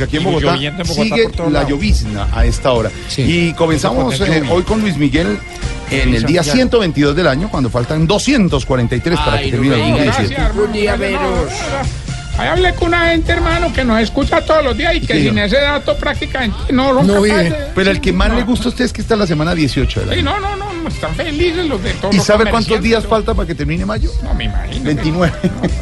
Porque aquí en Bogotá lloviendo en Bogotá sigue la llovizna a esta hora. Sí. Y comenzamos eh, hoy con Luis Miguel en el día 122 del año, cuando faltan 243 para que termine el Gracias, 2017. hermano. Un día No, no, menos. no. Ahí hablé con una gente, hermano, que nos escucha todos los días y que Sí. sin ese dato prácticamente no No capaces vive. de- Pero el que más no. le gusta a usted es que está la semana 18 del Sí, no, no, no, no, están felices los de todos ¿Y sabe cuántos días todo. falta para que termine mayo? No, me imagino. 29.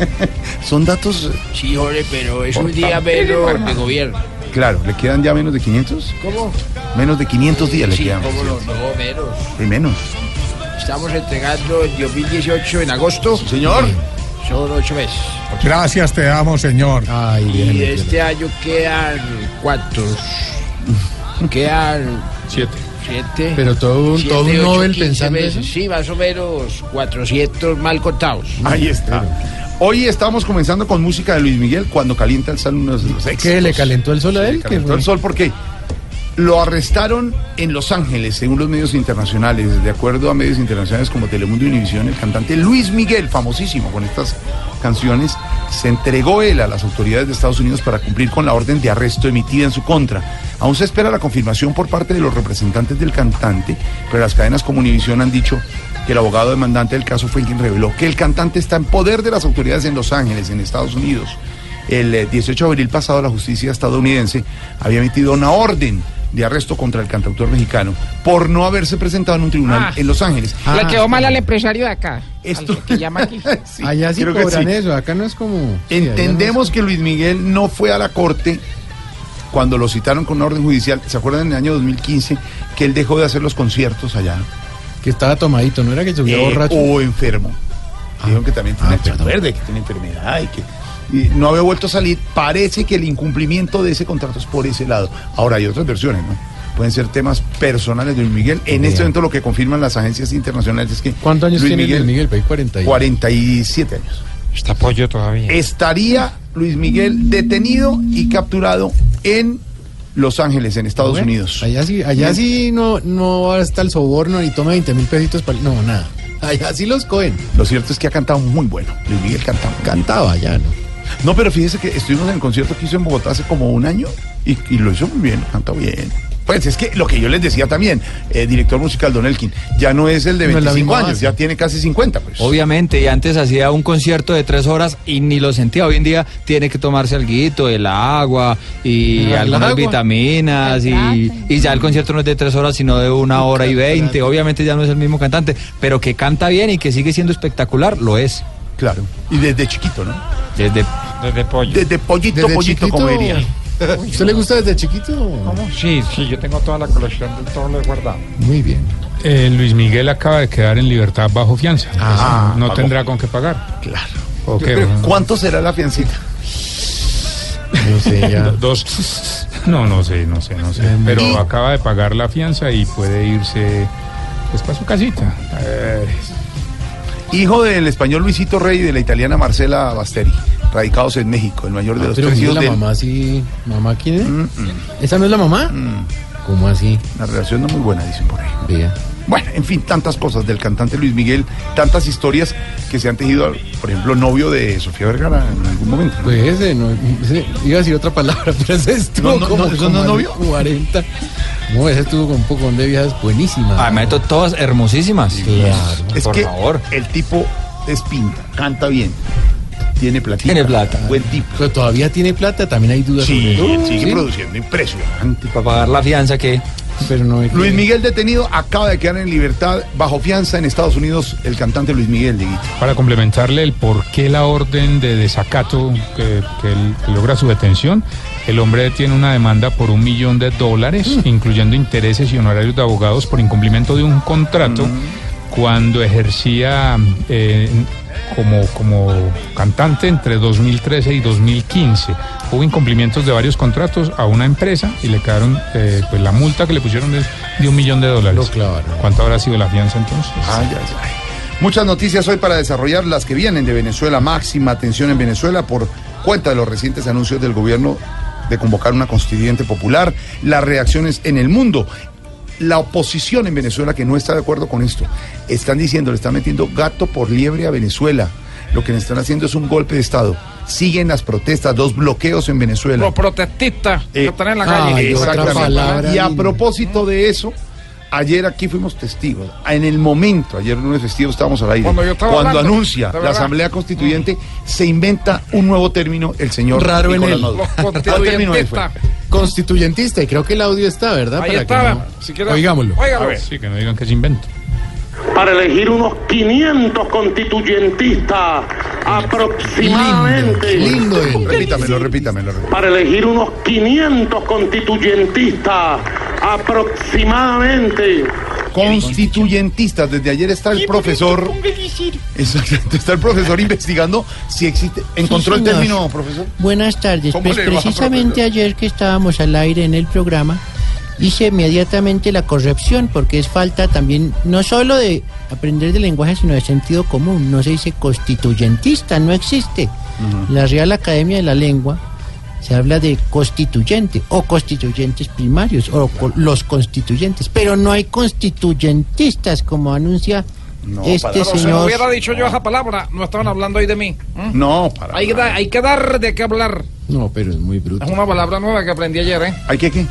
Son datos, eh, Sí, Jorge, pero es un día menos de gobierno. claro, ¿le quedan ya menos de 500? ¿Cómo? Menos de 500 días le Sí, quedan. cómo no, no, menos. Y menos. Estamos entregando el 2018 en agosto. Señor. Son ocho meses. Gracias te damos, señor. Y de este año quedan cuántos? Quedan Siete. Siete. Pero todo un, siete, todo un ocho, Nobel pensando meses. eso. Sí, más o menos 400 mal contados. Ahí está. Hoy estamos comenzando con música de Luis Miguel cuando calienta el sol unos de los éxitos. ¿Qué? ¿Le calentó el sol a Le él? ¿Qué calentó el sol porque lo arrestaron en Los Ángeles, según los medios internacionales. De acuerdo a medios internacionales como Telemundo y Univisión, el cantante Luis Miguel, famosísimo con estas canciones, se entregó él a las autoridades de Estados Unidos para cumplir con la orden de arresto emitida en su contra. Aún se espera la confirmación por parte de los representantes del cantante, pero las cadenas como Univisión han dicho que el abogado demandante del caso fue quien reveló que el cantante está en poder de las autoridades en Los Ángeles, en Estados Unidos. El eh, 18 de abril pasado, la justicia estadounidense había emitido una orden de arresto contra el cantautor mexicano por no haberse presentado en un tribunal Ah. en Los Ángeles. Le quedó mal al empresario de acá. Esto- Al que llama aquí. Sí, Allá sí creo que cobran sí. eso, acá no es como... sí, allá no es- Entendemos que Luis Miguel no fue a la corte cuando lo citaron con una orden judicial. ¿Se acuerdan en el año 2015 que él dejó de hacer los conciertos allá? que estaba tomadito, ¿no era que subía Eh, borracho? O enfermo. Dijeron que también tiene, Ah, ¿se acuerda? que tiene enfermedad y que y no había vuelto a salir. Parece que el incumplimiento de ese contrato es por ese lado. Ahora hay otras versiones, ¿no? Pueden ser temas personales de Luis Miguel. En este momento lo que confirman las agencias internacionales es que ¿Cuántos años tiene Luis Miguel? Pues 40 y... 47 años. Está pollo todavía. Estaría Luis Miguel detenido y capturado en Los Ángeles, en Estados Bueno, Unidos. Allá sí, allá sí no, no está el soborno ni toma 20 mil pesitos para... No, nada. Allá sí los cogen. Lo cierto es que ha cantado muy bueno. Luis Miguel canta muy Cantaba allá, ¿no? No, pero fíjese que estuvimos en el concierto que hizo en Bogotá hace como un año y, y lo hizo muy bien, canta bien. Pues es que lo que yo les decía también, eh, director musical Don Elkin, ya no es el de No es la 25 misma años, base. ya tiene casi 50, pues. Obviamente, y antes hacía un concierto de tres horas y ni lo sentía. Hoy en día tiene que tomarse algo, el agua y Ah, el algunas agua. vitaminas y, y ya el concierto no es de tres horas sino de una hora y veinte. Obviamente ya no es el mismo cantante, pero que canta bien y que sigue siendo espectacular, lo es. Claro. Y desde chiquito, ¿no? Desde Desde pollo. Desde pollito, Desde pollito, chiquito. como diría. ¿Usted le gusta desde chiquito? ¿Cómo? Sí, sí, yo tengo toda la colección de todo lo he guardado. Muy bien. Eh, Luis Miguel acaba de quedar en libertad bajo fianza. Ah, no pagó. tendrá con qué pagar. Claro. Bueno. ¿Cuánto será la fiancita? No sé, ya. Do- Dos. No, no sé, no sé, no sé. Pero acaba de pagar la fianza y puede irse pues para su casita. Eh, Hijo del español Luisito Rey y de la italiana Marcela Basteri, radicados en México, el mayor de los Ah, Pero tres hijos la de mamá sí. ¿Mamá quién es? Mm, mm, ¿Esa no es la mamá? mm. ¿Cómo así? Una relación no muy buena, dicen por ahí. Vea. Bueno, en fin, tantas cosas del cantante Luis Miguel, tantas historias que se han tejido, por ejemplo, novio de Sofía Vergara en algún momento. ¿no? Pues ese, no, ese- iba a decir otra palabra, pero ese estuvo No, no, como, no, ¿eso como no es a los novio? 40. No, ese estuvo con un poco de viejas buenísimas. Además, to- todas hermosísimas. Claro. es por que favor. el tipo es pinta, canta bien, tiene platita. Tiene plata. Buen tipo. Pero todavía tiene plata, también hay dudas Sí, sobre eso. sigue Sí, produciendo, impresionante. Para pagar la fianza que... Pero no hay que- Luis Miguel detenido acaba de quedar en libertad bajo fianza en Estados Unidos, el cantante Luis Miguel de Guita. para complementarle el por qué la orden de desacato que, que él- que logra su detención, el hombre tiene una demanda por un millón de dólares, incluyendo intereses y honorarios de abogados por incumplimiento de un contrato cuando ejercía eh, como, como cantante entre 2013 y 2015. Hubo incumplimientos de varios contratos a una empresa y le quedaron, eh, pues la multa que le pusieron es de un millón de dólares. Lo clavaron. ¿Cuánto habrá sido la fianza entonces? Ay, ay, ay. Muchas noticias hoy para desarrollar las que vienen de Venezuela. Máxima atención en Venezuela por cuenta de los recientes anuncios del gobierno de convocar una constituyente popular, las reacciones en el mundo. La oposición en Venezuela que no está de acuerdo con esto. Están diciendo, le están metiendo gato por liebre a Venezuela. Lo que le están haciendo es un golpe de Estado. Siguen las protestas, dos bloqueos en Venezuela. Los protestistas Eh, que están en la calle. Exactamente. Y a propósito de eso, ayer aquí fuimos testigos. En el momento, ayer lunes festivo estábamos al aire. Cuando yo estaba hablando, anuncia la. Asamblea Constituyente, se inventa un nuevo término, el señor Raro en él. ¿Cuál término es, fue? Constituyentista, y creo que el audio está, ¿verdad? Ahí Para que no- Si Oigámoslo. Óigalo. Sí, que no digan que es invento. Para elegir unos 500 constituyentistas aproximadamente. Lindo él. Repítamelo, repítamelo. repítamelo. Para elegir unos 500 constituyentistas aproximadamente. Constituyentistas, desde ayer está el profesor. Exacto, está el profesor investigando si existe. ¿Encontró el término, profesor? Buenas tardes. ¿Cómo Pues precisamente profesor? ayer que estábamos al aire en el programa, hice inmediatamente la corrección porque es falta también no solo de aprender de lenguaje, sino de sentido común. No se dice constituyentista, no existe. La Real Academia de la Lengua se habla de constituyente o constituyentes primarios o co- los constituyentes, pero no hay constituyentistas como anuncia No, este para- Pero si no señor. hubiera dicho yo esa palabra, no estaban hablando hoy de mí. ¿m? No, para. Hay, que nada. dar- hay que dar de qué hablar. No, pero es muy bruto. Es una palabra nueva que aprendí ayer, ¿eh? ¿Hay que qué?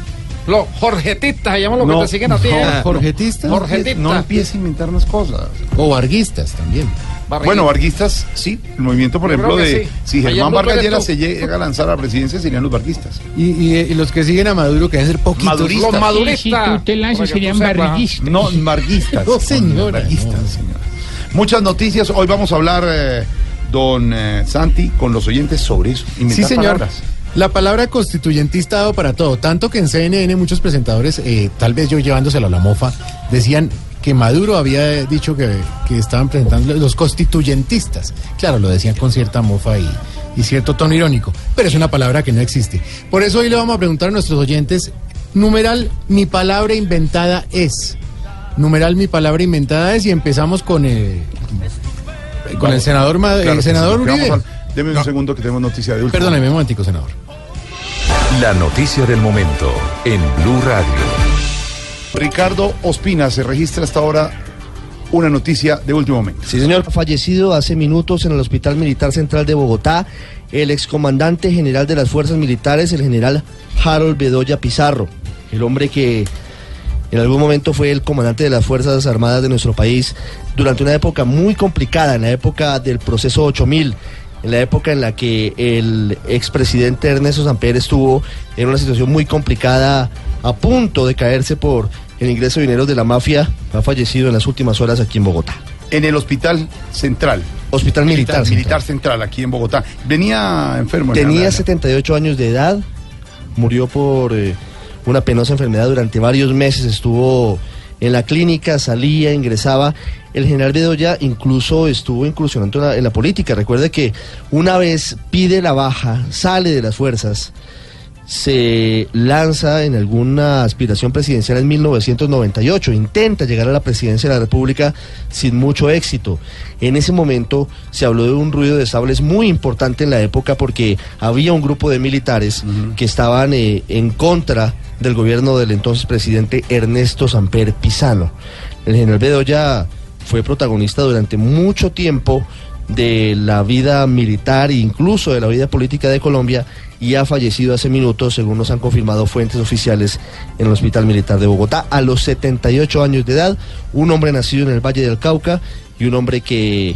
Los jorgetistas, se llaman los No, que te siguen a ti, ¿eh? no, ¿Jorgetistas? Jorgetistas. No empiece a inventarnos cosas. O varguistas también. Barriguita. Bueno, varguistas, sí. El movimiento, por Yo ejemplo, de sí. si Germán Vargas Lleras se llega a lanzar a la presidencia, serían los varguistas. Y, y, y los que siguen a Maduro, que deben ser poquitos. Maduristas. Los maduristas. Si tú te lanzas, serían sepas. barriguistas. No, varguistas. No, señora, Varguistas, no. señora. Muchas noticias. Hoy vamos a hablar, eh, don eh, Santi, con los oyentes sobre eso. Sí, Inventar señor. palabras. La palabra constituyentista ha dado para todo. Tanto que en CNN muchos presentadores, eh, tal vez yo llevándoselo a la mofa, decían que Maduro había dicho que, que estaban presentando los constituyentistas. Claro, lo decían con cierta mofa y, y cierto tono irónico, pero es una palabra que no existe. Por eso hoy le vamos a preguntar a nuestros oyentes, numeral, mi palabra inventada es. Numeral, mi palabra inventada es y empezamos con el, con el senador, el senador Uribe. Deme un segundo que tenemos noticia de último. Perdóneme un momentico, senador. La noticia del momento en Blue Radio. Ricardo Ospina, se registra hasta ahora una noticia de último momento. Sí, señor. Fallecido hace minutos en el Hospital Militar Central de Bogotá, el excomandante general de las Fuerzas Militares, el general Harold Bedoya Pizarro. el hombre que en algún momento fue el comandante de las Fuerzas Armadas de nuestro país durante una época muy complicada, en la época del proceso 8000, en la época en la que el expresidente Ernesto Samper estuvo en una situación muy complicada, a punto de caerse por el ingreso de dineros de la mafia, ha fallecido en las últimas horas aquí en Bogotá. En el hospital central. Hospital Militar. Militar central, aquí en Bogotá. Venía enfermo. en Tenía la- 78 años de edad, murió por eh, una penosa enfermedad durante varios meses, estuvo en la clínica, salía, ingresaba. El general Bedoya incluso estuvo incursionando en la, en la política. Recuerde que una vez pide la baja, sale de las fuerzas, se lanza en alguna aspiración presidencial en 1998, intenta llegar a la presidencia de la República sin mucho éxito. En ese momento se habló de un ruido de sables muy importante en la época porque había un grupo de militares que estaban eh, en contra del gobierno del entonces presidente Ernesto Samper Pizano. El general Bedoya fue protagonista durante mucho tiempo de la vida militar e incluso de la vida política de Colombia y ha fallecido hace minutos, según nos han confirmado fuentes oficiales en el Hospital Militar de Bogotá, a los 78 años de edad, un hombre nacido en el Valle del Cauca y un hombre que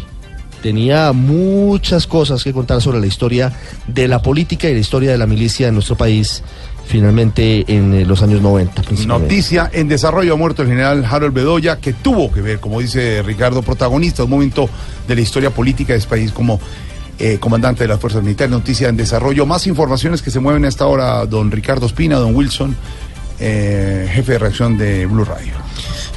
tenía muchas cosas que contar sobre la historia de la política y la historia de la milicia en nuestro país, finalmente en eh, los años 90. principalmente. Noticia en desarrollo ha muerto el general Harold Bedoya, que tuvo que ver, como dice Ricardo, protagonista, un momento de la historia política de este país como eh, comandante de las fuerzas militares. Noticia en desarrollo. Más informaciones que se mueven a esta hora, don Ricardo Espina, don Wilson, eh, jefe de reacción de Blue Radio.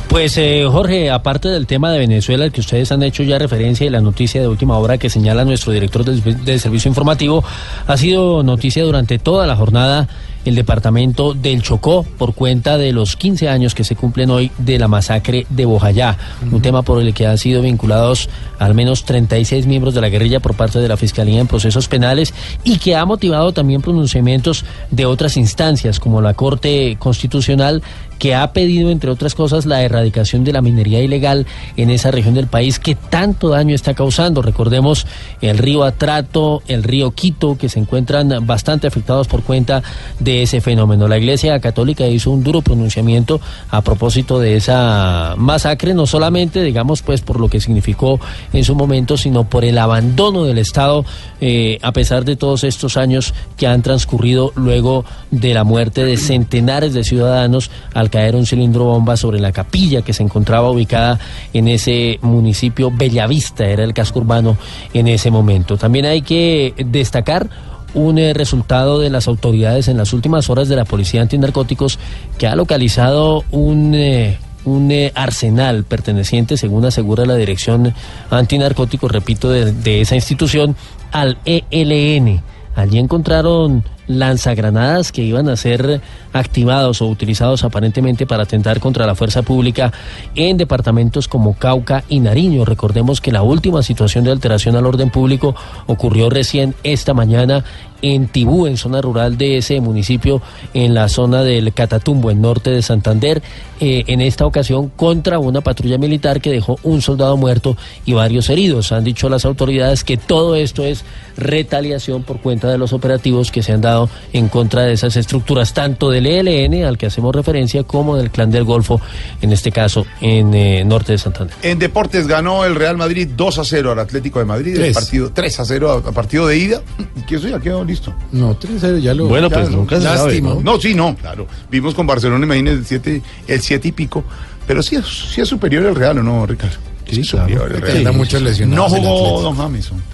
Pues eh, Jorge, aparte del tema de Venezuela, al que ustedes han hecho ya referencia y la noticia de última hora que señala nuestro director del, del servicio informativo, ha sido noticia durante toda la jornada el departamento del Chocó por cuenta de los 15 años que se cumplen hoy de la masacre de Bojayá, un tema por el que han sido vinculados al menos 36 miembros de la guerrilla por parte de la Fiscalía en procesos penales y que ha motivado también pronunciamientos de otras instancias como la Corte Constitucional que ha pedido, entre otras cosas, la erradicación de la minería ilegal en esa región del país que tanto daño está causando. Recordemos el río Atrato, el río Quito, que se encuentran bastante afectados por cuenta de ese fenómeno. La Iglesia Católica hizo un duro pronunciamiento a propósito de esa masacre, no solamente, digamos, pues por lo que significó en su momento, sino por el abandono del Estado, eh, a pesar de todos estos años que han transcurrido luego de la muerte de centenares de ciudadanos al caer un cilindro bomba sobre la capilla que se encontraba ubicada en ese municipio Bellavista, era el casco urbano en ese momento. También hay que destacar un eh, resultado de las autoridades en las últimas horas de la Policía Antinarcóticos que ha localizado un... eh, un eh, arsenal perteneciente, según asegura la Dirección Antinarcóticos, repito, de, de esa institución, al ELN. Allí encontraron lanzagranadas que iban a ser activados o utilizados aparentemente para atentar contra la fuerza pública en departamentos como Cauca y Nariño. Recordemos que la última situación de alteración al orden público ocurrió recién esta mañana en Tibú, en zona rural de ese municipio, en la zona del Catatumbo, en norte de Santander, eh, en esta ocasión contra una patrulla militar que dejó un soldado muerto y varios heridos. Han dicho las autoridades que todo esto es retaliación por cuenta de los operativos que se han dado en contra de esas estructuras, tanto del ELN, al que hacemos referencia, como del Clan del Golfo, en este caso en eh, norte de Santander. En deportes ganó el Real Madrid 2 a 0 al Atlético de Madrid, el Tres. partido 3 a 0 a, a partido de ida. Que eso ya quedó listo. No, 3-0 ya lo. Bueno, ya pues lo- nunca se sabe, Lástima. ¿no? No, sí, no, claro. Vimos con Barcelona, imagínense, el 7 el siete y pico. Pero sí, es- sí es superior el Real, ¿o no, Ricardo? Sí, es superior el Porque Real. anda muchos No lesionados el jugó. Don James, hombre.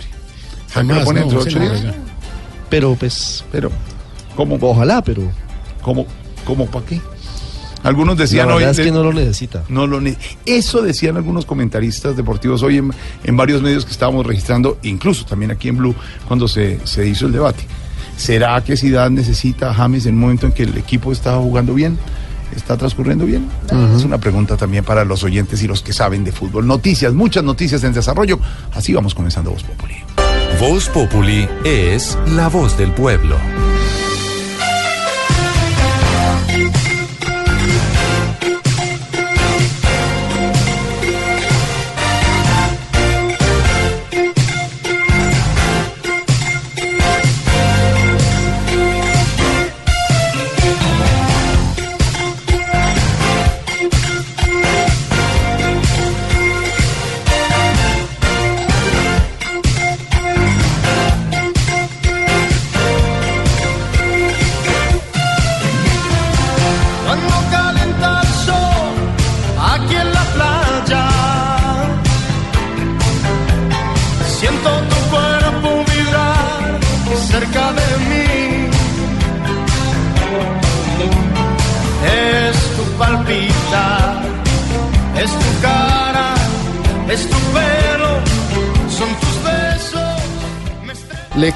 Jamás, ¿Lo pone no, entre se ocho lo días? juega. Pero pues, Pero, ¿cómo? ojalá, pero ¿Cómo? ¿Cómo para qué? Algunos la decían verdad hoy. es que no lo necesita. no lo ne- Eso decían algunos comentaristas deportivos hoy en, en varios medios que estábamos registrando, incluso también aquí en Blue, cuando se, se hizo el debate. ¿Será que Zidane necesita a James en un momento en que el equipo está jugando bien? ¿Está transcurriendo bien? Es una pregunta también para los oyentes y los que saben de fútbol. Noticias, muchas noticias en desarrollo. Así vamos comenzando Voz Populi. Voz Populi es la voz del pueblo.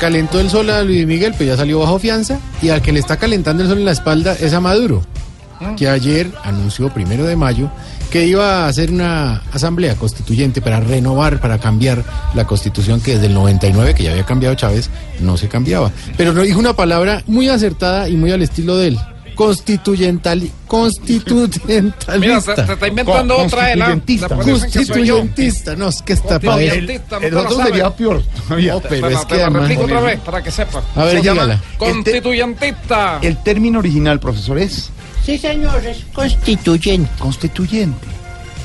Calentó el sol a Luis Miguel, pero ya salió bajo fianza. Y al que le está calentando el sol en la espalda es a Maduro, que ayer anunció, primero de mayo, que iba a hacer una asamblea constituyente para renovar, para cambiar la constitución que desde el 99, que ya había cambiado Chávez, no se cambiaba. Pero no dijo una palabra muy acertada y muy al estilo de él. Constituyental, constituyentalista. Mira, se- se está inventando otra de la- Constituyentista. la. Constituyentista. No, es que está para El te la otro sería peor. No, pero es que además- replico otra vez para que sepa. A ver, Se llama-. Constituyentista. El término original, profesor, es Sí, señor, es constituyente. constituyente.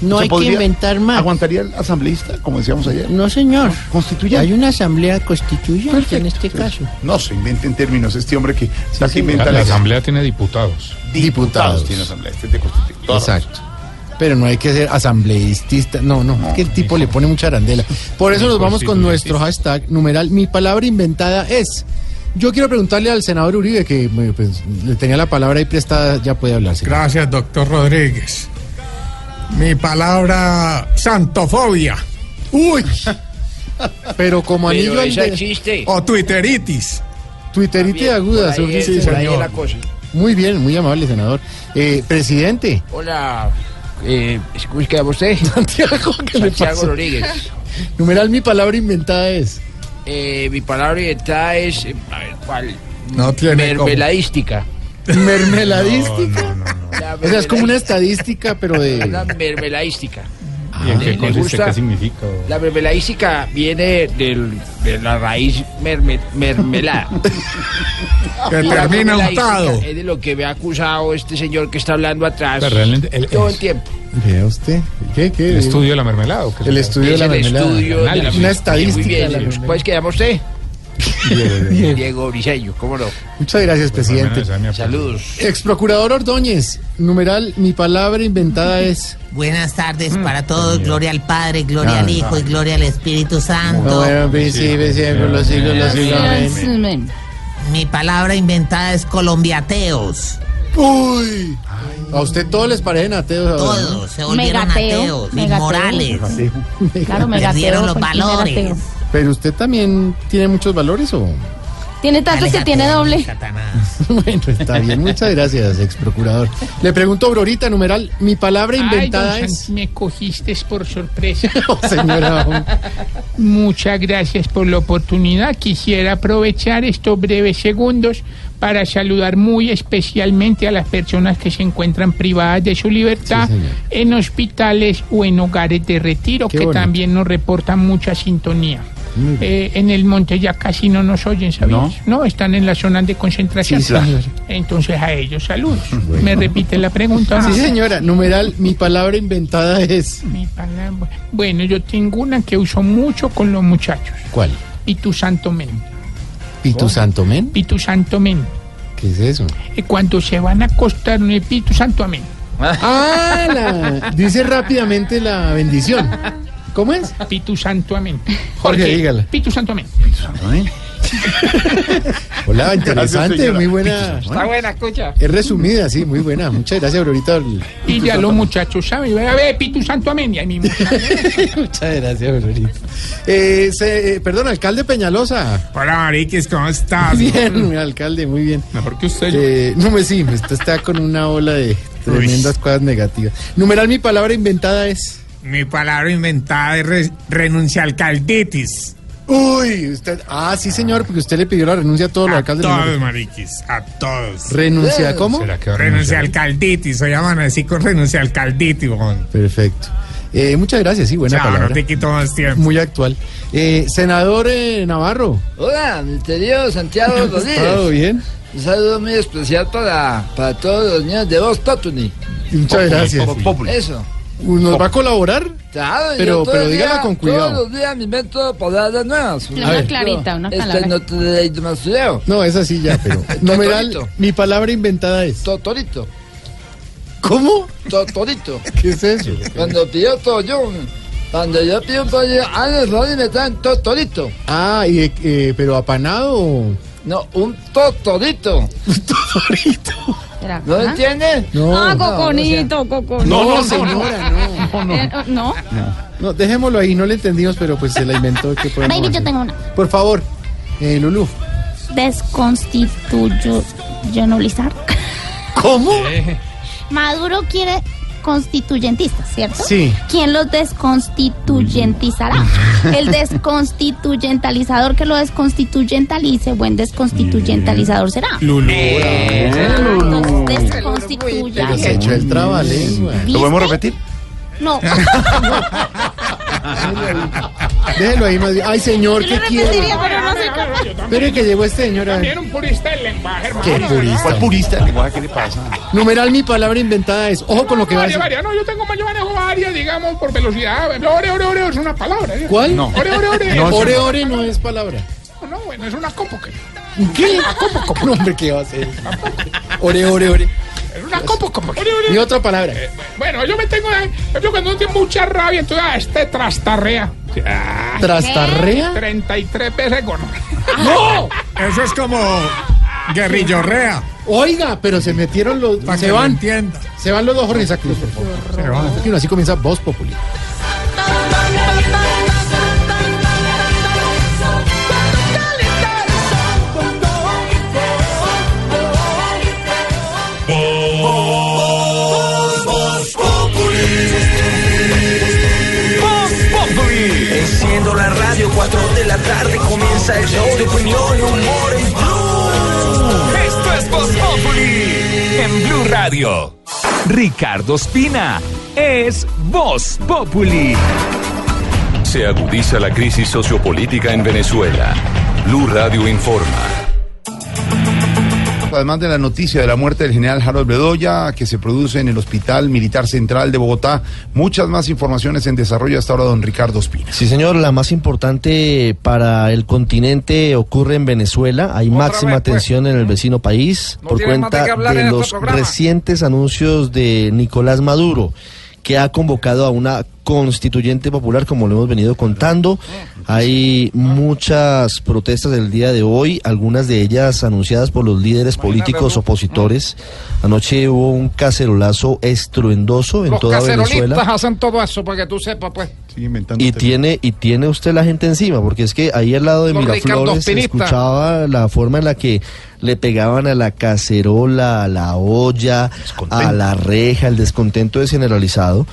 No ¿Se hay que inventar más. ¿Aguantaría el asambleísta, como decíamos ayer? No, señor. Constituyente. Hay una asamblea constituyente en este caso. No se inventen términos. Este hombre que que inventa La, la- Asamblea tiene diputados. Diputados. tiene asamblea. Este es de constituyente. Exacto. Pero no hay que ser asambleístista. No, no, es que el tipo le pone mucha arandela. Por eso nos vamos con nuestro hashtag numeral. Mi palabra inventada es. Yo quiero preguntarle al senador Uribe, que pues, le tenía la palabra ahí prestada, ya puede hablar. señor. Gracias, doctor Rodríguez. Mi palabra, santofobia. Uy. Pero como anillo Pero al esa de- existe. O twitteritis. Twitterite aguda. Por ahí es- sí, por ahí es señor. la cosa. Muy bien, muy amable, senador. Eh, presidente. Hola, eh, ¿cómo es que llama usted? Santiago, ¿qué le Santiago? Rodríguez. Numeral, mi palabra inventada es. Eh, mi palabra inventada es, eh, a ver, ¿cuál? No tiene como- Mermeladística. Mermeladística. La O sea, es como una estadística, pero de. Una mermeladística. ¿Y en ¿Le- qué consiste? ¿Qué significa? La mermeladística viene del, de la raíz merme- mermelada. Que la termina untado. Es de lo que me ha acusado este señor que está hablando atrás Pero realmente el- todo el- tiempo. Vea usted. ¿Qué? ¿Qué? ¿El estudio de la mermelada o qué? El estudio de Es la el mermelada. estudio de la. Una Muy estadística. de bien. la mermelada. ¿Cuál es que llama usted? Diego Briseño, ¿cómo no? Muchas gracias, presidente. Saludos. Ex procurador Ordóñez. Numeral, mi palabra inventada es. Buenas tardes para todos. Gloria al Padre, gloria Ah, al Hijo y gloria al Espíritu Santo. Bueno, principio, siempre, los siglos, los siglos. Mi palabra inventada es colombiateos. Uy. A usted todos les parecen ateos. Todos se volvieron Megateo, ateos, megateo. inmorales. Claro, megateo. Perdieron los valores. Pero usted también tiene muchos valores o. Tiene tantos que tiene doble. Satanás. Bueno, está bien. Muchas gracias, ex procurador. Le pregunto, Aurorita, numeral, mi palabra inventada Ay, don es. Me cogiste por sorpresa. Oh, señora. Muchas gracias por la oportunidad. Quisiera aprovechar estos breves segundos para saludar muy especialmente a las personas que se encuentran privadas de su libertad Sí, en hospitales o en hogares de retiro, Qué que bonito. también nos reportan mucha sintonía. Eh, en el monte ya casi no nos oyen, ¿sabías? No, están en las zonas de concentración. Sí. Entonces a ellos saludos. ¿Me repite la pregunta? Sí, señora. Numeral, mi palabra inventada es. Mi palabra. Bueno, yo tengo una que uso mucho con los muchachos. ¿Cuál? Pitu Santo Men. ¿Pitu Santo Men? Pitu Santo Men. ¿Qué es eso? Eh, Cuando se van a acostar en el Pitu Santo Amén. Ah, la- dice rápidamente la bendición. ¿Cómo es? Pitu Santo Amén. Jorge, dígala. Pitu Santo Amén. Hola, interesante, muy buena. Está buena, escucha. Es resumida, sí, muy buena. Muchas gracias, Aurorita. Y ya los muchachos saben. A ver, Pitu Santo Amén. Y ahí mismo. Muchas gracias, Aurorita. Eh, se- eh, perdón, alcalde Peñalosa. Hola, Mariquis, ¿cómo estás? Bien, alcalde, muy bien. Mejor que usted. Eh, no me sí, usted está con una ola de tremendas cosas negativas. Numeral, mi palabra inventada es. Mi palabra inventada es re- renuncialcalditis. Uy, usted. Ah, sí, señor, porque usted le pidió la renuncia a todos los A alcaldes. del todos. Mariquis, a todos. ¿Renuncia cómo? ¿Será que va a? Renuncialcalditis, se llaman así con renuncialcalditis, weón. Perfecto. Eh, muchas gracias, sí, buena Chao, no palabra. te quito más tiempo. Muy actual. Eh, senador eh, Navarro. Hola, mi querido Santiago ¿Todo Rodríguez. bien? Un saludo muy especial para, para todos los niños de Voz Totuni. Muchas gracias. Eso. ¿Nos va a colaborar? Claro, Pero- pero dígala día- con cuidado. Todos los días me invento palabras nuevas. Una ver. clarita, una Este palabra. no te feo. No, es así ya, pero. Numeral, mi palabra inventada es. Totorito. ¿Cómo? Totorito. ¿Qué es eso? Cuando pido todo yo, cuando yo pido un pollo, a los roles me traen totorito. Ah, y, eh, pero apanado. No, un totorito. Totorito. ¿No ¿Ah? entiende? Ah, coconito, coconito. No, señora, no. Eh, no. No, dejémoslo ahí, no le entendimos, pero pues se la inventó. ¿qué podemos Baby, yo tengo una. Por favor, eh, Lulú. Desconstitucionalizar. ¿Cómo? Maduro quiere constituyentistas, ¿cierto? Sí. ¿Quién los desconstituyentizará? El desconstituyentalizador que lo desconstituyentalice, buen desconstituyentalizador será. Lulú. Entonces, Pero desconstituya. se echó el trabalengua. ¿Lo podemos repetir? No. Déjelo ahí más bien. Ay, señor, ¿qué quiere? Espere que llegó este señor. a ver. También un purista del lenguaje, hermano. ¿Qué purista? ¿Cuál purista del lenguaje? ¿Qué le pasa? Numeral, mi palabra inventada es. Ojo con lo que va a decir. varias. No, yo tengo yo manejo varias, digamos, por velocidad. Ore, ore, ore es una palabra. ¿eh? ¿Cuál? No. Ore, ore, ore. No, ore, ore no es palabra. No, bueno, es una copo que. ¿Qué? No, hombre, ¿qué va a ser? Ore, ore, ore. Es una copo como que. Ore, ore. Y otra palabra. Bueno, yo me tengo. eh, Yo cuando no tengo mucha rabia, entonces a este trastarrea. Ah, ¿Trastarrea? 33 veces con. ¡No! Eso es como guerrillorrea. Oiga, pero se metieron los. Para se que lo van. entienda. Se van los dos Jorge por favor. Se van. Así comienza Voz Populi. La tarde comienza el show de opinión y humor en Blue. Esto es Voz Populi en Blue Radio. Ricardo Espina es Voz Populi. Se agudiza la crisis sociopolítica en Venezuela. Blue Radio informa. Además de la noticia de la muerte del general Harold Bedoya, que se produce en el Hospital Militar Central de Bogotá, muchas más informaciones en desarrollo hasta ahora, don Ricardo Espina. Sí, señor, la más importante para el continente ocurre en Venezuela. Hay máxima vez, pues. tensión en el vecino país No por de cuenta de este los recientes anuncios de Nicolás Maduro, que ha convocado a una constituyente popular, como lo hemos venido contando. Hay muchas protestas del día de hoy, algunas de ellas anunciadas por los líderes políticos opositores. Anoche hubo un cacerolazo estruendoso en Los toda Venezuela. hacen todo eso para que tú sepas, pues. Y tiene, y tiene usted la gente encima, porque es que ahí al lado de Los Miraflores se escuchaba la forma en la que le pegaban a la cacerola, a la olla, a la reja, el descontento es generalizado.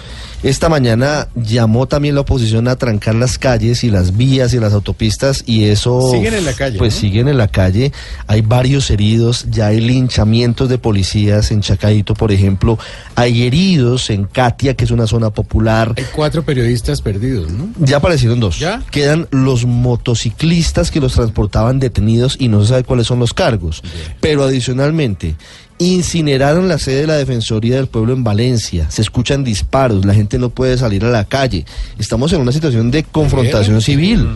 Esta mañana llamó también la oposición a trancar las calles y las vías y las autopistas y eso Siguen en la calle, pues ¿no? siguen en la calle. Hay varios heridos, ya hay linchamientos de policías en Chacaito, por ejemplo. Hay heridos en Katia, que es una zona popular. Hay cuatro periodistas perdidos, ¿no? Ya aparecieron dos. ¿Ya? Quedan los motociclistas que los transportaban detenidos y no se sabe cuáles son los cargos. Pero adicionalmente, incineraron la sede de la Defensoría del Pueblo en Valencia. Se escuchan disparos, la gente no puede salir a la calle. Estamos en una situación de confrontación civil.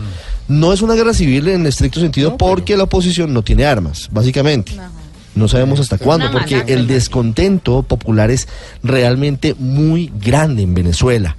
No es una guerra civil en estricto sentido porque la oposición no tiene armas, básicamente. No sabemos hasta cuándo, porque el descontento popular es realmente muy grande en Venezuela.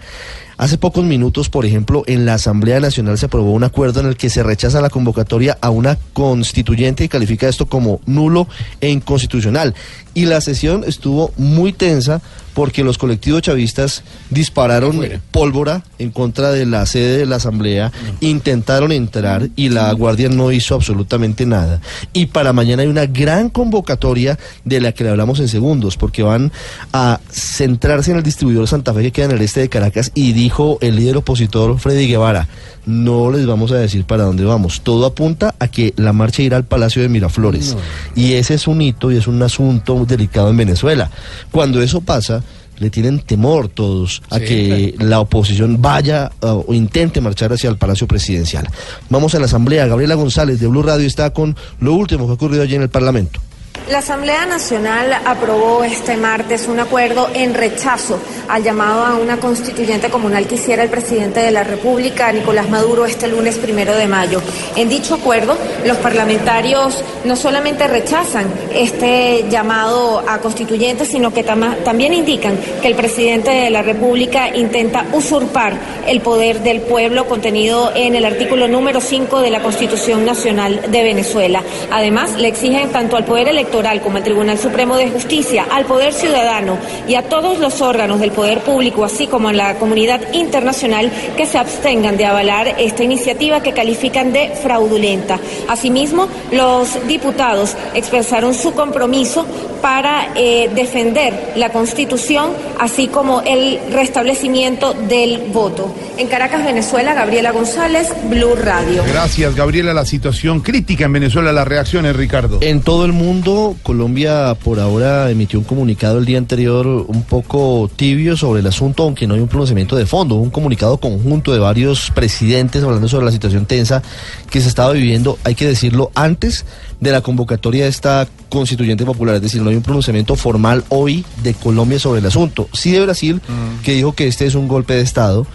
Hace pocos minutos, por ejemplo, en la Asamblea Nacional se aprobó un acuerdo en el que se rechaza la convocatoria a una constituyente y califica esto como nulo e inconstitucional. Y la sesión estuvo muy tensa porque los colectivos chavistas dispararon pólvora en contra de la sede de la Asamblea, intentaron entrar y la Guardia no hizo absolutamente nada. Y para mañana hay una gran convocatoria de la que le hablamos en segundos, porque van a centrarse en el distribuidor Santa Fe que queda en el este de Caracas y dijo el líder opositor Freddy Guevara, no les vamos a decir para dónde vamos. Todo apunta a que la marcha irá al Palacio de Miraflores. Y ese es un hito y es un asunto delicado en Venezuela. Cuando eso pasa, le tienen temor todos a Sí, que la oposición vaya uh, o intente marchar hacia el Palacio Presidencial. Vamos a la Asamblea. Gabriela González de Blue Radio está con lo último que ha ocurrido allí en el Parlamento. La Asamblea Nacional aprobó este martes un acuerdo en rechazo al llamado a una constituyente comunal que hiciera el presidente de la República, Nicolás Maduro, este lunes primero de mayo. En dicho acuerdo, los parlamentarios no solamente rechazan este llamado a constituyente, sino que también indican que el presidente de la República intenta usurpar el poder del pueblo contenido en el artículo número 5 de la Constitución Nacional de Venezuela. Además, le exigen tanto al Poder Ejecutivo Electoral como el Tribunal Supremo de Justicia, al Poder Ciudadano y a todos los órganos del Poder Público, así como a la comunidad internacional, que se abstengan de avalar esta iniciativa que califican de fraudulenta. Asimismo, los diputados expresaron su compromiso para eh, defender la Constitución, así como el restablecimiento del voto. En Caracas, Venezuela, Gabriela González, Blue Radio. Gracias, Gabriela. La situación crítica en Venezuela, las reacciones, Ricardo. En todo el mundo, Colombia por ahora emitió un comunicado el día anterior un poco tibio sobre el asunto, aunque no hay un pronunciamiento de fondo, un comunicado conjunto de varios presidentes hablando sobre la situación tensa que se estaba viviendo, hay que decirlo, antes de la convocatoria de esta constituyente popular, es decir, no hay un pronunciamiento formal hoy de Colombia sobre el asunto. Sí de Brasil, que dijo que este es un golpe de Estado.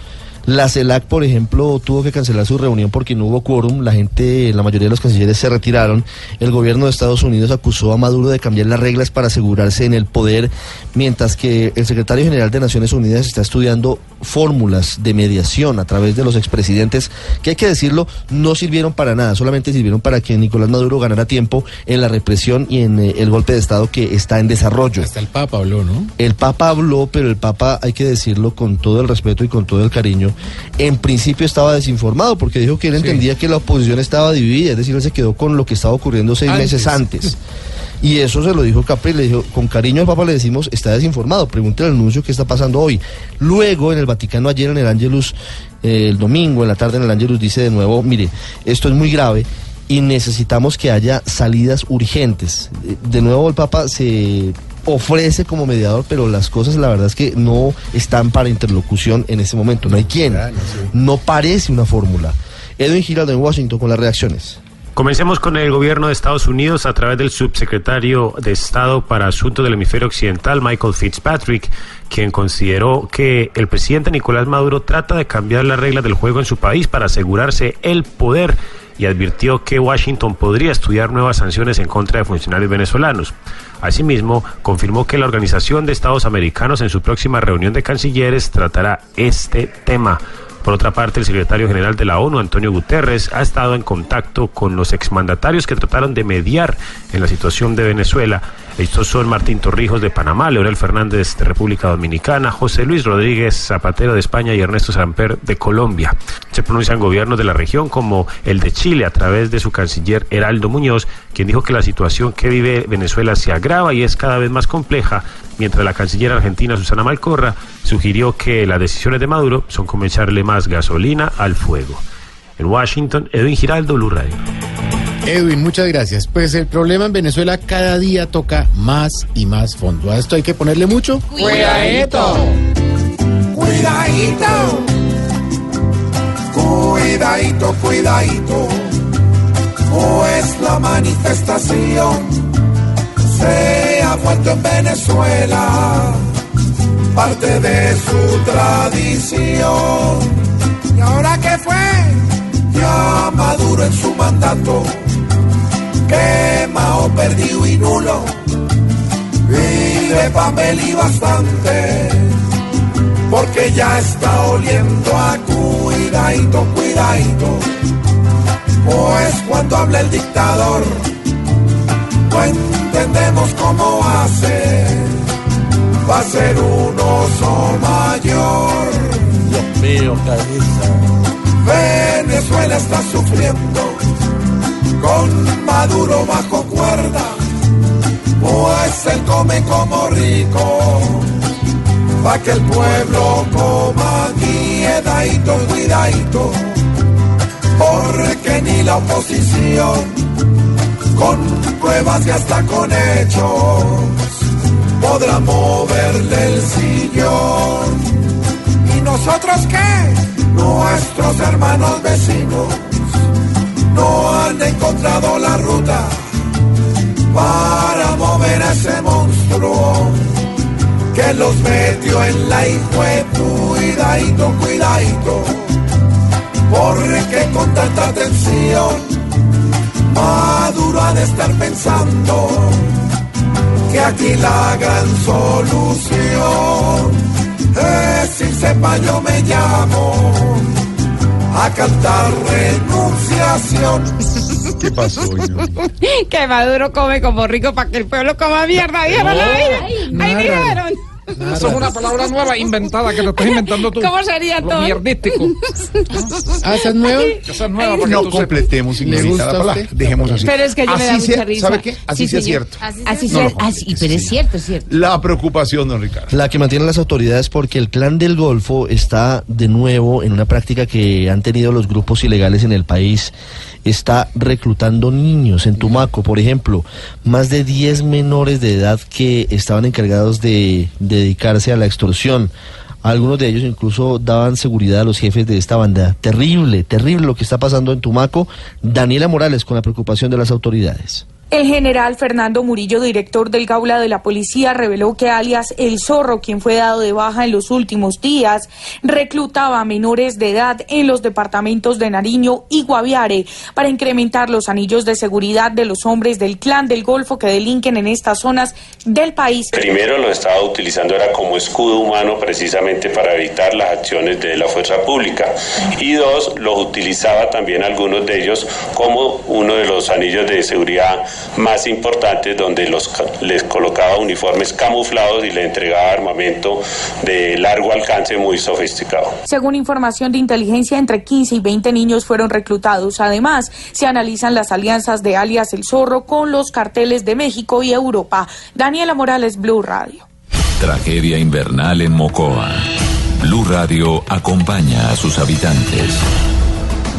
La CELAC, por ejemplo, tuvo que cancelar su reunión porque no hubo quórum. La gente, la mayoría de los cancilleres se retiraron. El gobierno de Estados Unidos acusó a Maduro de cambiar las reglas para asegurarse en el poder, mientras que el secretario general de Naciones Unidas está estudiando fórmulas de mediación a través de los expresidentes, que hay que decirlo, no sirvieron para nada, solamente sirvieron para que Nicolás Maduro ganara tiempo en la represión y en eh, el golpe de Estado que está en desarrollo. Hasta el Papa habló, ¿no? El Papa habló, pero el Papa, hay que decirlo con todo el respeto y con todo el cariño, en principio estaba desinformado porque dijo que él entendía que la oposición estaba dividida, es decir, él se quedó con lo que estaba ocurriendo seis Antes. meses antes. Y eso se lo dijo Capri, le dijo, con cariño al Papa le decimos, está desinformado, pregúntele al anuncio qué está pasando hoy. Luego, en el Vaticano, ayer en el Angelus, eh, el domingo, en la tarde en el Angelus, dice de nuevo, mire, esto es muy grave y necesitamos que haya salidas urgentes. De nuevo el Papa se ofrece como mediador, pero las cosas la verdad es que no están para interlocución en este momento, no hay quien, no parece una fórmula. Edwin Giraldo en Washington con las reacciones. Comencemos con el gobierno de Estados Unidos a través del subsecretario de Estado para Asuntos del Hemisferio Occidental, Michael Fitzpatrick, quien consideró que el presidente Nicolás Maduro trata de cambiar las reglas del juego en su país para asegurarse el poder y advirtió que Washington podría estudiar nuevas sanciones en contra de funcionarios venezolanos. Asimismo, confirmó que la Organización de Estados Americanos en su próxima reunión de cancilleres tratará este tema. Por otra parte, el secretario general de la ONU, Antonio Guterres, ha estado en contacto con los exmandatarios que trataron de mediar en la situación de Venezuela. Estos son Martín Torrijos de Panamá, Leonel Fernández de República Dominicana, José Luis Rodríguez Zapatero de España y Ernesto Samper de Colombia. Se pronuncian gobiernos de la región como el de Chile a través de su canciller Heraldo Muñoz, quien dijo que la situación que vive Venezuela se agrava y es cada vez más compleja, mientras la canciller argentina Susana Malcorra sugirió que las decisiones de Maduro son como echarle más gasolina al fuego. En Washington, Edwin Giraldo, Blue. Edwin, muchas gracias. Pues el problema en Venezuela cada día toca más y más fondo. A esto hay que ponerle mucho. Cuidadito. Cuidadito. Cuidadito, cuidadito. Pues la manifestación se ha vuelto en Venezuela parte de su tradición. ¿Y ahora qué fue? Maduro en su mandato, quemado, perdido y nulo, vive papel y bastante, porque ya está oliendo a cuidadito, cuidadito. Pues cuando habla el dictador, no entendemos cómo hace, va a ser un oso mayor. Dios mío, Venezuela está sufriendo con Maduro bajo cuerda, pues él come como rico, pa' que el pueblo coma cuidadito, cuidadito, porque ni la oposición, con pruebas y hasta con hechos, podrá moverle el sillón. ¿Y nosotros qué? Nuestros hermanos vecinos no han encontrado la ruta para mover a ese monstruo que los metió en la hijue cuidadito, cuidadito, porque con tanta tensión Maduro ha de estar pensando que aquí la gran solución es irse pa' yo me llamo a cantar renunciación. ¿Qué pasó? que Maduro come como rico para que el pueblo coma mierda. ¿Vieron la vida? Ahí nada. Eso es una palabra nueva inventada que te estás inventando tú. ¿Cómo sería todo? mierdístico. Ah, ¿esa es nueva? Esa es nueva para que No completemos, ¿Le ignorita gusta la a palabra. Dejemos así. Pero es que yo me da Así mucha sea- risa. ¿Sabe qué? Así Sí, cierto. Así, sea, así, pero es cierto, es cierto. La preocupación, don Ricardo. La que mantienen las autoridades porque el clan del Golfo está de nuevo en una práctica que han tenido los grupos ilegales en el país. Está reclutando niños en Tumaco, por ejemplo, más de 10 menores de edad que estaban encargados de dedicarse a la extorsión. Algunos de ellos incluso daban seguridad a los jefes de esta banda. Terrible, terrible lo que está pasando en Tumaco. Daniela Morales con la preocupación de las autoridades. El general Fernando Murillo, director del Gaula de la Policía, reveló que alias El Zorro, quien fue dado de baja en los últimos días, reclutaba a menores de edad en los departamentos de Nariño y Guaviare para incrementar los anillos de seguridad de los hombres del clan del Golfo que delinquen en estas zonas del país. Primero lo estaba utilizando era como escudo humano precisamente para evitar las acciones de la fuerza pública y dos los utilizaba también algunos de ellos como uno de los anillos de seguridad más importantes donde los les colocaba uniformes camuflados y le entregaba armamento de largo alcance muy sofisticado. Según información de inteligencia, entre 15 y 20 niños fueron reclutados. Además, se analizan las alianzas de alias El Zorro con los carteles de México y Europa. Daniela Morales, Blue Radio. Tragedia invernal en Mocoa. Blue Radio acompaña a sus habitantes.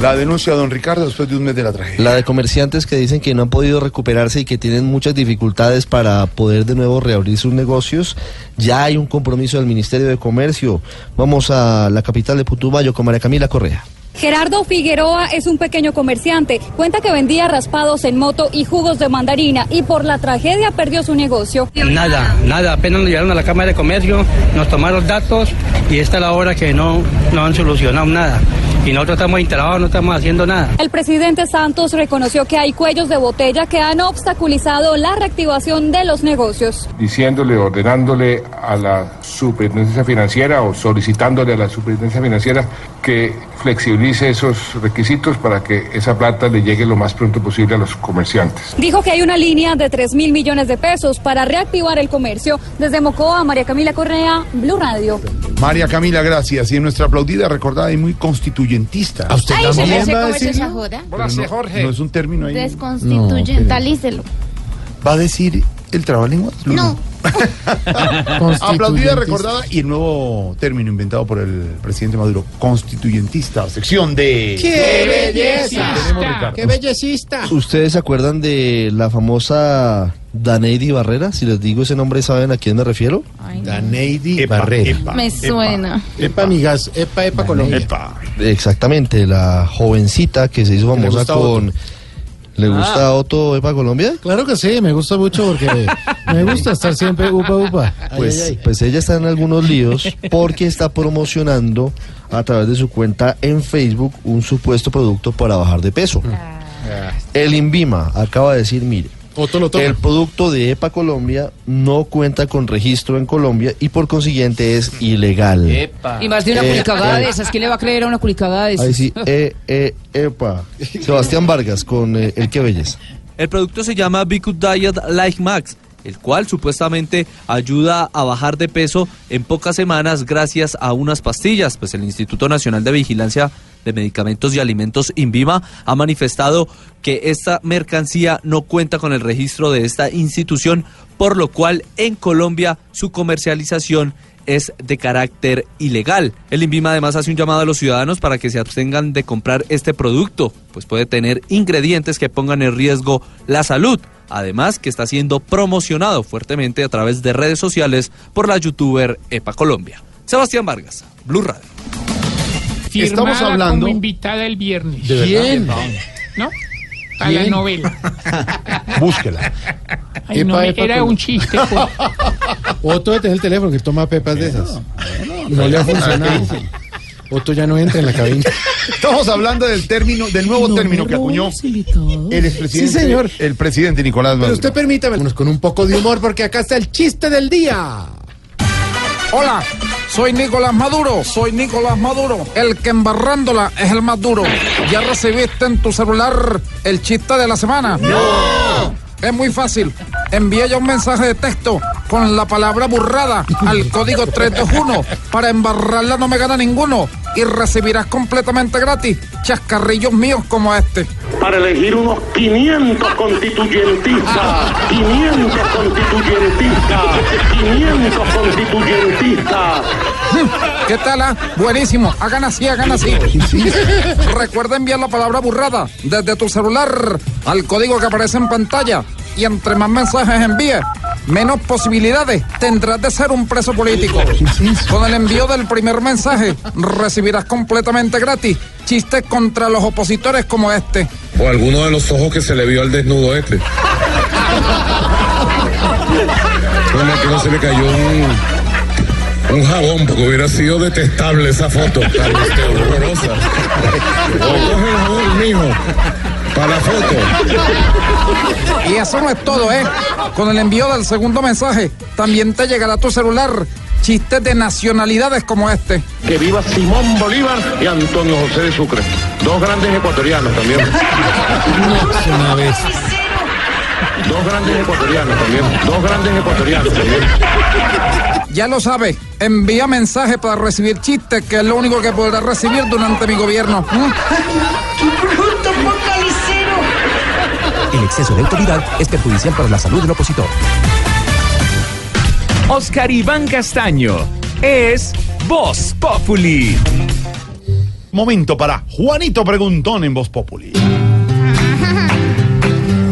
La denuncia, don Ricardo, después de un mes de la tragedia. La de comerciantes que dicen que no han podido recuperarse y que tienen muchas dificultades para poder de nuevo reabrir sus negocios. Ya hay un compromiso del Ministerio de Comercio. Vamos a la capital de Putumayo con María Camila Correa. Gerardo Figueroa es un pequeño comerciante. Cuenta que vendía raspados en moto y jugos de mandarina y por la tragedia perdió su negocio. Nada, nada, apenas nos llegaron a la Cámara de Comercio, nos tomaron datos y esta es la hora que no, no han solucionado nada. Y nosotros estamos instalados, no estamos haciendo nada. El presidente Santos reconoció que hay cuellos de botella que han obstaculizado la reactivación de los negocios. diciéndole, ordenándole a la superintendencia financiera o solicitándole a la superintendencia financiera que flexibilice esos requisitos para que esa plata le llegue lo más pronto posible a los comerciantes. Dijo que hay una línea de 3 mil millones de pesos para reactivar el comercio. Desde Mocoa, María Camila Correa, Blue Radio. María Camila, gracias. Y en nuestra aplaudida, recordada y muy constituyentista. ¿A usted Ay, se me sé cómo es esa joda. no, es un término ahí. Desconstituyentalícelo. ¿Va a decir el trabalengua? No. Aplaudida, recordada y el nuevo término inventado por el presidente Maduro, constituyentista, sección de... ¡Qué belleza! Tenemos. ¡Qué bellecista! ¿Ustedes se acuerdan de la famosa Daneidi Barrera? Si les digo ese nombre, ¿saben a quién me refiero? Daneidi Epa, Barrera. epa, Me suena. Epa, amigas. Epa, epa, Colombia. Exactamente, la jovencita que se hizo famosa con... ¿Le Ah. gusta Otto Epa Colombia? Claro que sí, me gusta mucho porque me gusta estar siempre upa, upa. Pues, ay, ay. pues ella está en algunos líos porque está promocionando a través de su cuenta en Facebook un supuesto producto para bajar de peso. El Invima acaba de decir, mire, Otto lo toma. el producto de EPA Colombia no cuenta con registro en Colombia y por consiguiente es ilegal. Y más de una Eh, culicagada eh, de esas. ¿Quién le va a creer a una culicagada de esas? Ahí sí, eh, eh, EPA. Sebastián Vargas con eh, El Que Belleza. El producto se llama Bicut Diet Like Max, el cual supuestamente ayuda a bajar de peso en pocas semanas gracias a unas pastillas. Pues el Instituto Nacional de Vigilancia de Medicamentos y Alimentos, INVIMA, ha manifestado que esta mercancía no cuenta con el registro de esta institución, por lo cual en Colombia su comercialización es de carácter ilegal. El INVIMA además hace un llamado a los ciudadanos para que se abstengan de comprar este producto, pues puede tener ingredientes que pongan en riesgo la salud. Además que está siendo promocionado fuertemente a través de redes sociales por la youtuber EPA Colombia. Sebastián Vargas, Blue Radio. Firmada Estamos hablando- como invitada el viernes. ¿De? ¿Quién? ¿No? A la novela. Búsquela. Ay, no, Epa, epa, era un chiste. pues. Otto de tener el teléfono que toma pepas de esas. No le ha funcionado. Otto ya no entra en la cabina. Estamos hablando del término, del nuevo término que acuñó el expresidente, Sí, señor. el presidente Nicolás Pero Maduro. usted permítame con un poco de humor porque acá está el chiste del día. Hola, soy Nicolás Maduro, soy Nicolás Maduro, el que embarrándola es el más duro. ¿Ya recibiste en tu celular el chiste de la semana? ¡No! Es muy fácil. Envía ya un mensaje de texto con la palabra burrada al código 321. Para embarrarla no me gana ninguno. Y recibirás completamente gratis chascarrillos míos como este. para elegir unos 500 constituyentistas. 500 constituyentistas. 500 constituyentistas. ¿Qué tal? ah? Buenísimo. Hagan así, hagan así. Recuerda enviar la palabra burrada desde tu celular al código que aparece en pantalla. Y entre más mensajes envíes, menos posibilidades tendrás de ser un preso político. Con el envío del primer mensaje, recibirás completamente gratis chistes contra los opositores como este. O alguno de los ojos que se le vio al desnudo este. Como que no se le cayó un, un jabón, porque hubiera sido detestable esa foto. Tan horrorosa. O coge el jabón, mijo, para la foto. Y eso no es todo, ¿eh? Con el envío del segundo mensaje, también te llegará a tu celular chistes de nacionalidades como este. Que viva Simón Bolívar y Antonio José de Sucre. Dos grandes ecuatorianos también. Una vez. Dos grandes ecuatorianos también. Dos grandes ecuatorianos también. Ya lo sabes, envía mensaje para recibir chistes, que es lo único que podrás recibir durante mi gobierno. ¿Mm? El exceso de autoridad es perjudicial para la salud del opositor. Oscar Iván Castaño es Voz Populi. Momento para Juanito Preguntón en Voz Populi.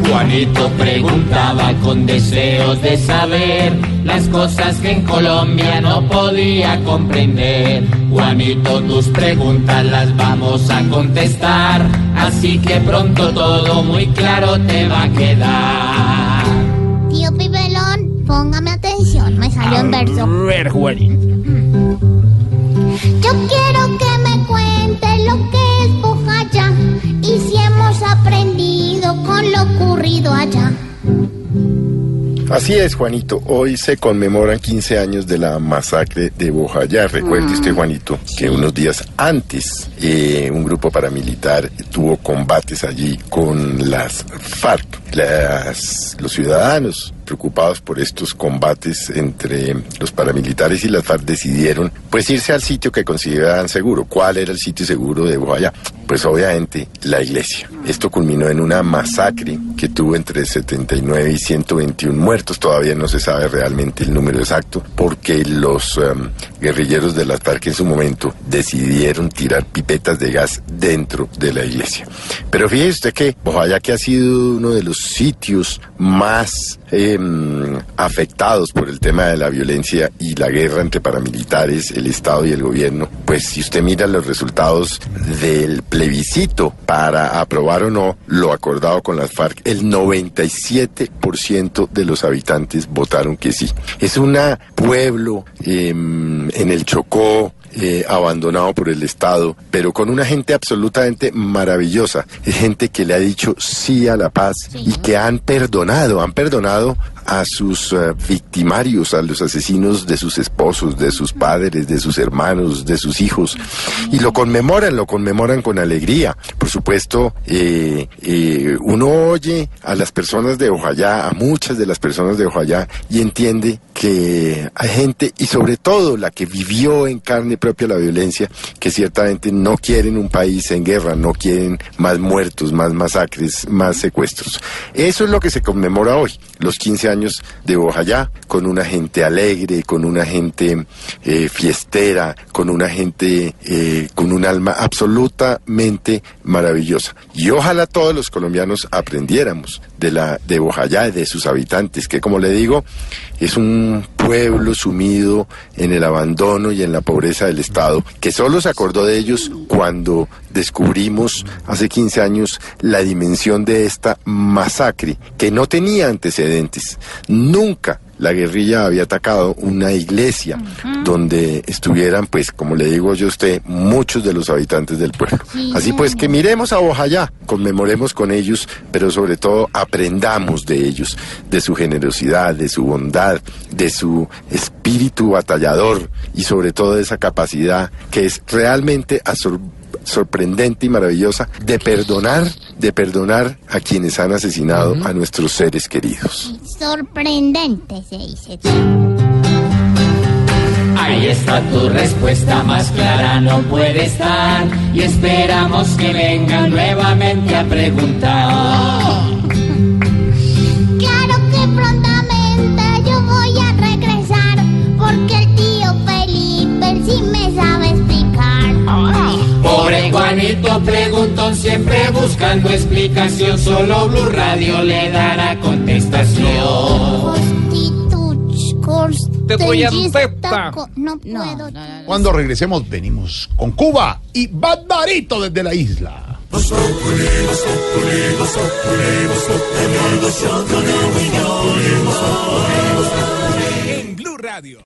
Juanito preguntaba con deseos de saber las cosas que en Colombia no podía comprender. Juanito, tus preguntas las vamos a contestar, así que pronto todo muy claro te va a quedar. Tío Pibelón, póngame atención, me salió en verso. ver, Juanito. Yo quiero que me cuente lo que es Bojayá y si hemos aprendido con lo ocurrido allá. Así es, Juanito. Hoy se conmemoran 15 años de la masacre de Bojayá. Recuerde usted, Juanito, que unos días antes eh, un grupo paramilitar tuvo combates allí con las FARC. Las- los ciudadanos preocupados por estos combates entre los paramilitares y las FARC decidieron pues irse al sitio que consideraban seguro. ¿Cuál era el sitio seguro de Bojayá? Pues obviamente la iglesia. Esto culminó en una masacre que tuvo entre 79 y 121 muertos. Todavía no se sabe realmente el número exacto porque los em, guerrilleros de las FARC en su momento decidieron tirar pipetas de gas dentro de la iglesia. Pero fíjese usted que Bojayá que ha sido uno de los sitios más em, afectados por el tema de la violencia y la guerra entre paramilitares, el Estado y el gobierno, pues si usted mira los resultados del plebiscito para aprobar o no lo acordado con las FARC, el 97% de los habitantes votaron que sí. Es un pueblo em, en el Chocó, eh, abandonado por el Estado, pero con una gente absolutamente maravillosa. Es gente que le ha dicho sí a la paz y que han perdonado, han perdonado a sus eh, victimarios, a los asesinos de sus esposos, de sus padres, de sus hermanos, de sus hijos. Y lo conmemoran, lo conmemoran con alegría. Por supuesto, eh, eh, uno oye a las personas de Ojayá, a muchas de las personas de Ojayá, y entiende que hay gente, y sobre todo la que vivió en carne propia la violencia, que ciertamente no quieren un país en guerra, no quieren más muertos, más masacres, más secuestros. Eso es lo que se conmemora hoy, los 15 años de Bojayá, con una gente alegre, con una gente eh, fiestera, con una gente eh, con un alma absolutamente maravillosa. Y ojalá todos los colombianos aprendiéramos de la de Bojayá de sus habitantes, que como le digo, es un pueblo sumido en el abandono y en la pobreza del Estado, que solo se acordó de ellos cuando descubrimos hace 15 años la dimensión de esta masacre, que no tenía antecedentes. Nunca la guerrilla había atacado una iglesia donde estuvieran, pues, como le digo yo a usted, muchos de los habitantes del pueblo. Sí, Así pues, que miremos a Bojayá, conmemoremos con ellos, pero sobre todo aprendamos de ellos, de su generosidad, de su bondad, de su espíritu batallador y sobre todo de esa capacidad que es realmente asor- sorprendente y maravillosa de perdonar, de perdonar a quienes han asesinado a nuestros seres queridos. Sorprendente se dice. Ahí está tu respuesta más clara, no puede estar. Y esperamos que vengan nuevamente a preguntar. Claro que prontamente yo voy a regresar porque Juanito preguntón, siempre buscando explicación. Solo Blue Radio le dará contestación. Te voy a No puedo. Cuando regresemos, venimos con Cuba y Barbarito desde la isla. En Blue Radio.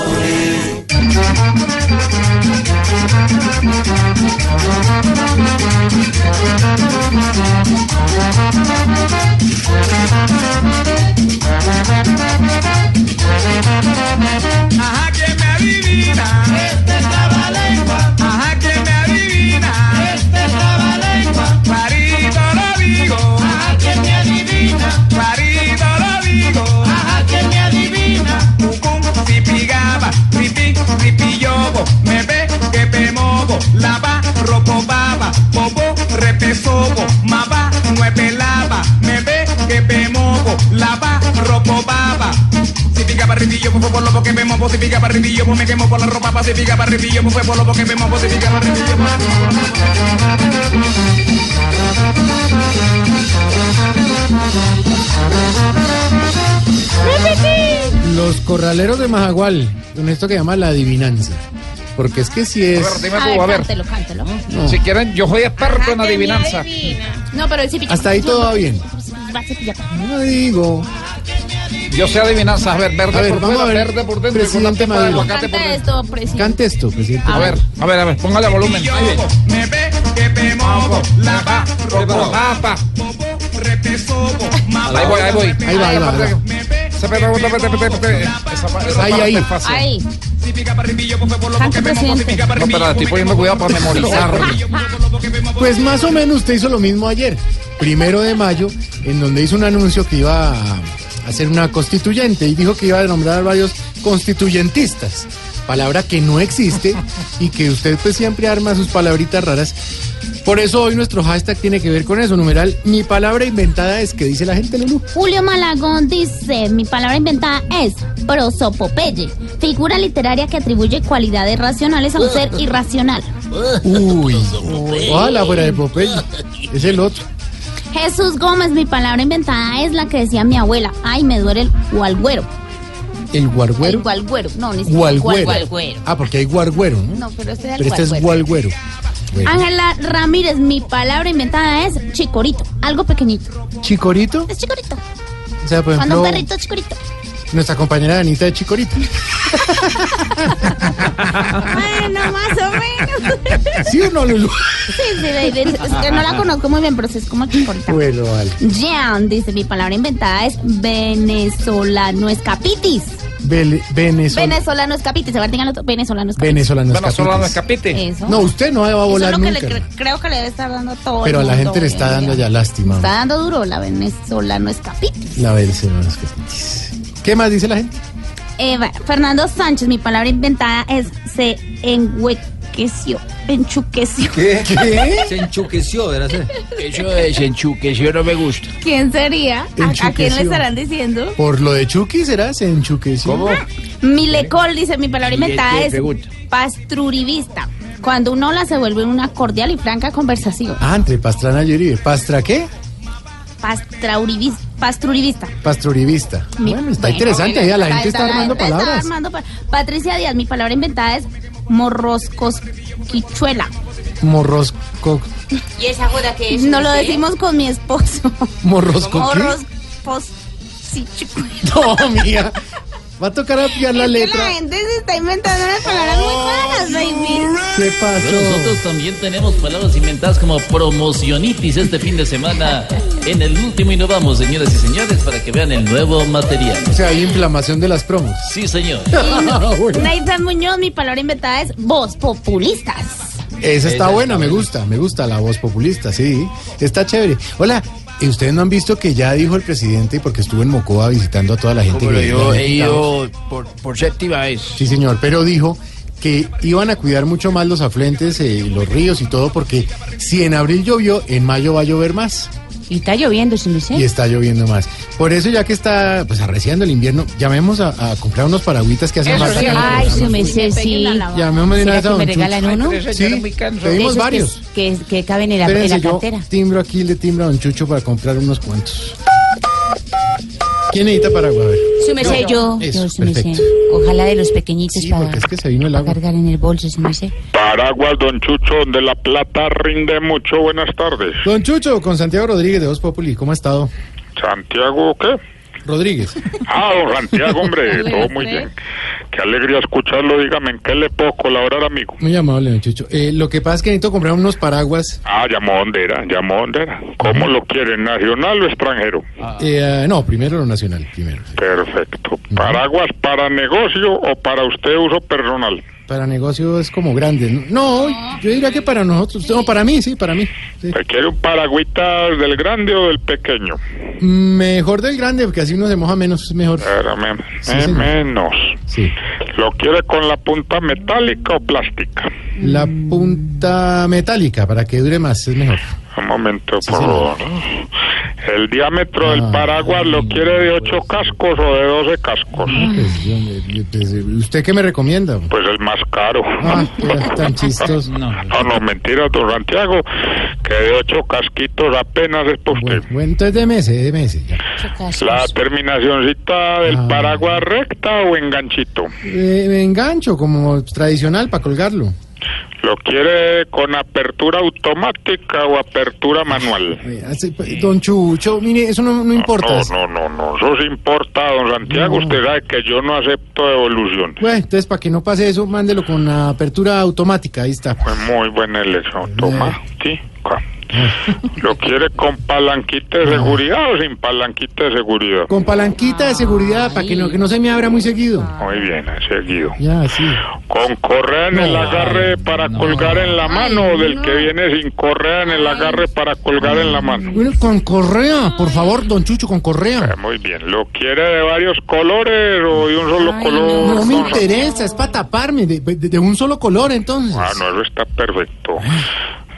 Ajá, que me adivina. Me ve que me movo. Lava, ropo baba. Bobo, repesobo. Maba, nueve lava. Me ve que me movo. Lava, ropo baba. Si pica barritillo, pues fue por lo que me movo. Si pica barritillo, pues me quemo por la ropa. Pa, Si pica barritillo, pues fue por lo que me movo. Si pica barritillo, pues... Los corraleros de Majagual, con esto que llama la adivinanza. Porque es que si es. A ver, dime tú, a ver. Cántelo, cántelo. No. Si quieren, yo soy experto en adivinanza. No, pero él sí pilla. Hasta ahí todo va bien. Va. No digo. Yo sé adivinanza. A ver, verde A ver, por vamos fuera, a ver, verde por dentro presidente Maduro. por dentro. esto, presidente. Cante esto, presidente. A ver, a ver, a ver, póngale volumen. Ahí viene. Me ve que me bobo, repesobo. Ahí voy, ahí voy. Ahí va, ahí va, ahí va. Ahí, pues No, pero estoy poniendo cuidado para memorizar. Pues más o menos usted hizo lo mismo ayer, primero de mayo, en donde hizo un anuncio que iba a hacer una constituyente y dijo que iba a nombrar a varios constituyentistas, palabra que no existe y que usted pues siempre arma sus palabritas raras. Por eso hoy nuestro hashtag tiene que ver con eso, numeral, mi palabra inventada es que dice la gente, Lulu. Julio Malagón dice, mi palabra inventada es prosopopeye, figura literaria que atribuye cualidades racionales a un ser irracional. Uy, ojalá fuera de Popeye, es el otro. Jesús Gómez, mi palabra inventada es la que decía mi abuela, ay, me duele el gualguero. El El guarguero. gualguero, no, ni siquiera Gualguero. gualguero. Ah, porque hay guarguero, ¿no? No, pero este es el Pero este es gualguero. gualguero. Bueno. Ángela Ramírez, mi palabra inventada es chicorito, algo pequeñito. ¿Chicorito? Es chicorito. O sea, por Cuando un perrito chicorito. Nuestra compañera Anita de Chicorito. Bueno, más o menos. ¿Sí o no, Lulu? Sí, sí. Es que no la conozco muy bien, pero sí es como chicorita. Bueno, vale. Jean dice, mi palabra inventada es venezolano escapitis. Vele- Venezuela. Venezolano escapitis. A ver, díganlo tú. Venezolano escapitis. Venezolano Venezolano escapitis. escapite. Eso. No, usted no va a Eso es volar que le cre- creo que le debe estar dando todo. Pero a la mundo gente le está dando ya lástima. Está dando duro la venezolano escapitis. La venezolana escapitis. ¿Qué más dice la gente? Eva, Fernando Sánchez, mi palabra inventada es se enhuequeció, enchuqueció. ¿Qué? Se enchuqueció, ¿verdad? Eso de se enchuqueció no me gusta. ¿Quién sería? ¿A- ¿A, quién le estarán diciendo? Por lo de Chucky será, se enchuqueció. ¿Cómo? Milecol dice, mi palabra inventada es pregunta. pastrurivista. Cuando uno la se vuelve una cordial y franca conversación. Ah, entre Pastrana y Uribe. ¿Pastra qué? Pastraurivis- Pastrurivista. Pastrurivista. Mi- Bueno, está bueno, interesante. bueno, ya la gente está armando está palabras. armando pa- Patricia Díaz, mi palabra inventada es morroscosquichuela. Morrosco. ¿Y esa joda que es? No lo decimos con mi esposo. ¿Morrosco? Morroscosquichuela. No, mía. Va a tocar ampliar la La letra. gente se está inventando unas palabras muy raras, baby. ¿Qué pasó? Nosotros también tenemos palabras inventadas como promocionitis este fin de semana. En el último y no vamos, señoras y señores, para que vean el nuevo material. O sea, hay inflamación de las promos. Sí, señor. Bueno. Nathan Muñoz, mi palabra inventada es voz populistas. Esa está Esa buena, está me buena. gusta, me gusta la voz populista, sí. Está chévere. Hola, ¿y ustedes no han visto que ya dijo el presidente, porque estuvo en Mocoa visitando a toda la gente Pero que yo he ido por, por séptima vez. Sí, señor, pero dijo que iban a cuidar mucho más los afluentes, eh, los ríos y todo, porque si en abril llovió, en mayo va a llover más. Y está lloviendo, ¿sí me sé? Y está lloviendo más. Por eso, ya que está pues arreciando el invierno, llamemos a, a comprar unos paragüitas que hacen falta. sí, Ay, su merced, sí. Llamemos de una ¿Será vez a que me regalan uno? Sí, pedimos que- varios. Que, que caben en la, en la Espérense, yo cartera. timbro aquí, le timbro a don Chucho para comprar unos cuantos. ¿Quién necesita paraguas? Su merced, yo. Eso, yo, su merced. Ojalá de los pequeñitos para, porque es que se vino el para cargar en el bolso, su merced. Paraguas, don Chucho, de la Plata rinde mucho. Buenas tardes. Don Chucho, con Santiago Rodríguez de Voz Populi, ¿cómo ha estado? ¿Santiago qué? Rodríguez. Ah, don Santiago, hombre, todo muy bien. Qué alegría escucharlo. Dígame, ¿en qué le puedo colaborar, amigo? Muy amable, don Chucho. Eh, lo que pasa es que necesito comprar unos paraguas. Ah, llamó dónde era, llamó dónde era. ¿Cómo lo quiere, nacional o extranjero? Eh, ah, no, primero lo nacional, primero. Perfecto. ¿Paraguas para negocio o para usted uso personal? Para negocio es como grande. No, yo diría que para nosotros. No, para mí, sí, para mí. sí. ¿Me quiere un paragüita del grande o del pequeño? Mejor del grande, porque así uno se moja menos, es mejor. Sí, eh, señor. menos. Sí. ¿Lo quiere con la punta metálica o plástica? La punta metálica, para que dure más, es mejor. Un momento, por favor. ¿El diámetro del Ah. paraguas lo quiere de 8 cascos o de 12 cascos? Pues, yo- yo- pues, eh, ¿Usted qué me recomienda? Pues el más caro. Ah, tan chistoso. No, no, mentira, don Santiago, que de 8 casquitos apenas es para usted. Bueno, entonces de meses, de meses. ya. ¿La terminacioncita del Ah. paraguas recta o enganchito? Eh, engancho como tradicional para colgarlo. ¿Lo quiere con apertura automática o apertura manual? Eh, pues, don Chucho, mire, eso no, no importa. No, no, no, no, eso sí importa, don Santiago. Usted sabe que yo no acepto devolución. Bueno, entonces para que no pase eso, mándelo con apertura automática, ahí está. Fue muy buena elección. Toma, sí. ¿Lo quiere con palanquita de seguridad o sin palanquita de seguridad? Con palanquita de seguridad para que no, que no se me abra muy seguido. Muy bien, seguido. Ya, sí. ¿Con correa en el agarre para colgar en la mano o del que viene sin correa en el agarre para colgar en la mano? Bueno, con correa, por favor, don Chucho, con correa. Ah, Muy bien. ¿Lo quiere de varios colores o de un solo color? No me interesa, es para taparme, de, de- de un solo color entonces. Ah, no, eso está perfecto.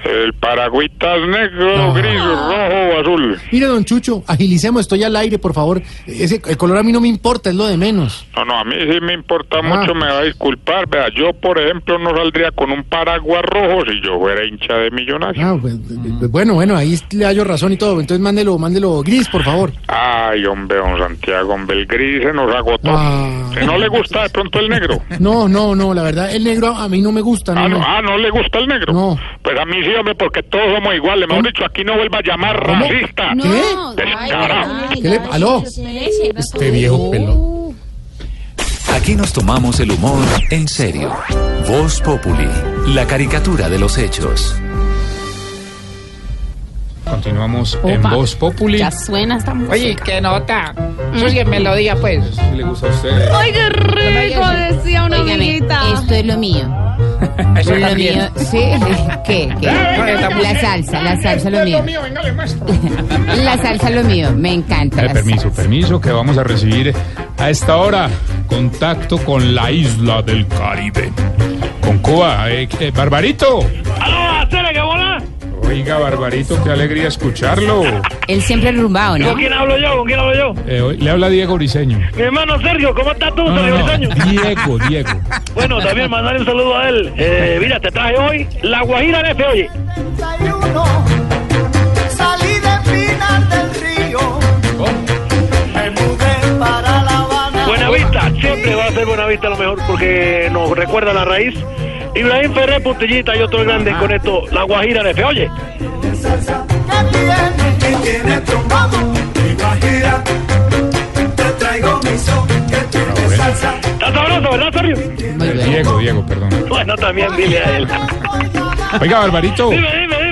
El paragüitas negro, gris, rojo o azul. Mire, don Chucho, agilicemos, estoy al aire, por favor. Ese, el color a mí no me importa, es lo de menos. No, no, a mí sí me importa Ah. mucho, me va a disculpar. Vea, yo, por ejemplo, no saldría con un paraguas rojo si yo fuera hincha de millonario. Ah, pues, pues, bueno, bueno, ahí le hallo razón y todo. Entonces mándelo, mándelo gris, por favor. Ay, hombre, don Santiago, hombre, el gris se nos agotó. Ah. ¿Que no le gusta de pronto el negro? No, no, no, la verdad, el negro a mí no me gusta. Ah, no, no, no. ah, ¿no le gusta el negro? No. Pues a mí sí, hombre, porque todos somos iguales. Mejor dicho, aquí no vuelva a llamar ¿Cómo? racista. ¿Qué? Descarado. ¿Qué le- ¿Aló? Este viejo pelón. Aquí nos tomamos el humor en serio. Voz Populi, la caricatura de los hechos. Continuamos en Opa. Voz Populi. Ya suena esta música. Oye, qué nota. Sí es melodía, pues. ¿Qué le gusta a usted? ¡Ay, qué rico! Decía una Óigame, amiguita. esto es lo mío. Eso lo mío, sí. ¿Qué? ¿Qué? La salsa, la salsa lo mío. venga, le muestro. La salsa lo mío, me encanta. Eh, la permiso, permiso, que vamos a recibir a esta hora contacto con la isla del Caribe. Con Cuba. Eh, eh, Barbarito. ¡Aló, Acere, qué bola! Oiga, Barbarito, qué alegría escucharlo. Él siempre rumbado, ¿no? ¿Con quién hablo yo? ¿Con quién hablo yo? Eh, hoy- le habla Diego Briseño. Mi hermano Sergio, ¿cómo estás tú, No, Sergio no, Briseño? Diego, Diego. Bueno, también mandarle un saludo a él. Eh, mira, te traje hoy la Guajira en F, oye. Salí de Pinar del Río. Me mudé para La Habana. Buenavista, siempre va a ser Buenavista lo mejor porque nos recuerda la raíz. Ibrahim Ferrer, puntillita y otro grande con esto, la Guajira en F, oye. Está sabroso, ¿verdad, Sergio? Diego, Diego, perdón. Bueno, también dile a él. Oiga, Barbarito, Dime, dime, dime.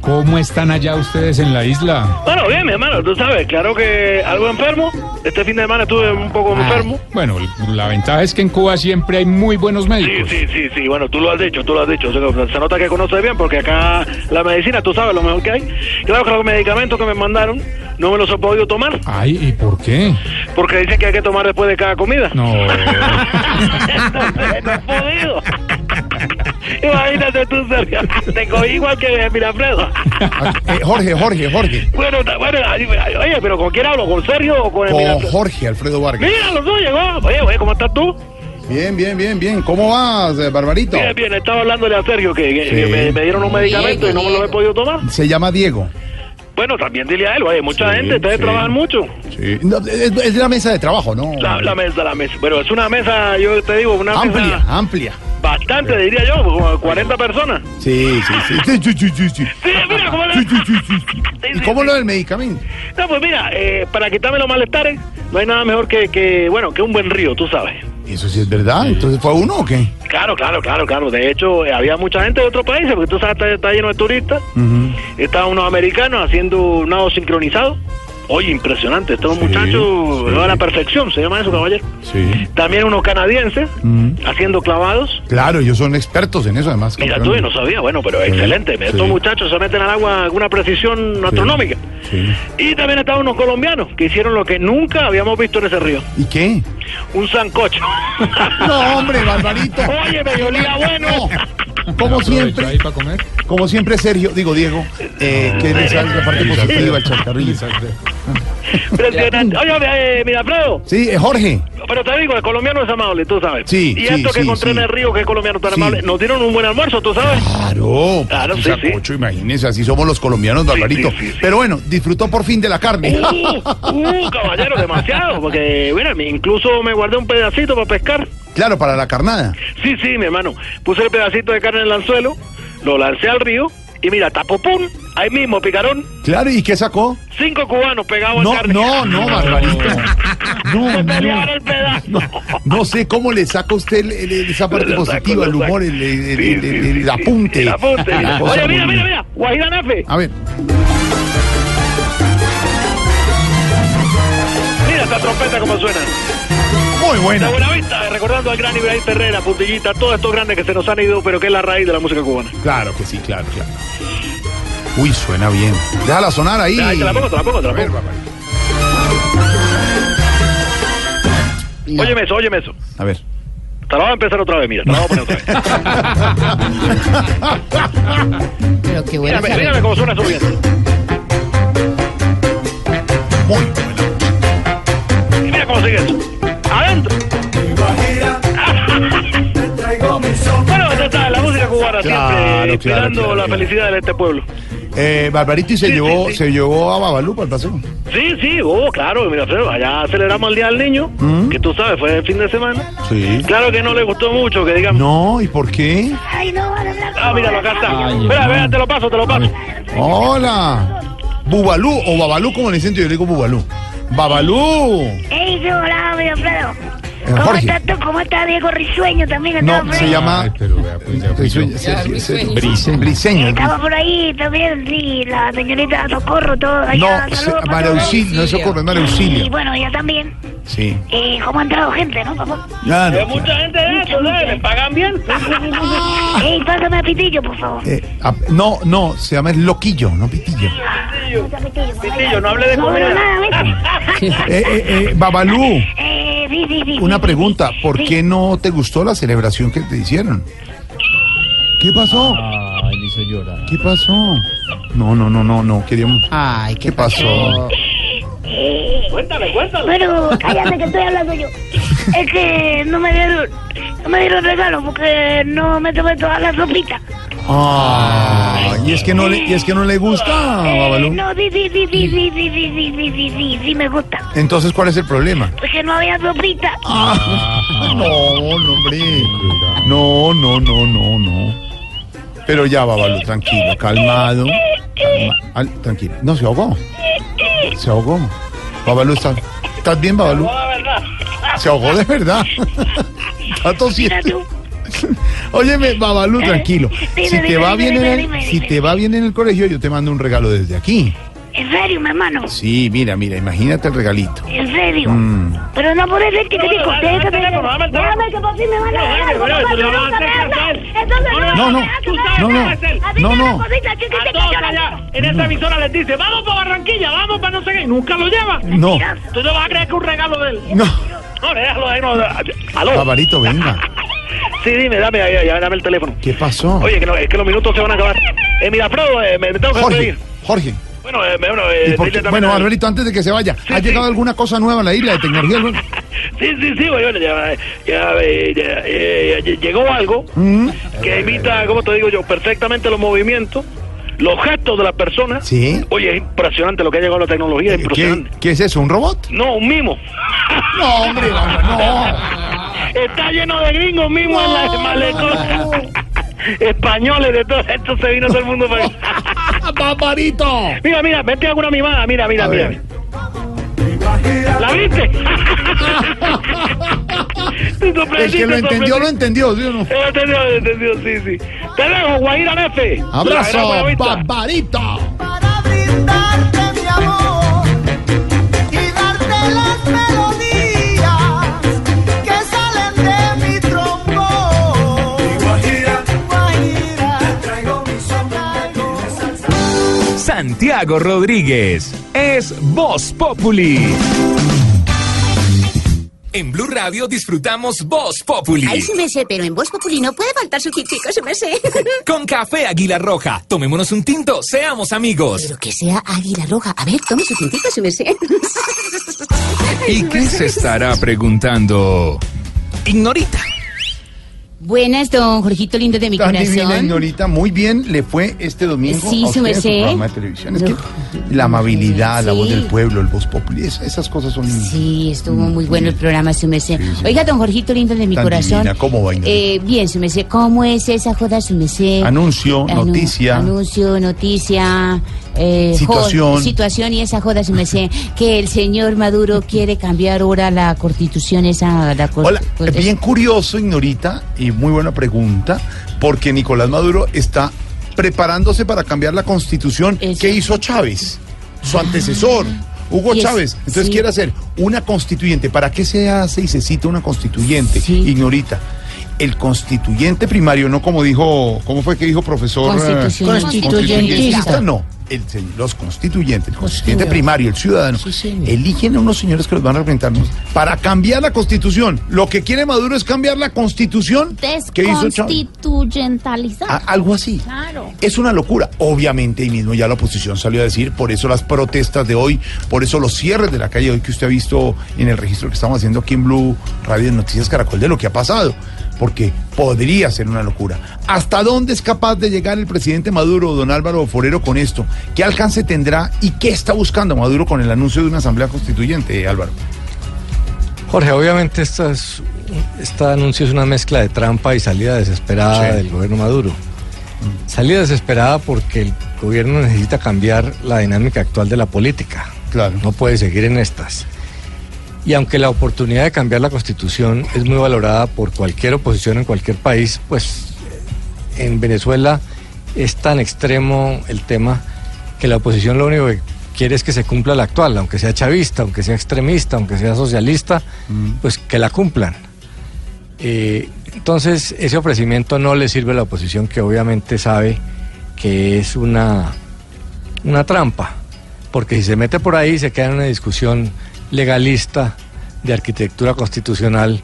¿Cómo están allá ustedes en la isla? Bueno, bien, mi hermano, tú sabes, claro que algo enfermo. Este fin de semana estuve un poco enfermo. Bueno, la ventaja es que en Cuba siempre hay muy buenos Sí, médicos. sí, sí, sí, bueno, tú lo has dicho, tú lo has dicho. O sea, se nota que conoces bien porque acá la medicina, tú sabes lo mejor que hay. Claro que los medicamentos que me mandaron no me los he podido tomar Ay, ¿y por qué? porque dicen que hay que tomar después de cada comida. No. no he podido. Imagínate tú, Sergio. Te cogí igual que Mirafredo. Eh, Jorge, Jorge, Jorge. bueno, bueno, oye, pero ¿con quién hablo? ¿Con Sergio o con el Con Mirafredo? Jorge Alfredo Vargas. Mira, los dos llegó. Oye, oye, ¿cómo estás tú? Bien, bien, bien, bien. ¿Cómo vas, eh, Barbarito? Bien, bien, estaba hablándole a Sergio que, que- Sí. que me, me dieron un medicamento y no me lo he podido tomar. Se llama Diego. Bueno, también dile a él, oye, mucha Sí, gente, ustedes sí. trabajan mucho. Sí. No, es, es la mesa de trabajo, ¿no? La, la mesa, la mesa. Pero es una mesa, yo te digo, una Amplia, mesa amplia. bastante, diría yo, como 40 personas. Sí, sí, sí. Sí, sí, mira, ¿cómo sí. ¿Y cómo lo del medicamento? No, pues mira, eh, para quitarme los malestares, no hay nada mejor que, que, bueno, que un buen río, tú sabes. ¿Eso sí es verdad? ¿Entonces fue uno o qué? Claro, claro, claro, claro. De hecho, eh, había mucha gente de otros países, porque tú sabes, está, está lleno de turistas. Estaban unos americanos haciendo nado sincronizado. Oye, impresionante. Estos Sí, muchachos sí. a la perfección, se llama eso, caballero. Sí. También unos canadienses haciendo clavados. Claro, ellos son expertos en eso, además. Mira campeón. tú, y no sabía, bueno, pero Sí, excelente. Estos muchachos se meten al agua con una precisión astronómica. Y también estaban unos colombianos que hicieron lo que nunca habíamos visto en ese río. ¿Y qué? Un sancocho. No, hombre, Barbarito. Oye, me olía bueno. Como ¿Aprovechó siempre, ahí para comer? como siempre, Sergio, digo Diego, eh, que le sale la parte positiva al chascarrillo. Impresionante. Oye, eh, mira, Alfredo. Sí, eh, Jorge. Pero te digo, el colombiano es amable, tú sabes. Sí, Y sí, esto que sí, encontré sí. en el río, que es colombiano tan Sí. amable, nos dieron un buen almuerzo, tú sabes. Claro, Claro, sí, imagínese, así somos los colombianos, Barbarito. sí, sí, sí. Pero bueno, disfrutó por fin de la carne. Uh, uh, caballero, demasiado, porque, mira, me- me guardé un pedacito para pescar. Claro, para la carnada. Sí, sí, mi hermano. Puse el pedacito de carne en el anzuelo, lo lancé al río, y mira, tapopum, ahí mismo, picarón, Claro, ¿y qué sacó? cinco cubanos pegados No, carne. no, no, Barbarito. No, pelearon no. el pedazo. No, no sé cómo le saca usted el- el- esa parte positiva, el humor, el, apunte. El apunte. Oye, mira, mira, mira, Guajira Nafe. A ver, Mira esta trompeta como suena. Muy De buena. buena vista, recordando al gran Ibrahim Ferrera, Puntillita, todos estos grandes que se nos han ido, pero que es la raíz de la música cubana. Claro que sí, claro, claro. Uy, suena bien. Déjala sonar ahí. Ahí te la pongo, te la pongo, te la A ver, pongo. Barbarito. Óyeme eso, óyeme eso. A ver. Te la voy a empezar otra vez, mira, te la voy a poner otra vez. Pero qué bueno. Mírame, mírame cómo suena eso bien. Muy buena. Y mira cómo sigue eso. Adentro. Bueno, ya está, la música cubana Claro, siempre claro, claro, la claro. felicidad de este pueblo. Eh, Barbarito, ¿y se Sí, llevó sí, sí. se llevó a Babalú para el paseo? Sí, sí, oh, claro, mira, Alfredo, allá celebramos el Día del Niño, ¿Mm? que tú sabes, fue el fin de semana. Sí. Claro que no le gustó mucho, que digamos. No, ¿y por qué? Ay, no, vale, blanco. Ah, míralo, acá está. Espera, espera, te lo paso, te lo paso. Hola. Bubalú o Babalú, como le dicen, yo le digo Bubalú. Babalú. Ey, qué volado, mi Alfredo. Eh, ¿Cómo Jorge. estás tú? ¿Cómo está Diego Risueño también? ¿Estaba No, por se ahí? llama Ay, pero vea, pues ya fui yo. Briseño. Briseño. Briseño. Briseño. Estaba por ahí también, sí, la señorita Socorro, todo allá. No, saludos se- para María todos. Auxilio, no es Socorro, es María Y Auxilio. bueno, ya también. Sí. Eh, ¿Cómo ha entrado gente, no, papá? Claro. Hay mucha gente de eso, ¿sabes? ¿Me pagan bien? Ey, pásame a Pitillo, por favor. Eh, ah, no, no, se llama es Loquillo, no Pitillo. Pitillo, no hable de No, comida. nada, vete. Eh, eh, eh, Babalú, Eh, sí, sí, sí. Una pregunta. ¿Por sí. qué no te gustó la celebración que te hicieron? ¿Qué pasó? Ay, hizo llorar. ¿Qué pasó? No, no, no, no, no, queríamos... Ay, ¿qué pasó? Cuéntale, cuéntale. Pero cállate que estoy hablando yo. Es que no me dieron, no me dieron regalo porque no me tomé toda la sopita. Ah, y es que no le, y es que no le gusta, Eh, Babalú. no, sí, sí, sí, sí, sí, sí, sí, sí, sí, sí, sí, sí me gusta. Entonces, ¿cuál es el problema? Porque no había sopita. Ah, no, no, hombre. No, no, no, no, no. Pero ya, Babalú, tranquilo, calmado. calma- al- tranquilo. No, se ahogó. Se ahogó. Babalú, ¿estás, ¿estás bien, Babalú? Se ahogó de verdad. Está tosiendo. Óyeme, Babalú, tranquilo. Dime, Si te dime, va dime, bien en el, si te va bien en el colegio, yo te mando un regalo desde aquí. En serio, mi hermano. Sí, mira, mira, imagínate el regalito. En serio. Mm. Pero no puede ser chiquitico. Déjame, déjame que por fin me van a dar algo. No No, no, no, no, no, en esta emisora les dice, vamos para Barranquilla, vamos para no sé qué, nunca lo lleva. No. Tú no vas a creer que es un regalo de él. No. No, déjalo ahí, no. Aló. Babalito, venga. Sí, dime, dame, dame el teléfono. ¿Qué pasó? Oye, que, no, es que los minutos se van a acabar. Eh, mira, eh, me, me tengo que Jorge, despedir. Jorge. Bueno, eh, bueno, ¿y eh, Bueno, Alberito, antes de que se vaya, ¿ha llegado alguna cosa nueva a la isla de tecnología? Sí, sí, sí, bueno, ya, ya, ya, eh, llegó algo Mm. que imita, como te digo yo, perfectamente los movimientos, los gestos de las personas. Sí. Oye, es impresionante lo que ha llegado a la tecnología, es ¿Qué, impresionante. qué es eso? ¿Un robot? No, un mimo. No, hombre, no. Está lleno de gringos mismos en la malecón. Españoles de todo esto se vino todo el mundo para ¡Barbarito! Mira, mira, vete a una mimada, mira, mira, A mira. ver. ¿La viste? Te El que lo entendió, lo entendió, ¿sí o no? Eh, entendió, entendió, sí, sí. Te dejo, Guajira Nefe. Abrazo, La gran buena Santiago Rodríguez es Voz Populi. En Blue Radio disfrutamos Voz Populi. Ay, sí me sé, pero en Voz Populi no puede faltar su tintico, sí me sé. Con café Águila Roja. Tomémonos un tinto, seamos amigos. Pero que sea águila roja. A ver, tome su tintico, sí me sé. ¿Y qué se estará preguntando? Ignorita. Buenas, don Jorgito lindo de mi Tan divina, corazón. Ignorita, muy bien le fue este domingo Sí, a su usted en merced. programa de televisión. Es que la amabilidad, la voz del pueblo, el voz populi, es- esas cosas son lindas. Sí, estuvo muy bueno el programa, su merced. Oiga, don Jorgito lindo de mi Tan corazón. divina, ¿cómo va? Eh, bien, su merced. ¿Cómo es esa joda, su merced? Anuncio, Anu- noticia. Anuncio, noticia. Eh, Situación. situación y esa joda, su merced. Que el señor Maduro quiere cambiar ahora la constitución, esa. La Hola, cor- bien curioso, Ignorita, y muy buena pregunta, porque Nicolás Maduro está preparándose para cambiar la constitución que hizo Chávez, su antecesor. Hugo Chávez, entonces sí. quiere hacer una constituyente. ¿Para qué se hace y se cita una constituyente? Ignorita. El constituyente primario, no como dijo, ¿cómo fue que dijo profesor? Constitucionalista. constitucionalista? No, el los constituyentes, el constituyente primario, el ciudadano, eligen a unos señores que los van a representarnos para cambiar la constitución. Lo que quiere Maduro es cambiar la constitución que hizo Chávez. Desconstituyentalizar. A- algo así. Claro. Es una locura. Obviamente, y mismo ya la oposición salió a decir, por eso las protestas de hoy, por eso los cierres de la calle hoy que usted ha visto en el registro que estamos haciendo aquí en Blue Radio de Noticias Caracol de lo que ha pasado. Porque podría ser una locura. ¿Hasta dónde es capaz de llegar el presidente Maduro, don Álvaro Forero, con esto? ¿Qué alcance tendrá y qué está buscando Maduro con el anuncio de una asamblea constituyente, Álvaro? Jorge, obviamente esta es- este anuncio es una mezcla de trampa y salida desesperada Sí. del gobierno Maduro. Salida desesperada porque el gobierno necesita cambiar la dinámica actual de la política. Claro. No puede seguir en estas. Y aunque la oportunidad de cambiar la constitución es muy valorada por cualquier oposición en cualquier país, pues en Venezuela es tan extremo el tema que la oposición lo único que quiere es que se cumpla la actual, aunque sea chavista, aunque sea extremista, aunque sea socialista, pues que la cumplan. Eh, entonces, ese ofrecimiento no le sirve a la oposición que obviamente sabe que es una, una trampa, porque si se mete por ahí se queda en una discusión legalista de arquitectura constitucional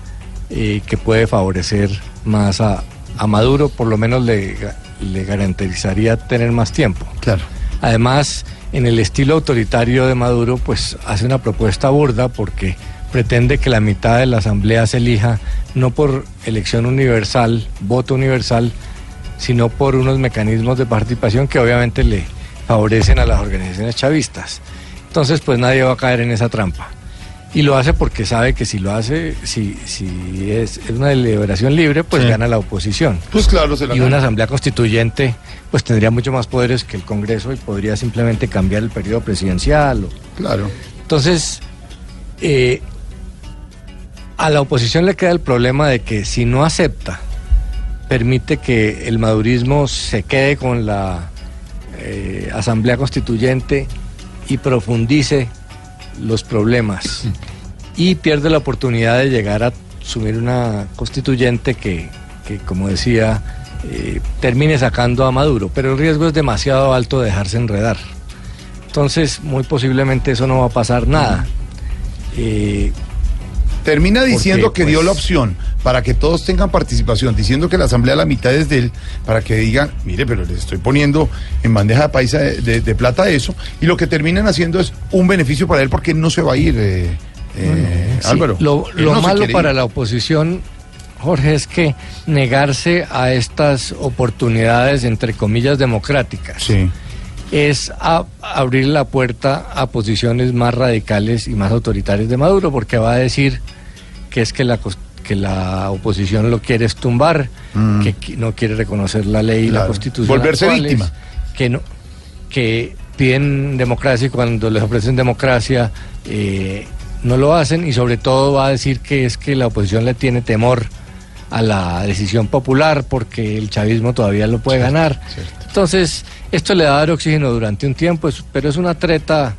eh, que puede favorecer más a, a Maduro, por lo menos le, le garantizaría tener más tiempo. Claro. Además, en el estilo autoritario de Maduro, pues hace una propuesta burda porque pretende que la mitad de la asamblea se elija no por elección universal, voto universal, sino por unos mecanismos de participación que obviamente le favorecen a las organizaciones chavistas. Entonces, pues nadie va a caer en esa trampa. Y lo hace porque sabe que si lo hace, si, si es, una deliberación libre, pues Sí. gana la oposición. Pues claro, se la Y gana. una asamblea constituyente, pues tendría mucho más poderes que el Congreso y podría simplemente cambiar el periodo presidencial. o- Claro. Entonces, eh, a la oposición le queda el problema de que si no acepta, permite que el madurismo se quede con la eh, Asamblea Constituyente y profundice los problemas y pierde la oportunidad de llegar a asumir una constituyente que, que, como decía, eh, termine sacando a Maduro, pero el riesgo es demasiado alto de dejarse enredar. Entonces, muy posiblemente eso no va a pasar nada. Eh, Termina diciendo que dio pues- la opción para que todos tengan participación, diciendo que la asamblea la mitad es de él, para que digan, mire, pero les estoy poniendo en bandeja de paisa de, de- de plata eso, y lo que terminan haciendo es un beneficio para él porque no se va a ir, eh, eh, Sí, Álvaro. Lo, no malo para ir. la oposición, Jorge, es que negarse a estas oportunidades, entre comillas, democráticas, es a- abrir la puerta a posiciones más radicales y más autoritarias de Maduro, porque va a decir que es que la, que la oposición lo quiere estumbar, Mm. que no quiere reconocer la ley y la constitución. Volverse actuales, víctima. Que, no, que piden democracia y cuando les ofrecen democracia eh, no lo hacen y sobre todo va a decir que es que la oposición le tiene temor a la decisión popular porque el chavismo todavía lo puede ganar. Entonces, esto le va a dar oxígeno durante un tiempo, es- pero es una treta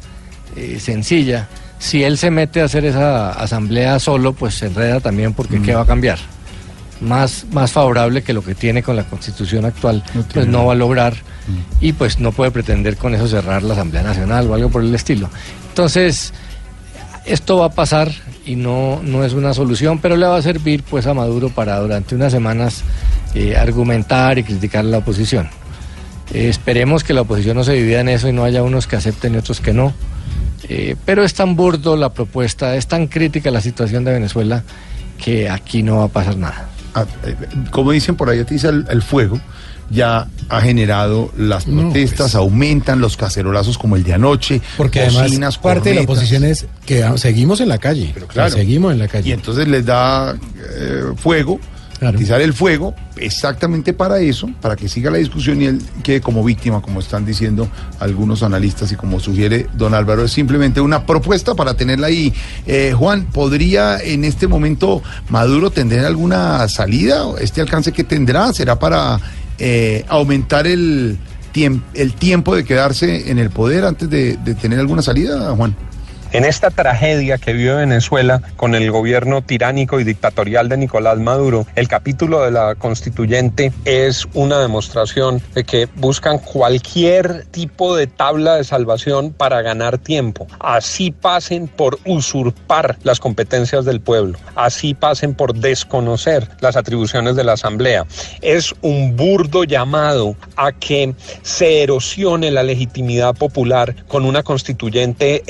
eh, sencilla. Si él se mete a hacer esa asamblea solo, pues se enreda también porque ¿qué va a cambiar? Más, más favorable que lo que tiene con la constitución actual, pues tiene no va a lograr y pues no puede pretender con eso cerrar la Asamblea Nacional o algo por el estilo. Entonces, esto va a pasar y no, no es una solución, pero le va a servir pues a Maduro para durante unas semanas eh, argumentar y criticar a la oposición. Eh, esperemos que la oposición no se divida en eso y no haya unos que acepten y otros que no. Eh, pero es tan burdo la propuesta, es tan crítica la situación de Venezuela que aquí no va a pasar nada. Ah, eh, como dicen por ahí, Atiza, el, el fuego ya ha generado las protestas, aumentan los cacerolazos como el de anoche, Porque además parte de la oposición es que seguimos en la calle. claro. Seguimos en la calle. Y entonces les da eh, fuego, utilizar el fuego exactamente para eso, para que siga la discusión y él quede como víctima, como están diciendo algunos analistas y como sugiere don Álvaro, es simplemente una propuesta para tenerla ahí. Eh, Juan, ¿podría en este momento Maduro tener alguna salida? ¿Este alcance que tendrá será para eh, aumentar el, el tiempo de quedarse en el poder antes de tener alguna salida, Juan? En esta tragedia que vive Venezuela con el gobierno tiránico y dictatorial de Nicolás Maduro, el capítulo de la constituyente es una demostración de que buscan cualquier tipo de tabla de salvación para ganar tiempo. Así pasen por usurpar las competencias del pueblo, así pasen por desconocer las atribuciones de la Asamblea. Es un burdo llamado a que se erosione la legitimidad popular con una constituyente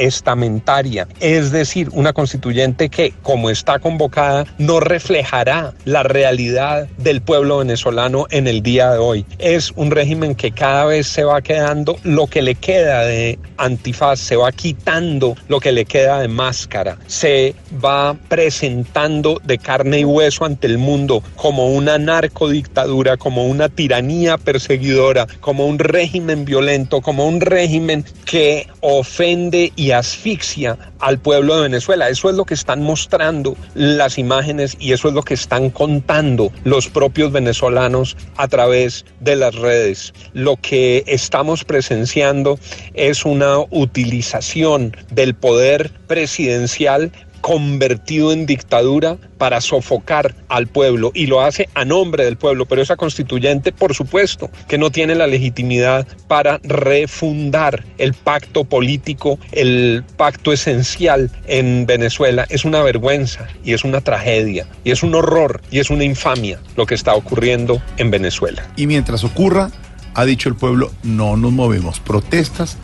es decir, una constituyente que, como está convocada, no reflejará la realidad del pueblo venezolano en el día de hoy. Es un régimen que cada vez se va quedando lo que le queda de antifaz, se va quitando lo que le queda de máscara, se va presentando de carne y hueso ante el mundo como una narcodictadura, como una tiranía perseguidora, como un régimen violento, como un régimen que ofende y asfixia al pueblo de Venezuela. Eso es lo que están mostrando las imágenes y eso es lo que están contando los propios venezolanos a través de las redes. Lo que estamos presenciando es una utilización del poder presidencial convertido en dictadura para sofocar al pueblo y lo hace a nombre del pueblo, pero esa constituyente, por supuesto, que no tiene la legitimidad para refundar el pacto político, el pacto esencial en Venezuela. Es una vergüenza y es una tragedia y es un horror y es una infamia lo que está ocurriendo en Venezuela. Y mientras ocurra, ha dicho el pueblo, no nos movemos. Protestas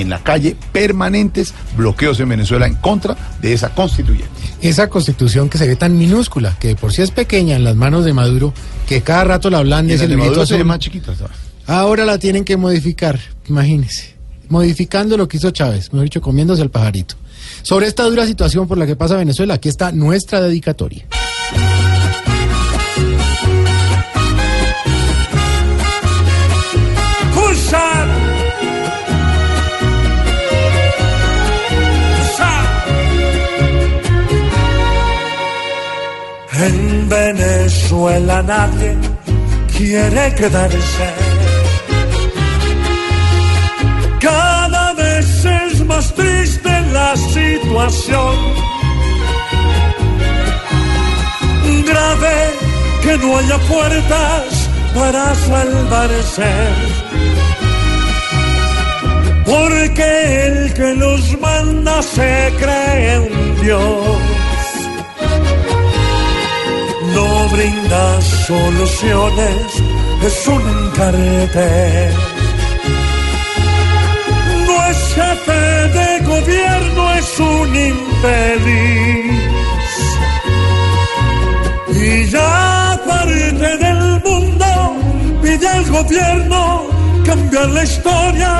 en la calle permanentes, bloqueos en Venezuela en contra de esa constituyente. Esa constitución que se ve tan minúscula, que de por sí es pequeña en las manos de Maduro, que cada rato la Y ablande la el Maduro se ve más chiquita, ¿sabes? Ahora la tienen que modificar, imagínense. Modificando lo que hizo Chávez, mejor dicho, comiéndose el pajarito. Sobre esta dura situación por la que pasa Venezuela, aquí está nuestra dedicatoria. En Venezuela nadie quiere quedarse. Cada vez es más triste la situación. Grave que no haya puertas para salvarse. Porque el que los manda se cree un Dios. No brinda soluciones, es un encarete. No es jefe de gobierno, es un infeliz. Y ya parte del mundo pide al gobierno cambiar la historia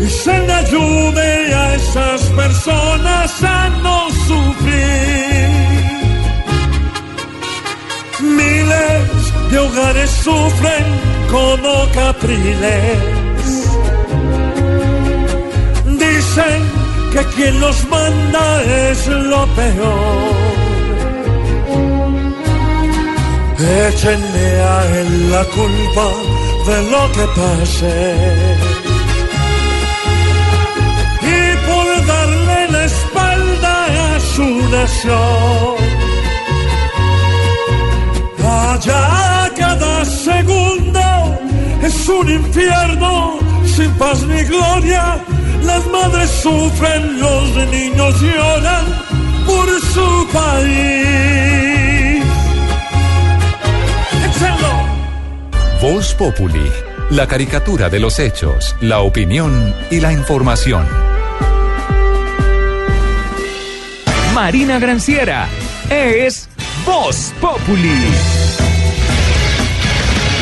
y se le ayude a esas personas a no sufrir. Miles de hogares sufren como capriles. Dicen que quien los manda es lo peor. Échenle a él la culpa de lo que pase. Y por darle la espalda a su nación. Es un infierno sin paz ni gloria. Las madres sufren, los niños lloran por su país. ¡Échenlo! Voz Populi, la caricatura de los hechos, la opinión y la información. Marina Granciera es Voz Populi.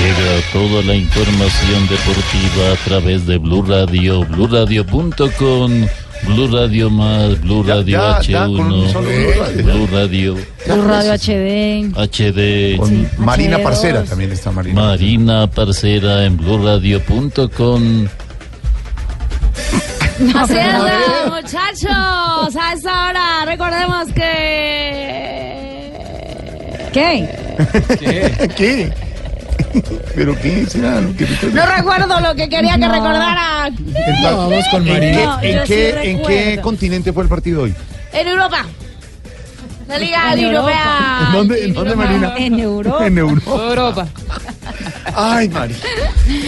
Llega toda la información deportiva a través de Blue Radio, BlueRadio.com, Blue Radio más, Blue Radio ya, ya, con H1, solo Blue Radio. Blue Radio Blue Radio HD. HD. Con Marina HD2. Parcera también está Marina. Marina Parcera en BlueRadio.com. Así es, muchachos. A esta hora recordemos que. ¿Qué? ¿Qué? ¿Pero qué será? lo que- No recuerdo lo que quería que recordaran. Vamos con ¿En Marina. qué, en yo sí qué- en qué recuerdo. continente fue el partido hoy? En Europa. La Liga En Europea. ¿En dónde, en dónde Marina? En Europa. En Europa. Europa. Ay, Mari.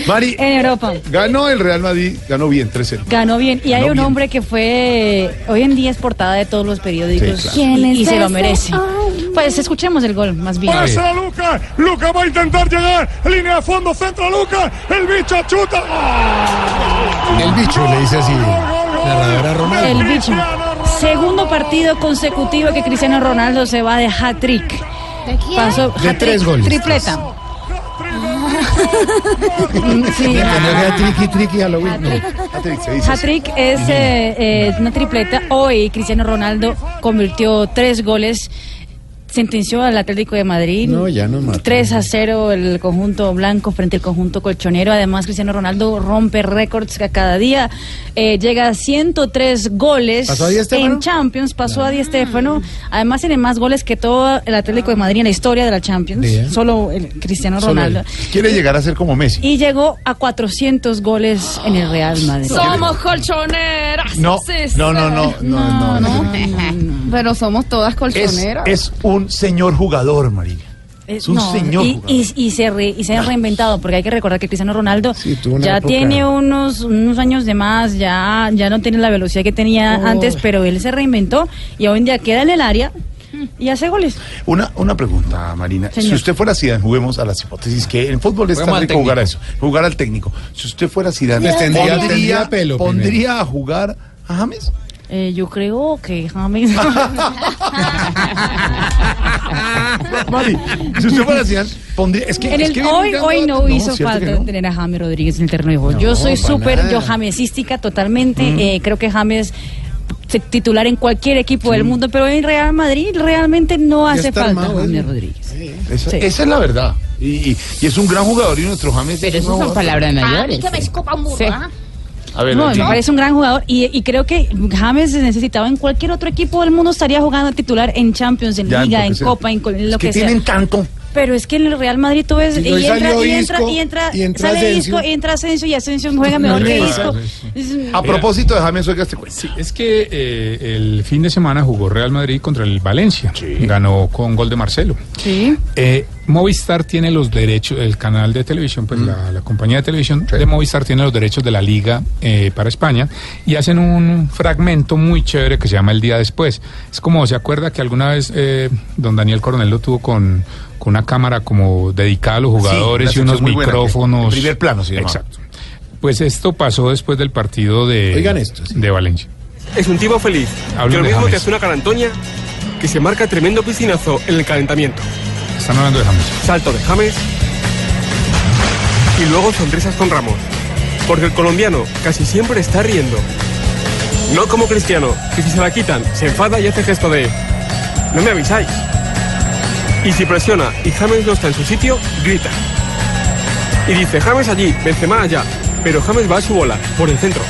Mari, En Europa. ganó el Real Madrid, ganó bien, 3-0. Ganó bien. Y hay un bien. hombre que fue. Hoy en día es portada de todos los periódicos. Sí, claro. y- ¿Quién y, se lo merece. Pues escuchemos el gol, más bien. Pasa a Lucas. Lucas va a intentar llegar. Línea de fondo, centro Lucas. El bicho chuta. El bicho le dice así. Narradora Ronaldo. El bicho. Segundo partido consecutivo que Cristiano Ronaldo se va de hat-trick. ¿De quién? Pasó De tres goles. Tripleta. Sí. Hat-trick es eh, eh, una tripleta. Hoy Cristiano Ronaldo convirtió tres goles sentenció al Atlético de Madrid. No, ya no mató. 3 a 0 el conjunto blanco frente al conjunto colchonero. Además, Cristiano Ronaldo rompe récords a cada día. Eh, llega a 103 goles ¿Pasó a Di Stéfano? en Champions. Pasó a Di Stéfano. Además, tiene más goles que todo el Atlético de Madrid en la historia de la Champions. Bien. Solo el Cristiano Ronaldo. Quiere llegar a ser como Messi. Y llegó a 400 goles en el Real Madrid. Somos colchoneras. No, Sí, no, no, no, no, no, no. Pero somos todas Es, colchoneras. es un señor jugador, María. Es un No, señor y, jugador. y- y se re- y se ha reinventado, porque hay que recordar que Cristiano Ronaldo ya época- tiene unos, unos años de más, ya, ya no tiene la velocidad que tenía Oh. antes, pero él se reinventó y hoy en día queda en el área y hace goles. Una, una pregunta, Marina. Si usted fuera Zidane, juguemos a las hipótesis, que en fútbol es tan rico jugar a eso, jugar al técnico. Si usted fuera Zidane, Les tendría- ¿pondría, tendría pelo ¿pondría a jugar a James? Eh, yo creo que James... Mari, si usted fuera Zidane, pondría... Es que, En es el- que hoy, hoy no, hizo ¿cierto que falta no? tener a James Rodríguez en el terreno de juego. No, yo soy súper yo jamesística totalmente. Mm. eh, creo que James se- titular en cualquier equipo del mundo, pero en Real Madrid realmente no Ya hace falta armado, James ¿eh? Rodríguez. Esa, Sí. esa es la verdad. Y, y- y es un gran jugador y nuestro James... Pero es un son palabras A mí que A ver, No, me parece un gran jugador y, y creo que James necesitaba en cualquier otro equipo del mundo estaría jugando titular en Champions, en Ya, Liga, en sea. Copa, en lo Es que que, sea. tienen tanto. Pero es que en el Real Madrid tú ves Y entra, y entra y entra, y entra sale Asensio. Isco y entra Asensio y Asensio juega mejor que Isco. Es- A propósito de James, oiga este cuento. Sí, es que eh, el fin de semana jugó Real Madrid contra el Valencia. Ganó con gol de Marcelo. Sí. Eh, Movistar tiene los derechos, el canal de televisión, pues la, la compañía de televisión de Movistar tiene los derechos de la liga eh, para España y hacen un fragmento muy chévere que se llama El Día Después. Es como, ¿se acuerda que alguna vez eh, don Daniel Coronel lo tuvo con, con una cámara como dedicada a los jugadores Sí, y unos buena, micrófonos? en primer plano llamaba. Exacto. Pues esto pasó después del partido de, Oigan esto, de Valencia. Es un tipo feliz. Hablen que lo mismo James. que hace una carantoña que se marca tremendo piscinazo en el calentamiento. Están hablando de James. Salto de James. Y luego sonrisas con Ramos. Porque el colombiano casi siempre está riendo. No como Cristiano, que si se la quitan, se enfada y hace gesto de... No me avisáis. Y si presiona y James no está en su sitio, grita. Y dice James allí, Benzema allá. Pero James va a su bola, por el centro.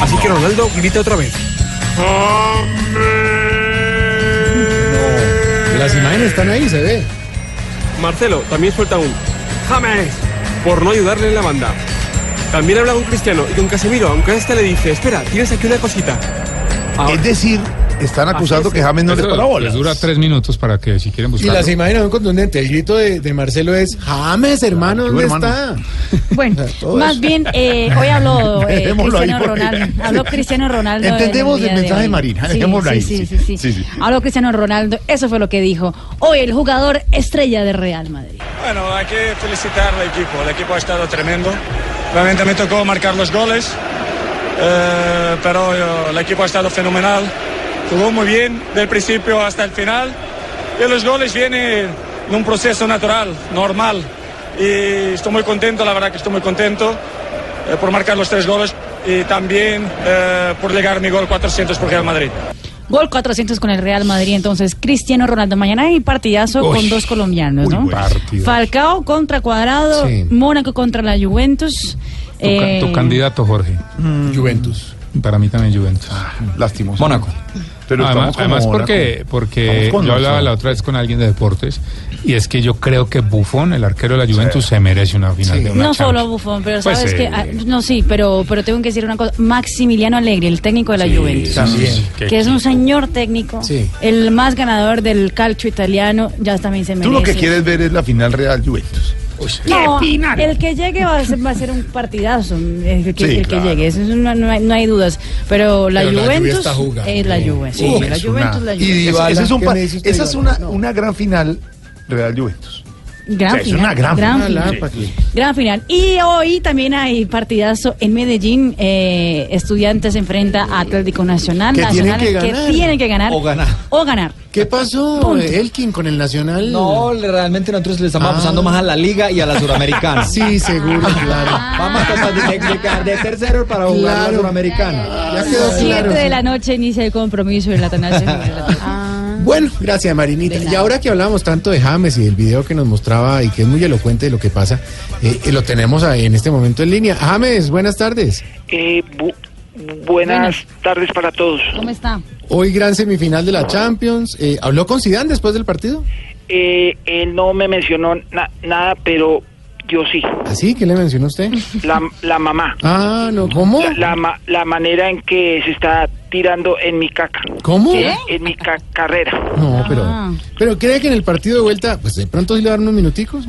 Así que Ronaldo grita otra vez. Las imágenes están ahí, se ve. Marcelo también suelta un James por no ayudarle en la banda. También habla con Cristiano y con Casemiro, aunque a este le dice, espera, tienes aquí una cosita. Es decir, están acusando que James no les Eso para bola. les dura tres minutos para que si quieren Y buscar. las imágenes son contundentes. El grito de, de Marcelo es, James, hermano, ¿dónde hermano. está? Bueno, más bien, eh, hoy habló eh, Cristiano Ronaldo. Habló Cristiano Ronaldo. en Entendemos día el mensaje de Marina, Sí, dejémoslo sí, ahí, Sí, sí. sí, sí. Sí, sí. Habló Cristiano Ronaldo. Eso fue lo que dijo. Hoy el jugador estrella de Real Madrid. Bueno, hay que felicitar al equipo. El equipo ha estado tremendo. Realmente me tocó marcar los goles, eh, pero eh, el equipo ha estado fenomenal. Jugó muy bien del principio hasta el final. Y los goles vienen en un proceso natural, normal. Y estoy muy contento, la verdad que estoy muy contento eh, por marcar los tres goles y también eh, por llegar a mi gol 400 por Real Madrid. Gol 400 con el Real Madrid. Entonces, Cristiano Ronaldo. Mañana hay partidazo Uy. con dos colombianos, ¿no? Falcao contra Cuadrado. Sí. Mónaco contra la Juventus. Tu, eh, tu candidato, Jorge. Juventus. Para mí también Juventus. Lástimos. Mónaco. Pero además, porque, porque yo hablaba la otra vez con alguien de deportes y es que yo creo que Buffon, el arquero de la Juventus, se merece una final de una No Champions. solo Buffon, pero Pues, sabes eh, que ah, no sí, pero pero tengo que decir una cosa, Maximiliano Allegri, el técnico de la Sí, Juventus, también. Qué que es un señor técnico, Sí. el más ganador del calcio italiano, ya también se merece. Tú lo que quieres ver es la final Real Juventus. No, el que llegue va a ser, va a ser un partidazo, el que, Sí, el que claro. llegue, eso es una- no, hay, no hay dudas. Pero la Pero Juventus jugando. la Juve, sí, Uf, la Juventus una- la y Juve. Dybala, ese es un ¿qué pa- me dice usted, esa es una, una gran final Real Juventus. Gran O sea, es final, una gran final. final. Sí. Gran final. Y hoy también hay partidazo en Medellín. Eh, estudiantes se enfrenta a Atlético Nacional. Que tienen Nacional que ganar. tienen que ganar. O ganar. O ganar. ¿Qué pasó, Punto. Elkin, con el Nacional? No, realmente nosotros le estamos Ah. apostando más a la Liga y a la Suramericana. Sí, seguro, claro. Vamos a tratar de, tercero para jugar Claro. la Suramericana. Ya quedó Siete claro. de la noche inicia el compromiso en la Atanasio. Bueno, gracias Marinita. Y ahora que hablábamos tanto de James y del video que nos mostraba y que es muy elocuente de lo que pasa, eh, eh, lo tenemos ahí en este momento en línea. James, buenas tardes. Eh, bu- buenas tardes para todos. ¿Cómo está? Hoy gran semifinal de la Champions. Eh, ¿Habló con Zidane después del partido? Eh, él no me mencionó na- nada, pero yo sí. ¿Así? ¿Qué le mencionó usted? La, la mamá. Ah, no, ¿cómo? La, la, ma- la manera en que se está tirando en mi caca. ¿Cómo? En, en mi ca- carrera. No, pero, pero cree que en el partido de vuelta, pues de pronto sí le dan unos minuticos.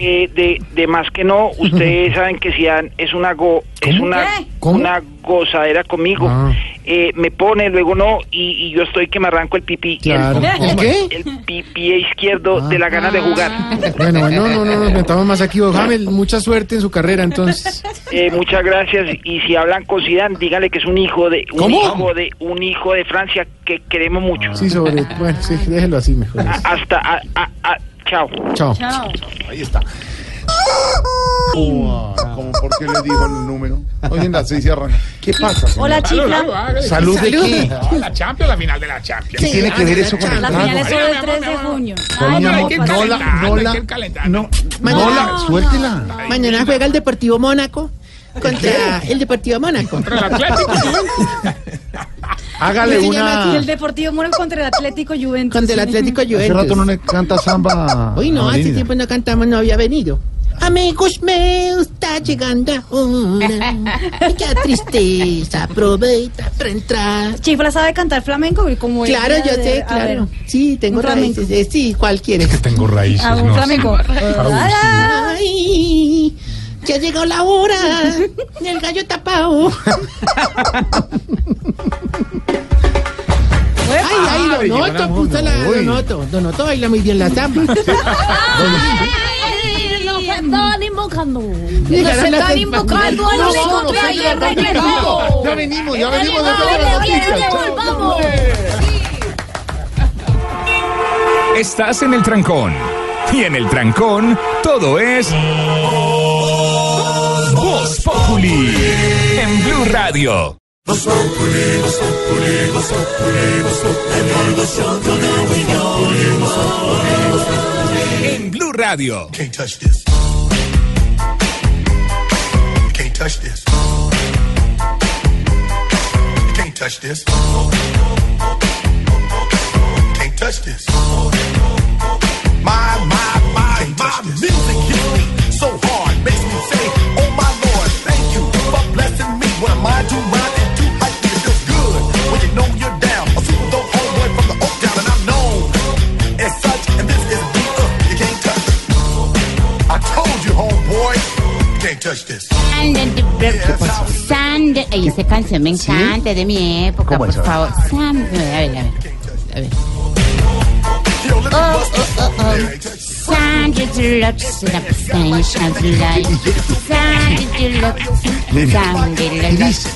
Eh, de, de más que no, ustedes saben que Zidane es una go, es una, una gozadera conmigo. Ah. Eh, me pone, luego no, y, y yo estoy que me arranco el pipí. Claro. ¿El qué? El pi- pie izquierdo de la gana de jugar. Bueno, bueno, no, no, no nos metamos más aquí. don James, mucha suerte en su carrera entonces. Eh, muchas gracias. Y si hablan con Zidane, díganle que es un hijo de un ¿Cómo? hijo de un hijo de Francia que queremos mucho. Sí, sobre. Bueno, sí, déjelo así mejor. A- hasta, a- a- a- chao. Chao. Ahí está. ¿Cómo por qué le dijo el número? Oye, las seis y arranca. ¿Qué pasa? Hola, chifla. ¿Salud de qué? No, la Champions, la final de la Champions. ¿Qué tiene que ver eso con el La final es solo el 3 de junio. Ay, no, no pasa la, no la, no, no la, suéltela. Mañana juega el Deportivo Mónaco contra el Deportivo Mónaco. Contra el Atlético. Hágale ¿Cómo se llama una. aquí El Deportivo Mónaco contra el Atlético Juventus. Contra el Atlético Hace rato no Juventus. le canta samba. Uy, no, hace tiempo no cantamos, no había venido. Amigos míos, está llegando ahora. Qué tristeza, aprovecha para entrar. Chifla sabe cantar flamenco como Claro, yo de- sé, claro. ver, Sí, tengo flamenco. raíces. eh, sí, ¿cuál quieres? Tengo raíces. a un no sé. flamenco. Ay, ya llegó la hora del gallo tapado. Ay, ay, Donoto, puso la Donoto. Donoto baila muy bien la samba. Nos están invocando. Nos las están invocando a No, los no, no, encontré no, ayer no, no, regresado. Ya venimos, ya venimos de las noticias. volvamos. Estás en el trancón. Y en el trancón, todo es. Voz Populi. En Blue Radio. En Blue Radio. Can't touch this. Can't touch this. Can't touch this. Can't touch this. My, my, my, my music hits me so hard, makes me say, Oh ay, esa canción me encanta, es de mi época, ¿Cómo por es? A ver. favor. Sand, a ver, a ver, a ver. Oh, oh, oh, oh. Sand deluxe, la deluxe, Sand deluxe, Sand deluxe.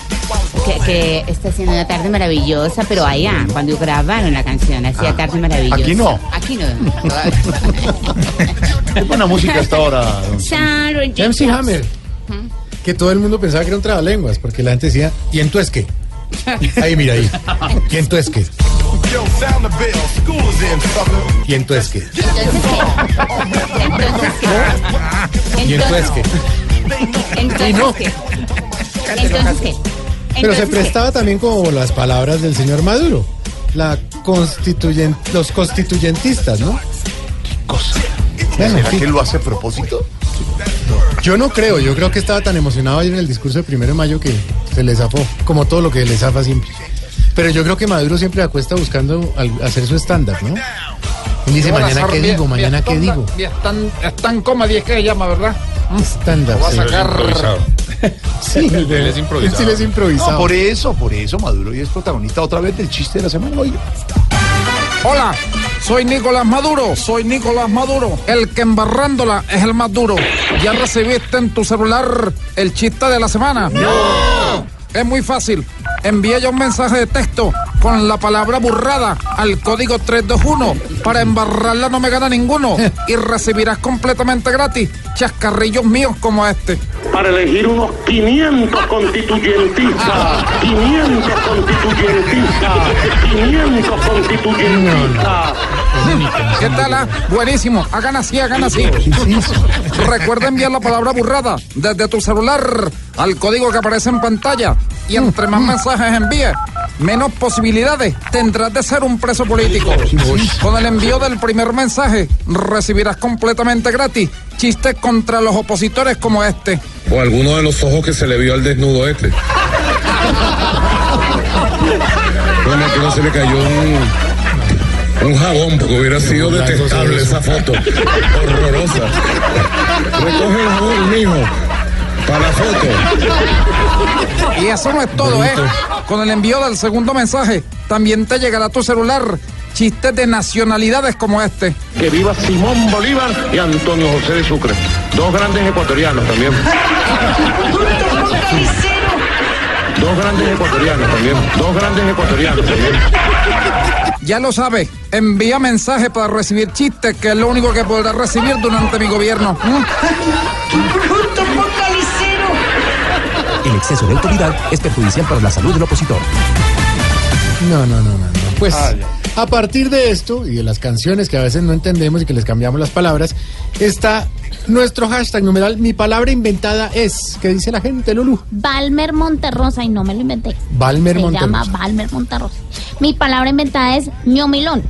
Que, que está haciendo una tarde maravillosa, pero allá, cuando grabaron la canción, hacía tarde maravillosa. aquí no. Aquí no. Qué buena música hasta ahora. MC Hammer. Que todo el mundo pensaba que era un trabalenguas, porque la gente decía, ¿y entonces qué? Ahí, mira ahí. ¿Y entonces qué? ¿Y entonces qué? ¿Y Entonces, qué? Entonces, ¿qué? Entonces, ¿qué? Pero se ¿qué? prestaba también como las palabras del señor Maduro. La constituyen, los constituyentistas, ¿no? Bueno, ¿Será sí. que lo hace a propósito? Yo no creo, yo creo que estaba tan emocionado ayer en el discurso del primero de mayo que se le zafó, como todo lo que le zafa siempre. Pero yo creo que Maduro siempre acuesta buscando al- hacer su estándar, ¿no? Él dice, mañana qué digo, mañana qué digo. Y están, están cómodas, es que se llama, ¿verdad? Estándar. Lo va a sacar. Sí, Él es improvisado. Él sí les improvisado. No, por eso, por eso Maduro y es protagonista otra vez del chiste de la semana. Oiga. Hola, soy Nicolás Maduro, soy Nicolás Maduro, el que embarrándola es el más duro. ¿Ya recibiste en tu celular el chiste de la semana? No. Es muy fácil. Envía ya un mensaje de texto con la palabra burrada al código 321. Para embarrarla no me gana ninguno y recibirás completamente gratis chascarrillos míos como este. para elegir unos 500 constituyentistas. 500 constituyentistas. 500 constituyentistas. ¿Qué tal? ah? Buenísimo. Hagan así, hagan así. Recuerda enviar la palabra burrada desde tu celular al código que aparece en pantalla. Y entre más mensajes envíes, menos posibilidades tendrás de ser un preso político. Con el envío del primer mensaje, recibirás completamente gratis chistes contra los opositores como este. O alguno de los ojos que se le vio al desnudo este. Bueno, que no se le cayó un, un jabón, porque hubiera sido detestable esa foto. Horrorosa. Recoge el jabón, mijo. Para la foto. Y eso no es todo, ¿eh? Con el envío del segundo mensaje, también te llegará tu celular chistes de nacionalidades como este. Que viva Simón Bolívar y Antonio José de Sucre. Dos grandes ecuatorianos también. Dos grandes ecuatorianos también. Dos grandes ecuatorianos también. Ya lo sabes, envía mensaje para recibir chistes, que es lo único que podrás recibir durante mi gobierno. ¿Mm? El exceso de autoridad es perjudicial para la salud del opositor. No, no, no, no. no. Pues Ah, a partir de esto y de las canciones que a veces no entendemos y que les cambiamos las palabras, está nuestro hashtag numeral Mi palabra inventada es. ¿Qué dice la gente, Lulu? Balmer Monterrosa, y no me lo inventé. Balmer Se Monterrosa. llama Balmer Monterrosa. Mi palabra inventada es ñomilón.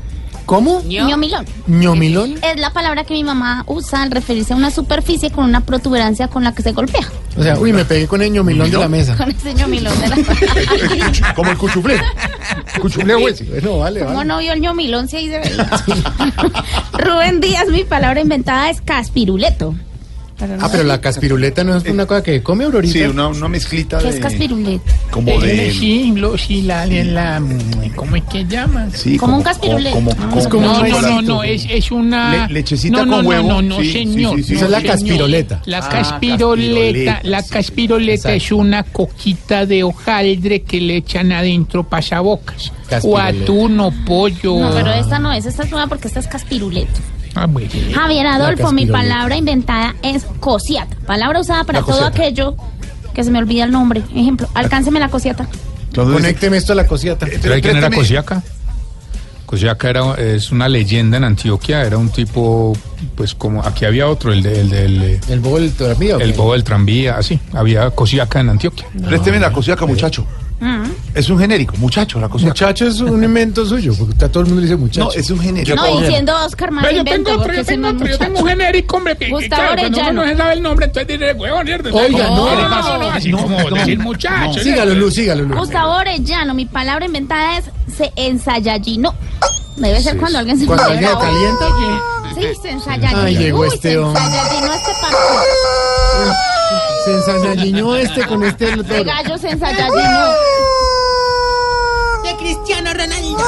¿Cómo? ñomilón. ¿Ñomilón? Es la palabra que mi mamá usa al referirse a una superficie con una protuberancia con la que se golpea. O sea, uy, me pegué con el ñomilón de la mesa. Con ese ñomilón de la Como el cuchuflé. Cuchuflé, güey. Bueno, vale, ¿Cómo vale. no vio el ñomilón si ahí se veía? Rubén Díaz, mi palabra inventada es caspiruleto. No Ah, pero la caspiruleta no es una cosa que come Aurorita. Sí, una, una mezclita ¿Qué de... es caspiruleto? Como de... Sí, lo, sí, la, la, ¿cómo es que llama? Sí, Como un caspirulé. Como, Ah. como- Es como no, no, no, no, es, es una... Le- lechecita no, no, con no, huevo. No, no, Sí, sí, señor. sí, sí. no, Esa es la señor. caspiroleta. La Ah, caspiroleta, la sí. caspiroleta es una coquita de hojaldre que le echan adentro pasabocas. O Caspiroleta. atún o pollo. No, pero esta no es, esta es nueva porque esta es caspiruleto. Ah. Javier Adolfo, mi palabra inventada es cosiata. Palabra usada para La todo cosiata. aquello que se me olvida el nombre. Ejemplo, alcánceme la cosiata. Conécteme esto a la cosiata. ¿Sabe quién era Cosiaca? Cosiaca era, es una leyenda en Antioquia, era un tipo, pues como aquí había otro, el, de- el del... ¿El bobo del tranvía o El bobo del tranvía, así, había Cosiaca en Antioquia. Présteme la cosiaca, muchacho. Es un genérico, muchacho, la cosiaca. Muchacho es un invento suyo, porque está todo el mundo dice muchacho. No, es un genérico. No, diciendo Oscar más yo tengo otro, yo tengo no otro, yo tengo un genérico, hombre, que, Gustavo claro, cuando uno Orellano. no se sabe el nombre, entonces diré, huevón, ¿cierto? Oiga, no. ¿Qué le pasó, no? Así como decir muchacho. Sígalo, Luz, sígalo, Luz. Gustavo Orellano, mi palabra inventada es se ensayallino. Debe ser cuando alguien se Cuando alguien calienta, Sí, se ensayallino. Ay, llegó este se hombre. ensayallinó este partido. Se ensayalló este con este El toro. gallo se ensayallinó. De Cristiano Ronaldo.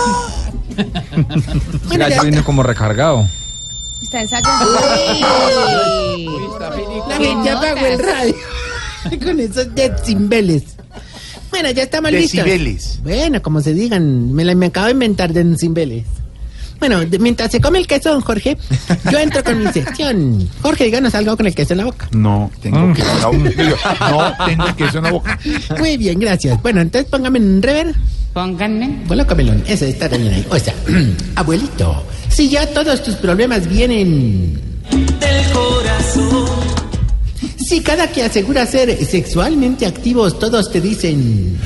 El gallo viene como recargado. Está ensayallino. La gente apagó el radio. Con esos decibeles. Bueno, ya estamos listos. Decibeles. Bueno, como se digan, me, la, me acabo de inventar decibeles. Bueno, de- mientras se come el queso, don Jorge, yo entro con mi sección. Jorge, díganos algo con el queso en la boca. No, tengo queso en la boca. No, tengo queso en la boca. Muy bien, gracias. Bueno, entonces póngame en rever. Pónganme. Bueno, camelón, eso está bien ahí. O sea, abuelito, si ya todos tus problemas vienen Del corazón. Si cada que asegura ser sexualmente activos todos te dicen...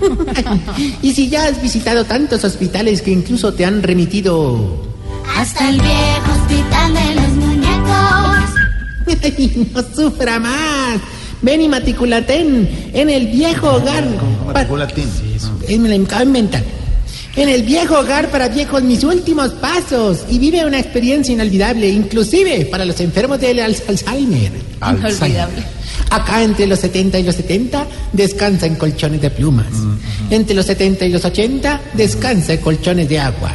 y si ya has visitado tantos hospitales que incluso te han remitido... Hasta el viejo hospital de los muñecos. Ay, no sufra más. Ven y matriculate en, el viejo hogar. pa- Eh, me la acabo de inventar. En el viejo hogar para viejos, mis últimos pasos. Y vive una experiencia inolvidable, inclusive para los enfermos del Al- Alzheimer. Inolvidable. Acá entre los 70 y los 70 descansa en colchones de plumas. Entre los 70 y los 80 descansa en colchones de agua.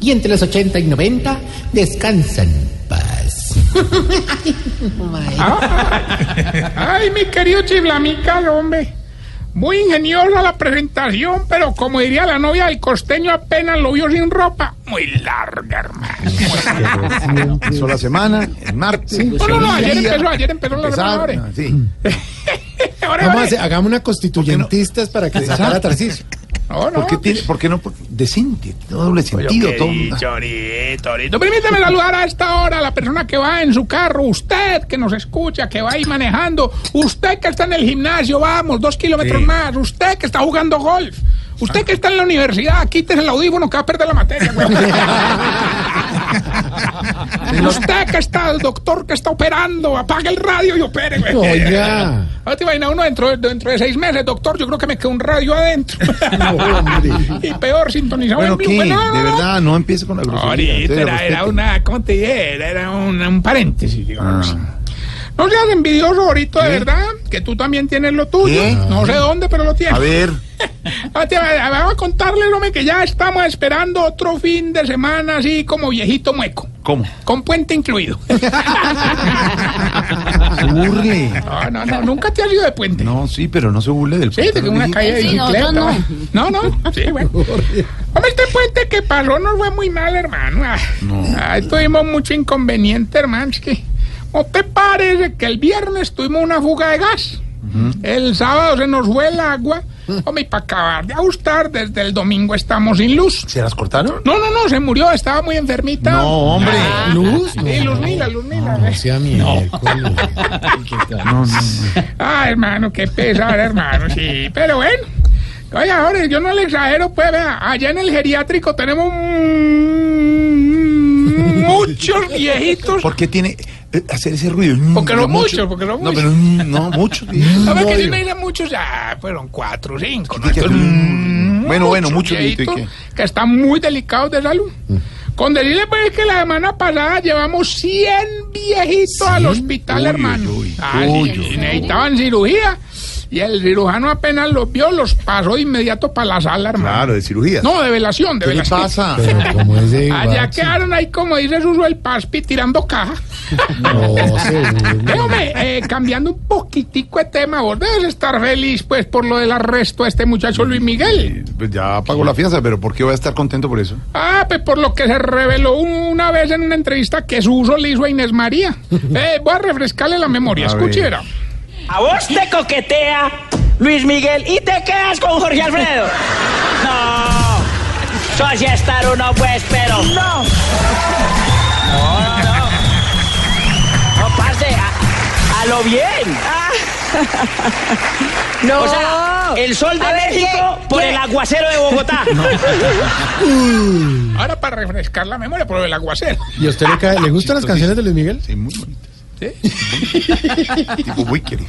Y entre los 80 y 90 descansa en paz. Ay, mi querido chiflamical, hombre. Muy ingeniosa la presentación, pero como diría la novia del costeño, apenas lo vio sin ropa. Muy larga, hermano. Empezó la semana, el martes. No, no, no, ayer día, empezó, ayer empezó la empezaba- semana. ahora. sí. Vamos a hacer- hagamos una constituyentistas para que sacara Tarcisio. No, no. ¿Por qué, tiene, por qué no? Por- Decente, todo doble sentido. Oye, todo. Permíteme saludar a esta hora a la persona que va en su carro, usted que nos escucha, que va ahí manejando, usted que está en el gimnasio, vamos, dos kilómetros Sí. más, usted que está jugando golf, usted que está en la universidad, quítese el audífono que va a perder la materia. güey. usted que está, el doctor que está operando, apague el radio y opere. güey. Oiga. Ahora te imaginas uno dentro, dentro de seis meses, doctor, yo creo que me quedó un radio adentro. y peor, sintonizado Bueno, en no, De no, no. verdad, no empiece con la grosería. Ahorita era, era una, ¿cómo te dije? Era, era un, un paréntesis, digamos. Ah. No seas envidioso ahorita, de verdad, que tú también tienes lo tuyo. ¿Qué? No sé dónde, pero lo tienes. A ver, Ah, Vamos a contarles, hombre, que ya estamos esperando otro fin de semana así como viejito mueco. ¿cómo? Con puente incluido. Se burle. No, no, no, nunca te has ido de puente. No, sí, pero no se burle del Sí, de que una calle de Sí, no, bicicleta. yo No, no, sí, bueno. Hombre, este puente que pasó nos fue muy mal, hermano. Ah, ah, tuvimos mucho inconveniente, hermano. Es que, ¿no te parece que el viernes tuvimos una fuga de gas? El sábado se nos fue el agua. Hombre, y para acabar de ajustar, desde el domingo estamos sin luz. ¿Se las cortaron? No, no, no, se murió, estaba muy enfermita. No, hombre. ¿Luz? Sí, Luz Mila, Luz Mila. No sea. No, no. Ah, hermano, qué pesar, hermano, sí. Pero bueno. Oiga, ahora yo no le exagero, pues vea, allá en el geriátrico tenemos muchos viejitos. ¿Por qué tiene hacer ese ruido? Porque Yo no mucho- muchos, porque no No, muchos. pero mm, no, muchos. A ver, que No, no dice muchos, ya fueron cuatro cinco. ¿no? Entonces, Mm, bueno, bueno, muchos, viejitos ¿y qué? que están muy delicados de salud. Con decirle pues que la semana pasada llevamos 100 viejitos al hospital, Uy, hermano. uy, Ah, uy, sí, uy, necesitaban cirugía. Y el cirujano apenas los vio, los pasó de inmediato para la sala, hermano. Claro, de cirugía. No, de velación, de ¿Qué velación. pasa? Pero como es de Allá quedaron ahí, como dice Suso el Paspi, tirando caja. No. Déjame, eh, cambiando un poquitico de tema, vos debes estar feliz, pues, por lo del arresto a este muchacho Luis Miguel. Pues ya pagó la fianza, pero ¿por qué voy a estar contento por eso? Ah, pues por lo que se reveló una vez en una entrevista que Suso le hizo a Inés María. Eh, voy a refrescarle la memoria, A escuche, ver. verá. A vos te coquetea Luis Miguel y te quedas con Jorge Alfredo. No. Eso así estar uno, pues, pero. No. No, no, no. No, parce, a, a lo bien. No. O sea, el sol de A México ¿qué- por qué? el aguacero de Bogotá. Ahora para refrescar la memoria por del aguacero. ¿Y a usted le, cae- le gustan las canciones de Luis Miguel? Sí, muy bonitas. ¿Sí? Tipo muy querido.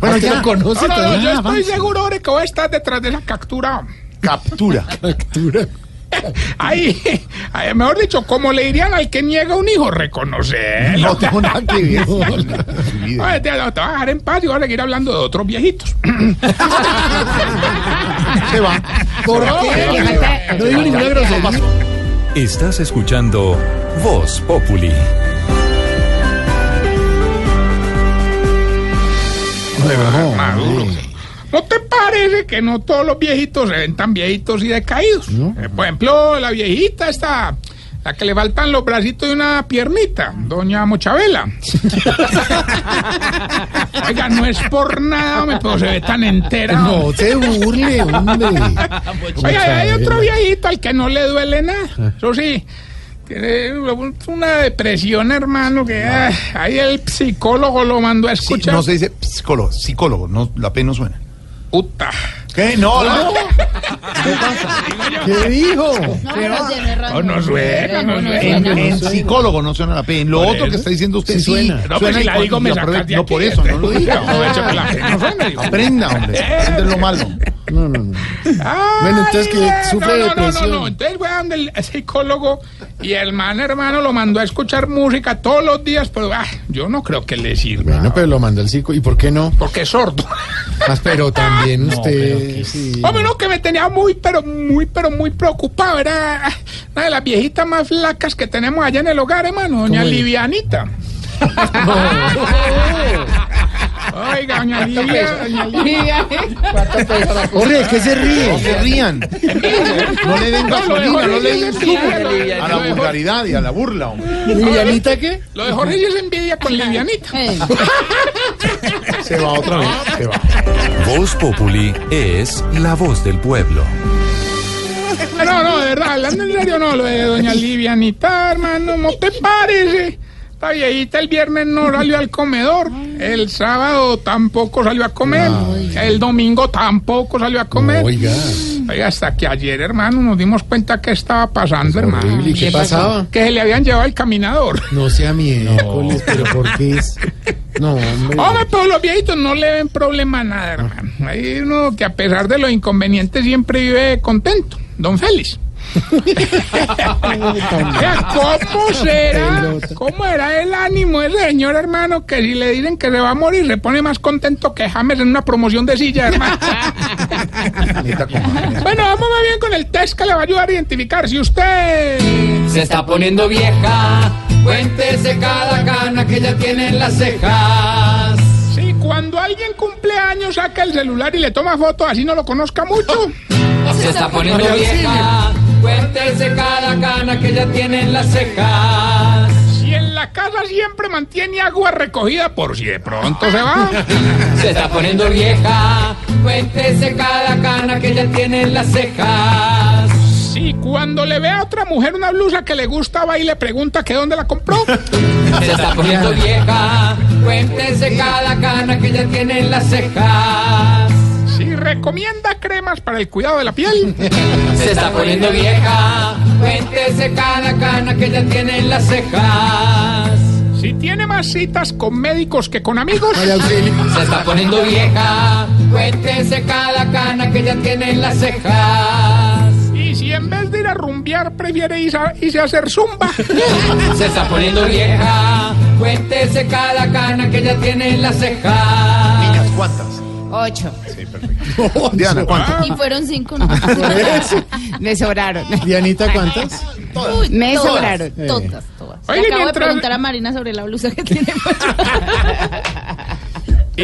Bueno, ya. lo conoce No, no, no, todo. yo estoy seguro de que voy a estar detrás de esa captura. Captura. Captura. Ahí, ahí, mejor dicho, como le dirían al que niega un hijo, reconocerlo. No tengo nada que ver. Ay, te, te voy a dejar en paz y voy a seguir hablando de otros viejitos. Se va. ¿Por No, qué? no, No digo ninguna grosería. Estás escuchando Voz Populi. No, Maduro. ¿No te parece que no todos los viejitos se ven tan viejitos y decaídos? Eh, por ejemplo, la viejita esta, la que le faltan los bracitos y una piernita, doña Mochabela. Oiga, no es por nada, hombre, pero se ve tan entera. No se burle, hombre. Oiga, hay otro viejito al que no le duele nada. Eso sí, tiene una depresión, hermano, que ah, ahí el psicólogo lo mandó a Sí, escuchar. no se dice psicólogo, psicólogo, no, la P no suena. Puta. ¿Qué? No, no. ¿Qué dijo? No, pero tiene razón. No, no suena, no suena. En, suena. en psicólogo no suena la P. En lo otro eso. que está diciendo usted Sí sí, suena. No, pues si y la cuando- digo me y sacas aprove- de No, aquí, por eso, no lo diga. Aprovecho que la P no suena, digo. Aprenda, hombre. Es lo malo. No, no, no. Ay, Bueno, entonces que sufre no, de no, no, depresión. No, Entonces fue donde el psicólogo y el man hermano lo mandó a escuchar música todos los días, pero ah, yo no creo que le sirva. Bueno, pero lo mandó el circo. ¿Y por qué no? Porque es sordo. Ah, pero también No, usted. que sí. Hombre, no, que me tenía muy, pero muy, pero muy preocupado. Era una de las viejitas más flacas que tenemos allá en el hogar, hermano, doña ¿Cómo es? Oiga, doña Livia, doña Livia. Jorge, ¿qué se ríe? No se rían. No le den gasolina, no le den azúcar. A la vulgaridad y a la burla, hombre. ¿Livianita qué? Lo de Jorge es envidia con Livianita. Se va otra vez, se va. Voz Populi es la voz del pueblo. No, no, de verdad, hablando en serio, no, lo de doña Livianita, hermano, ¿no te parece? Esta viejita el viernes no salió al comedor, el sábado tampoco salió a comer, el domingo tampoco salió a comer. Oiga. Oiga, hasta que ayer, hermano, nos dimos cuenta que estaba pasando, hermano. horrible, ¿y qué pasaba? Que se le habían llevado el caminador. No sea miércoles, pero ¿por qué es? No, hombre. Hombre, pero los viejitos no le ven problema a nada, hermano. Hay uno que a pesar de los inconvenientes siempre vive contento. Don Félix. ¿Cómo será? ¿Cómo era el ánimo ese señor, hermano? Que si le dicen que se va a morir, se pone más contento que James en una promoción de silla, hermano. bueno, vamos más bien con el test que le va a ayudar a identificar si usted... Se está poniendo vieja, cuéntese cada cana que ya tiene en las cejas. Sí, cuando alguien cumple años, saca el celular y le toma fotos, así no lo conozca mucho. Se está poniendo vieja, cuéntese cada cana que ya tiene en las cejas. Si en la casa siempre mantiene agua recogida por si de pronto se va. Se está poniendo vieja, cuéntese cada cana que ya tiene en las cejas. Si cuando le ve a otra mujer una blusa que le gusta, va y le pregunta que dónde la compró. Se está poniendo vieja, cuéntese cada cana que ya tiene en las cejas. Recomienda cremas para el cuidado de la piel. Se está poniendo vieja, cuéntese cada cana que ya tiene en las cejas. Si tiene más citas con médicos que con amigos. Se está poniendo vieja, cuéntese cada cana que ya tiene en las cejas. Y si en vez de ir a rumbear prefiere irse a, irse a hacer zumba. Se está poniendo vieja, cuéntese cada cana que ya tiene en las cejas. Niñas, ¿cuántas? Ocho. Sí, perfecto. Diana, ¿cuántas? Y fueron cinco, ¿no? Me sobraron. Dianita, ¿cuántas? Uy, Me todas, sobraron. Todas, todas. Oye, Le acabo de preguntar a Marina sobre la blusa que tiene.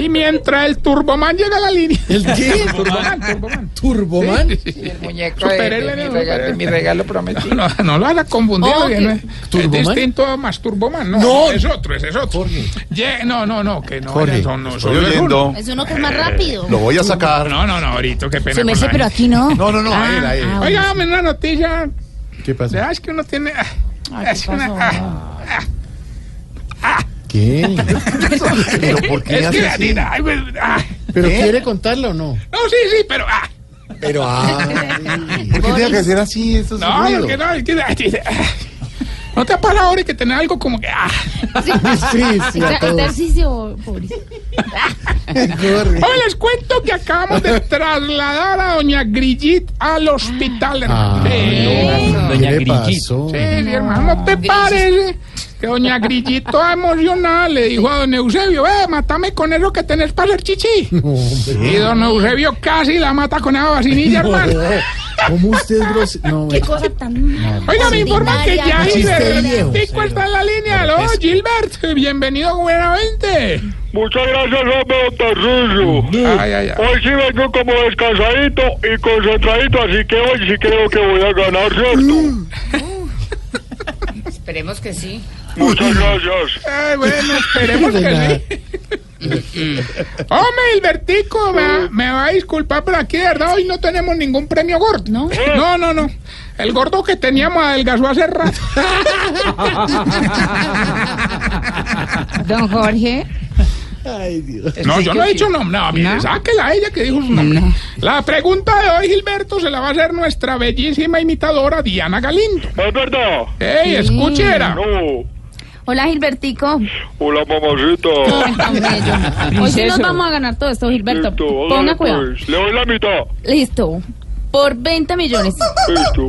Y mientras el Turboman llega a la línea. ¿El qué? Turboman, Turboman. ¿Turboman? El muñeco mi regalo prometido. No, no lo hagas confundir. Oh, no es, distinto a más Turboman. No, No. es otro, ese es otro. Jorge. Ye- no, no, no, que no. Jorge, no, es oyendo. uno. Es uno que es más rápido. Lo voy a sacar. No, no, no, ahorita, qué pena. Se me la pero aquí no. No, no, no, a él, a él. Ah, Oiga, dame una noticia. ¿Qué pasó? ¿Verdad? Es que uno tiene. ah, Ay, ¿qué es una- ah, ¿Qué? Pero ¿por qué es hace que, así? mira, ay, pues, ah. ¿Pero ¿Qué? quiere contarla o no? No, sí, sí, pero. ah, Pero, ah. ¿Por qué tiene que ser así estos no, ruidos? porque no, es que. ah, ah. ¿No te ha pasado ahora que tenés algo como que. Ah, Sí, sí, todos. Ejercicio, pobrecito. Hoy les cuento que acabamos de trasladar a doña Grigit al hospital, hermano. Ah, Sí. no, Doña ¿Qué le Grigit. pasó? Sí, mi hermano, ¿no te parece? Que doña Grillito toda emocionada le dijo a don Eusebio, eh, mátame con eso que tenés para hacer chichi. No. Y don Eusebio casi la mata con esa vacinilla, hermano. ¿Cómo usted es grosero? No, Qué cosa tan. Oiga, me informan que ya. Gilbertico está en la línea. Aló, Gilbert, bienvenido buenamente. Muchas gracias, hombre, don. Ay, ay, ay. Hoy sí vengo como descansadito y concentradito, así que hoy sí creo que voy a ganar, ¿cierto? Esperemos que sí. Muchas gracias. Ay, bueno, esperemos que sí. Hombre, Gilbertico, me, me va a disculpar, pero aquí de verdad hoy no tenemos ningún premio gordo. No, no, no. no. El gordo que teníamos adelgazó hace rato. Don Jorge. Ay, Dios. No, yo no he dicho nombre. No, mire, ¿No? sáquela a ella que dijo su nombre. La pregunta de hoy, Gilberto, se la va a hacer nuestra bellísima imitadora Diana Galindo. ¿Es verdad? ¡Ey, escuchera! No. Hola, Gilbertico. Hola, mamacita. Hoy sí nos vamos a ganar todo esto, Gilberto. Listo, Ponga hágale, cuidado. pues. Le doy la mitad. Listo. Por 20 millones. Listo.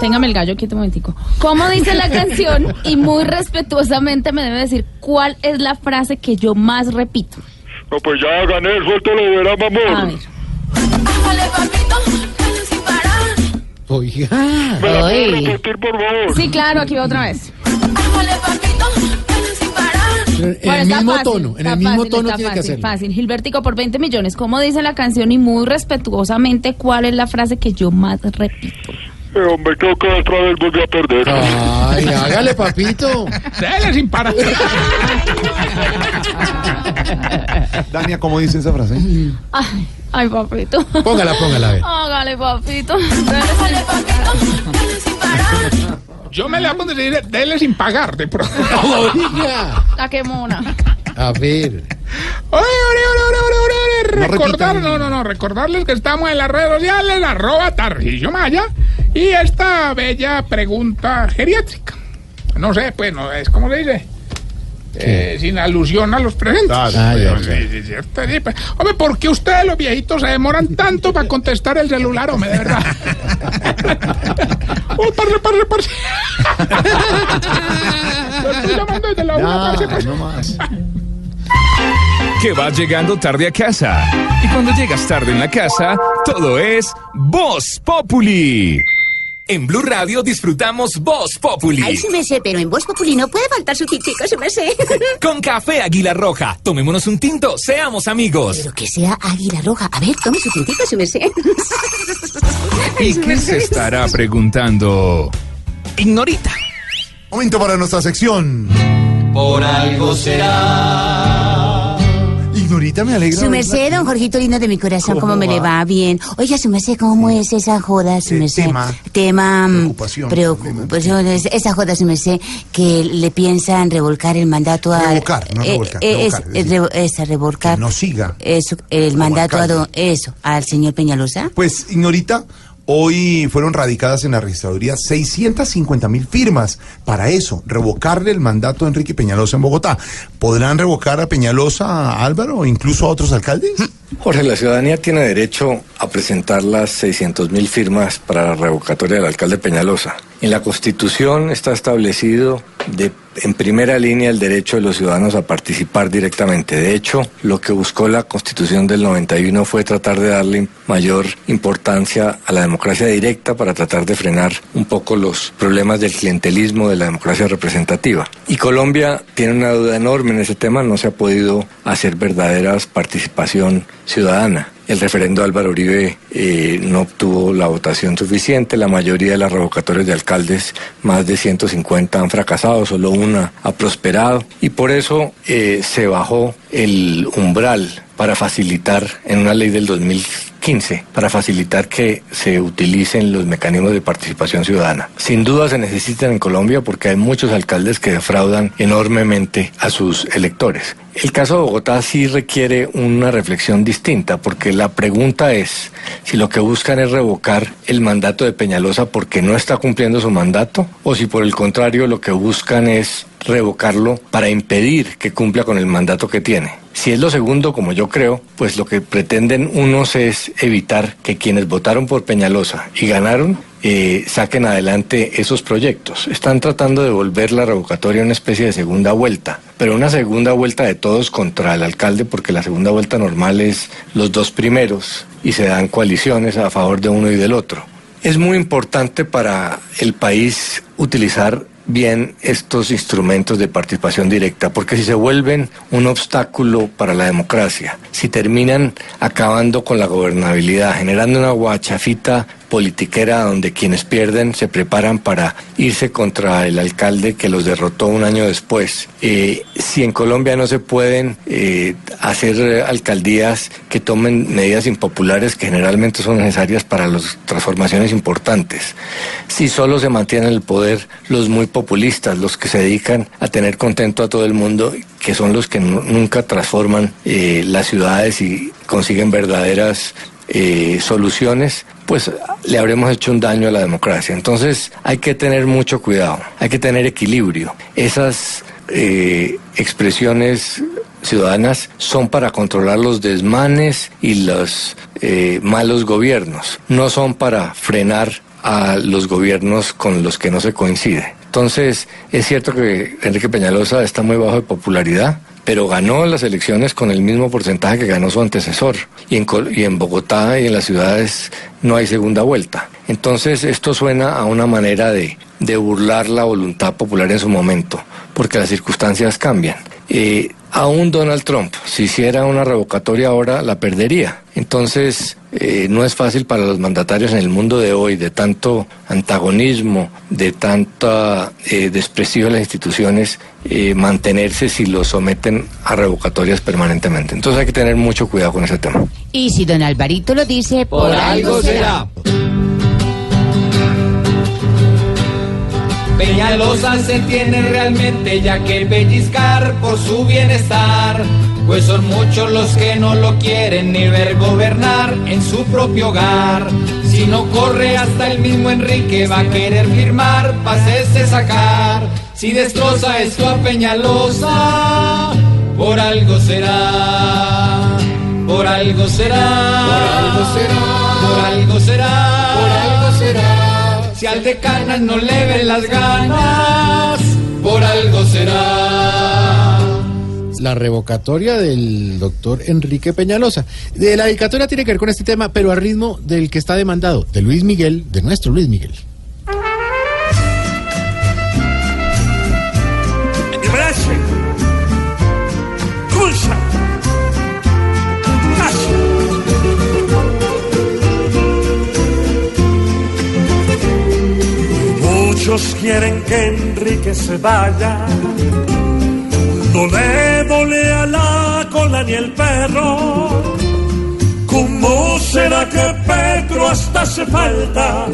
Téngame el gallo, quieto un momentico. ¿Cómo dice la canción? Y muy respetuosamente me debe decir cuál es la frase que yo más repito. No, pues ya gané, suéltalo, verá, A mamón. ver. Oiga. ¿Me la puede Ay. repetir, por favor? Sí, claro, aquí va otra vez. En Bueno, el mismo fácil, tono, en el mismo fácil, tono tiene que fácil, hacerlo. Fácil, Gilbertico, por 20 millones, ¿cómo dice la canción? Y muy respetuosamente, ¿cuál es la frase que yo más repito? Me toca otra vez volví a perder. Ay, hágale, papito. Dele sin parar. Dania, ¿cómo dice esa frase? Ay, ay, papito. Póngala, póngala, a ver. Hágale, papito. Dale, papito. Dale sin parar. Yo me la hago decir, dele sin pagar de pronto. La que mona. a ver. Ore, ore, ore, ore, ore, No Recordar, no, no, no, recordarles que estamos en las redes sociales, arroba Tarcisio Maya, y esta bella pregunta geriátrica. No sé, pues, no, es como se dice. Eh, sin alusión a los presentes. Ah, ya, Sí, ya. sí, cierto, sí, pues. Hombre, ¿por qué ustedes los viejitos se demoran tanto para contestar el celular, hombre, de verdad? ¡Oh, parce, parce, parce! Lo estoy llamando desde la una, parce, parce. no más. Que vas llegando tarde a casa. Y cuando llegas tarde en la casa, todo es Voz Populi. En Blue Radio disfrutamos Voz Populi. Ay, sí me sé, pero en Voz Populi no puede faltar su tintico, sí me sé. Con café Águila Roja. Tomémonos un tinto, seamos amigos. Pero que sea águila roja. A ver, tome su tintico, sí me sé. ¿Y qué se estará preguntando? Ignorita. Momento para nuestra sección. Por algo será. Ignorita, me alegra. Su verla merced, don Jorgito lindo de mi corazón, ¿cómo, ¿Cómo me le va? Bien. Oiga, su merced, ¿cómo es esa joda, su Eh, merced? tema. Tema. mm, Preocupación. Preocupación. es- Esa joda, su merced, que le piensan revolcar el mandato a. Revocar, no eh, revolcar, eh, es- es revolcar. que no siga Eso, el mandato a don. Eso, al señor Peñalosa. Pues, Ignorita, hoy fueron radicadas en la registraduría 650 mil firmas para eso, revocarle el mandato a Enrique Peñalosa en Bogotá. ¿Podrán revocar a Peñalosa, a Álvaro o incluso a otros alcaldes? Jorge, la ciudadanía tiene derecho a presentar las 600 mil firmas para la revocatoria del alcalde Peñalosa. En la Constitución está establecido de, en primera línea el derecho de los ciudadanos a participar directamente. De hecho, lo que buscó la Constitución del 91 fue tratar de darle mayor importancia a la democracia directa para tratar de frenar un poco los problemas del clientelismo de la democracia representativa. Y Colombia tiene una duda enorme en ese tema, no se ha podido hacer verdaderas participación ciudadana. El referendo Álvaro Uribe eh, no obtuvo la votación suficiente, la mayoría de las revocatorias de alcaldes, más de 150 han fracasado, solo una ha prosperado. Y por eso eh, se bajó el umbral para facilitar en una ley del 2015, para facilitar que se utilicen los mecanismos de participación ciudadana. Sin duda se necesitan en Colombia porque hay muchos alcaldes que defraudan enormemente a sus electores. El caso de Bogotá sí requiere una reflexión distinta porque la pregunta es si lo que buscan es revocar el mandato de Peñalosa porque no está cumpliendo su mandato o si por el contrario lo que buscan es revocarlo para impedir que cumpla con el mandato que tiene. Si es lo segundo, como yo creo, pues lo que pretenden unos es evitar que quienes votaron por Peñalosa y ganaron eh, saquen adelante esos proyectos. Están tratando de volver la revocatoria una especie de segunda vuelta, pero una segunda vuelta de todos contra el alcalde, porque la segunda vuelta normal es los dos primeros y se dan coaliciones a favor de uno y del otro. Es muy importante para el país utilizar bien estos instrumentos de participación directa, porque si se vuelven un obstáculo para la democracia, si terminan acabando con la gobernabilidad, generando una guachafita politiquera donde quienes pierden se preparan para irse contra el alcalde que los derrotó un año después. Eh, si en Colombia no se pueden eh, hacer alcaldías que tomen medidas impopulares que generalmente son necesarias para las transformaciones importantes, si solo se mantienen en el poder los muy populistas, los que se dedican a tener contento a todo el mundo, que son los que nu- nunca transforman eh, las ciudades y consiguen verdaderas eh, soluciones, pues le habremos hecho un daño a la democracia. Entonces hay que tener mucho cuidado, hay que tener equilibrio. Esas eh, expresiones ciudadanas son para controlar los desmanes y los eh, malos gobiernos, no son para frenar a los gobiernos con los que no se coincide. Entonces, es cierto que Enrique Peñalosa está muy bajo de popularidad, pero ganó las elecciones con el mismo porcentaje que ganó su antecesor. Y en, y en Bogotá y en las ciudades no hay segunda vuelta. Entonces, esto suena a una manera de, de burlar la voluntad popular en su momento, porque las circunstancias cambian. eh, aún Donald Trump, si hiciera una revocatoria ahora, la perdería. Entonces, eh, no es fácil para los mandatarios en el mundo de hoy, de tanto antagonismo, de tanto desprestigio de las instituciones, eh, mantenerse si lo someten a revocatorias permanentemente. Entonces hay que tener mucho cuidado con ese tema. Y si don Alvarito lo dice, Por algo será. Peñalosa se tiene realmente ya que pellizcar por su bienestar, pues son muchos los que no lo quieren ni ver gobernar en su propio hogar. Si no corre hasta el mismo Enrique va a querer firmar, pasese sacar. Si destroza esto a Peñalosa, por algo será, por algo será, por algo será, por algo será, por algo será. Si al de canas no le ven las ganas, por algo será. La revocatoria del doctor Enrique Peñalosa. De la dedicatoria tiene que ver con este tema, pero al ritmo del que está demandado, de Luis Miguel, de nuestro Luis Miguel. Muchos quieren que Enrique se vaya. No le dole a la cola ni el perro. ¿Cómo será que Pedro hasta hace falta?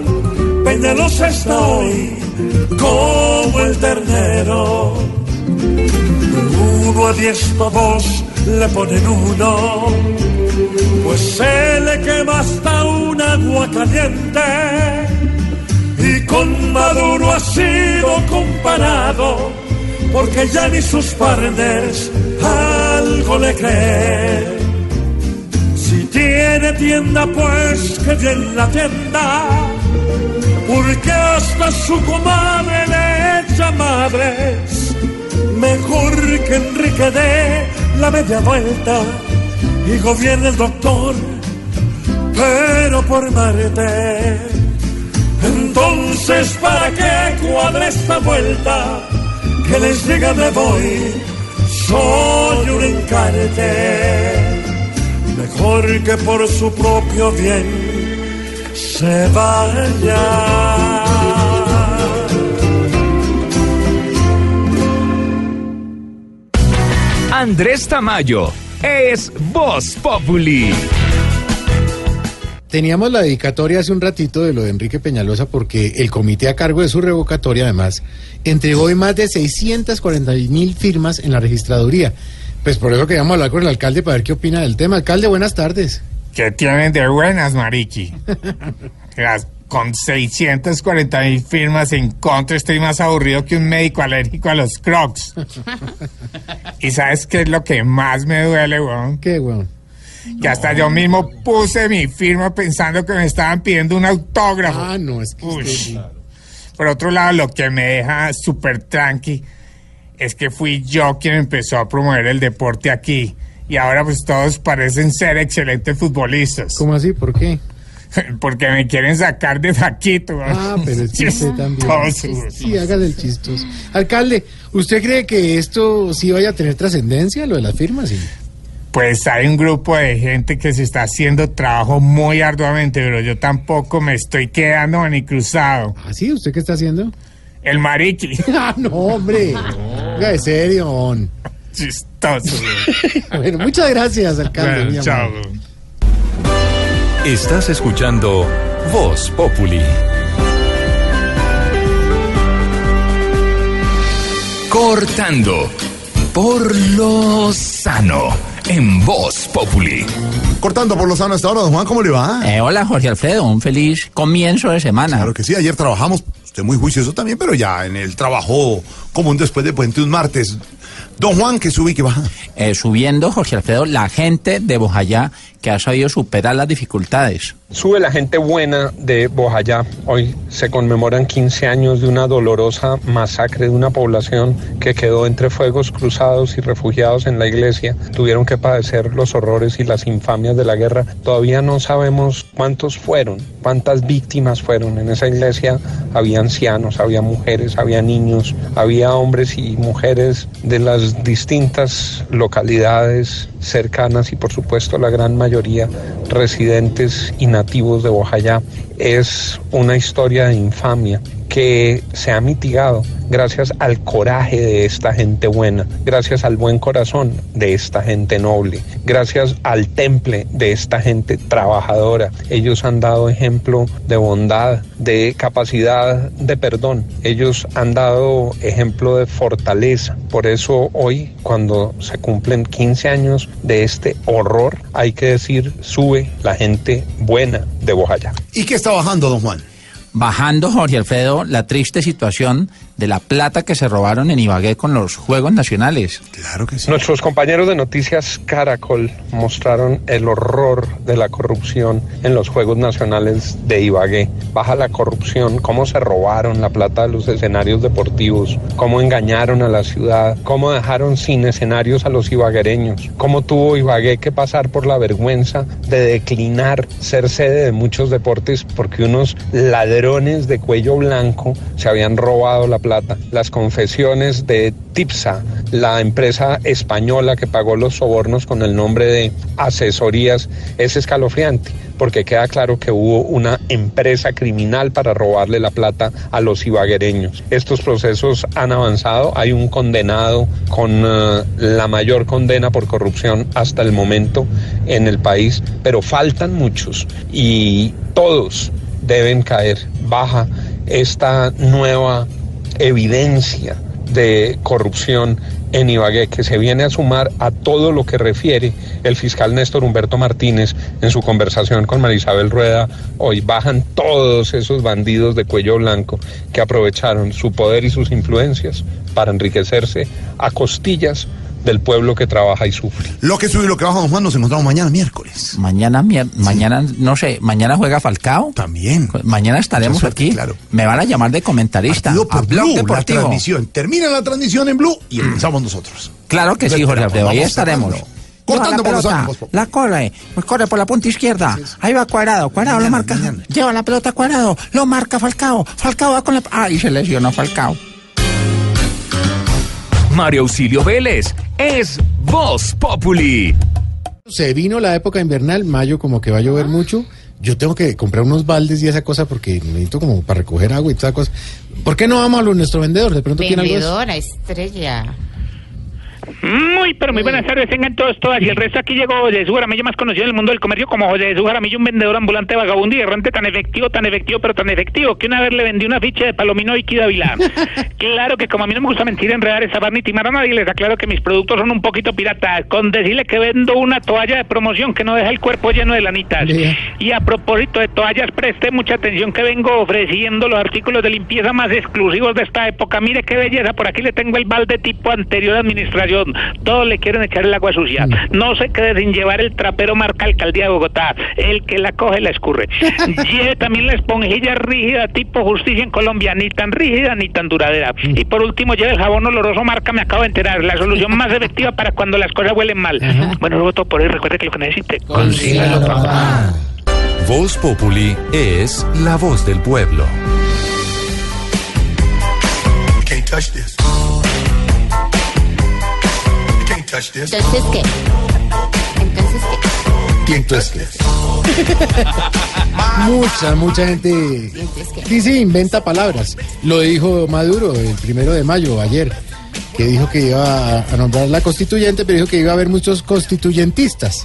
Peñalosa está hoy como el ternero. Uno a diez todos le ponen uno, pues se le quema hasta un agua caliente. Con Maduro ha sido comparado, porque ya ni sus partners algo le creen. Si tiene tienda, pues que bien la tienda, porque hasta su comadre le echa madres. Mejor que Enrique dé la media vuelta y gobierne el doctor, pero por Marte. Entonces, ¿para qué cuadre esta vuelta? Que les diga me voy, soy un encarte. Mejor que por su propio bien se vaya. Andrés Tamayo es Voz Populi. Teníamos la dedicatoria hace un ratito de lo de Enrique Peñalosa porque el comité a cargo de su revocatoria además entregó hoy más de 640 mil firmas en la registraduría. Pues por eso queríamos hablar con el alcalde para ver qué opina del tema. Alcalde, buenas tardes. ¿Qué tienen de buenas, Mariqui? Las- con 640 mil firmas en contra estoy más aburrido que un médico alérgico a los crocs. ¿Y sabes qué es lo que más me duele, weón? ¿Qué, weón? Que hasta yo mismo puse mi firma pensando que me estaban pidiendo un autógrafo. Ah, no, es que usted. Por otro lado, lo que me deja súper tranqui es que fui yo quien empezó a promover el deporte aquí. Y ahora pues todos parecen ser excelentes futbolistas. ¿Cómo así? ¿Por qué? Porque me quieren sacar de taquito. Ah, pero es que usted también. Sí, hágale el chistoso. Alcalde, ¿usted cree que esto sí vaya a tener trascendencia, lo de las firmas? Sí. Pues hay un grupo de gente que se está haciendo trabajo muy arduamente, pero yo tampoco me estoy quedando ni cruzado. ¿Ah, sí? ¿Usted qué está haciendo? El mariqui. ah, no, hombre. Oiga, de serio. on. Chistoso. Bueno, muchas gracias, alcalde. Bueno, chao. Estás escuchando Voz Populi. Cortando por lo sano en Voz Populi. Cortando por Lozano hasta ahora, don Juan, ¿cómo le va? Eh, hola Jorge Alfredo, un feliz comienzo de semana. Claro que sí, ayer trabajamos, usted muy juicioso también, pero ya en el trabajo común después de Puente un martes. Don Juan, que sube y que baja. Eh, subiendo, Jorge Alfredo, la gente de Bojayá que ha sabido superar las dificultades. Sube la gente buena de Bojayá. Hoy se conmemoran 15 años de una dolorosa masacre de una población que quedó entre fuegos cruzados y refugiados en la iglesia. Tuvieron que padecer los horrores y las infamias de la guerra. Todavía no sabemos ¿Cuántos fueron? ¿Cuántas víctimas fueron? En esa iglesia había ancianos, había mujeres, había niños, había hombres y mujeres de las distintas localidades cercanas y por supuesto la gran mayoría residentes y nativos de Bojayá. Es una historia de infamia que se ha mitigado gracias al coraje de esta gente buena, gracias al buen corazón de esta gente noble, gracias al temple de esta gente trabajadora. Ellos han dado ejemplo de bondad, de capacidad de perdón. Ellos han dado ejemplo de fortaleza. Por eso hoy, cuando se cumplen 15 años de este horror, hay que decir, sube la gente buena de Bojayá. ¿Y qué está bajando, don Juan? Bajando, Jorge Alfredo, la triste situación de la plata que se robaron en Ibagué con los Juegos Nacionales. Claro que sí. Nuestros compañeros de Noticias Caracol mostraron el horror de la corrupción en los Juegos Nacionales de Ibagué. Baja la corrupción, cómo se robaron la plata de los escenarios deportivos, cómo engañaron a la ciudad, cómo dejaron sin escenarios a los ibaguereños, cómo tuvo Ibagué que pasar por la vergüenza de declinar ser sede de muchos deportes porque unos ladrones de cuello blanco se habían robado la plata. Las confesiones de Tipsa, la empresa española que pagó los sobornos con el nombre de asesorías, es escalofriante porque queda claro que hubo una empresa criminal para robarle la plata a los ibaguereños. Estos procesos han avanzado, hay un condenado con eh, la mayor condena por corrupción hasta el momento en el país, pero faltan muchos y todos deben caer. Baja esta nueva evidencia de corrupción en Ibagué, que se viene a sumar a todo lo que refiere el fiscal Néstor Humberto Martínez en su conversación con Marisabel Rueda. Hoy bajan todos esos bandidos de cuello blanco que aprovecharon su poder y sus influencias para enriquecerse a costillas del pueblo que trabaja y sufre. Lo que sube y lo que baja, don Juan, nos encontramos mañana miércoles. Mañana, mier- mañana, no sé, mañana juega Falcao. También. Mañana estaremos suerte, aquí. claro. Me van a llamar de comentarista. Por a Blog Blue, la Deportivo. transmisión. Termina la transmisión en Blue y empezamos nosotros. Claro que sí, Jorge Alfredo, ahí estaremos. cerrando. Cortando la por los ángulos, La corre, pues corre por la punta izquierda. Ahí va Cuadrado, Cuadrado lo marca. Lleva la pelota Cuadrado, lo marca Falcao. Falcao va con la. Ay, se lesionó Falcao. Mario Auxilio Vélez es Voz Populi. Se vino la época invernal, mayo como que va a llover mucho. Yo tengo que comprar unos baldes y esa cosa porque necesito como para recoger agua y toda cosa. ¿Por qué no vamos a lo- nuestro vendedor? De pronto. Vendedora, estrella. Muy, pero muy buenas tardes, tengan todos, todas. Y el resto aquí llegó José Jesús Jaramillo, más conocido en el mundo del comercio como José Jesús Jaramillo, un vendedor ambulante, vagabundo y errante tan efectivo, tan efectivo, pero tan efectivo, que una vez le vendí una ficha de Palomino y Vilá. claro que como a mí no me gusta mentir, enredar, estafar ni timar a nadie, les aclaro que mis productos son un poquito piratas. Con decirle que vendo una toalla de promoción que no deja el cuerpo lleno de lanitas. Y a propósito de toallas, preste mucha atención que vengo ofreciendo los artículos de limpieza más exclusivos de esta época. Mire qué belleza, por aquí le tengo el balde tipo anterior de administración. Todos le quieren echar el agua sucia. No se quede sin llevar el trapero marca Alcaldía de Bogotá. El que la coge la escurre. Lleve también la esponjilla rígida tipo justicia en Colombia, ni tan rígida ni tan duradera. Y por último, lleve el jabón oloroso marca, me acabo de enterar, la solución más efectiva para cuando las cosas huelen mal. Bueno, luego todo por hoy, recuerde que lo que necesite, consígalo, papá. Voz Populi es la voz del pueblo. You can't touch this. Touch this. Entonces, ¿qué? Entonces, ¿qué? Entonces, mucha, mucha gente dice inventa palabras. Lo dijo Maduro el primero de mayo, ayer, que dijo que iba a, a nombrar la constituyente, pero dijo que iba a haber muchos constituyentistas.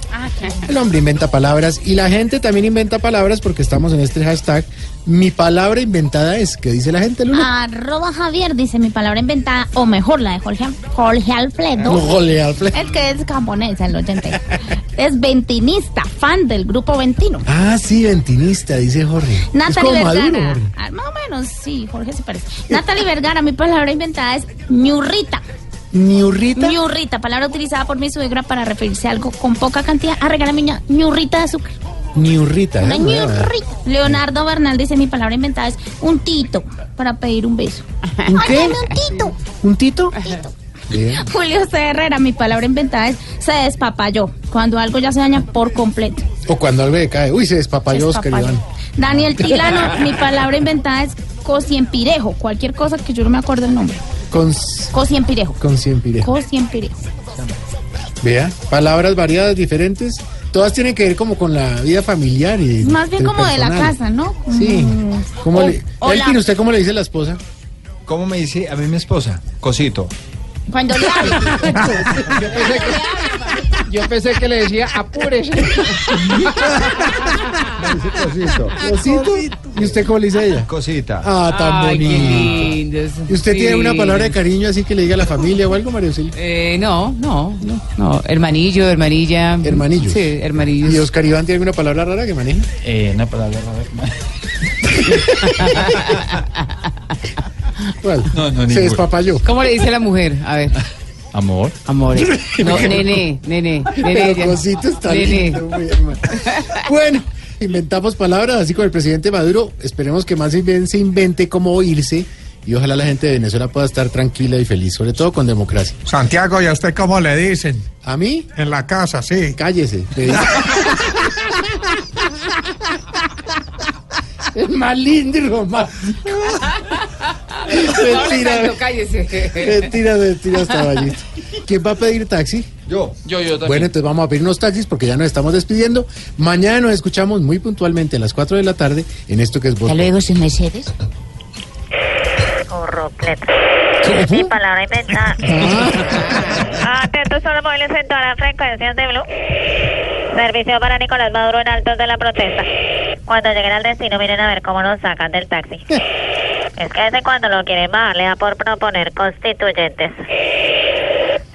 El hombre inventa palabras y la gente también inventa palabras porque estamos en este hashtag. Mi palabra inventada es, ¿qué dice la gente, Luna? Arroba Javier dice mi palabra inventada, o mejor la de Jorge, Jorge Alfredo. Jorge Alfredo. Es que es japonés, el oyente. Es ventinista, fan del grupo Ventino. Ah, sí, ventinista, dice Jorge. Natalie Maduro, Vergara. Jorge. Ah, más o menos, sí, Jorge se parece. Natalie Vergara, mi palabra inventada es ñurrita. ¿Ñurrita? Ñurrita, palabra utilizada por mi suegra para referirse a algo con poca cantidad. Ah, regálame ñurrita de azúcar. Ñurrita. Una ¿eh? ñurrita. Leonardo Bernal dice mi palabra inventada es un tito para pedir un beso. ¿Un Ay, qué? dame un tito. ¿Un tito? Bien. Julio C. Herrera, mi palabra inventada es se despapayó, cuando algo ya se daña por completo. O cuando algo cae. Uy, se despapalló Oscar Despapalló. Iván. Daniel Tilano, mi palabra inventada es cosiempirejo. Cualquier cosa que yo no me acuerdo el nombre. Con, Cosiempirejo. con siempre. Cosiempirejo. Vea, palabras variadas, diferentes. Todas tienen que ver como con la vida familiar y. Más bien como de la casa, ¿no? Sí. Como- ¿Cómo O- le, Elkin, ¿usted cómo le dice a la esposa? ¿Cómo me dice a mí mi esposa? Cosito. Cuando le habla. Yo pensé que, yo pensé que le decía apúrese. Cosito. Cosito. ¿Y usted cómo le dice a ella? Cosita. Ah, tan Ay, bonito. ¿Y usted tiene una palabra de cariño así que le diga a la familia o algo, María Auxilio? Eh, no, no, no, no. Hermanillo, hermanilla. Hermanillos. Sí, hermanillos. ¿Y Oscar Iván tiene alguna palabra rara que maneje? Eh, una palabra rara. ¿Cuál? No, no, Se ninguna. despapalló. ¿Cómo le dice la mujer? A ver. Amor. Amor. No, nene, nene, nene. Pero ya. cosito está Nene. lindo, muy hermano. Bueno, inventamos palabras así con el presidente Maduro. Esperemos que más bien se invente cómo irse y ojalá la gente de Venezuela pueda estar tranquila y feliz, sobre todo con democracia. Santiago, ¿y a usted cómo le dicen? ¿A mí? En la casa, sí. Cállese. es más lindo y romántico. Mentira, Ahora, cállese. mentira, mentira, caballito. ¿Quién va a pedir taxi? Yo. Yo, yo Bueno, entonces vamos a pedir unos taxis porque ya nos estamos despidiendo. Mañana nos escuchamos muy puntualmente a las 4 de la tarde en esto que es Voz Hasta luego, sus Mercedes. Mi palabra inventada. Atentos a los móviles en todas las frecuencias de Blue. Servicio para Nicolás Maduro en altos de la protesta. Cuando lleguen al destino, miren a ver cómo nos sacan del taxi. Es que desde cuando lo quieren bajar, le da por proponer constituyentes.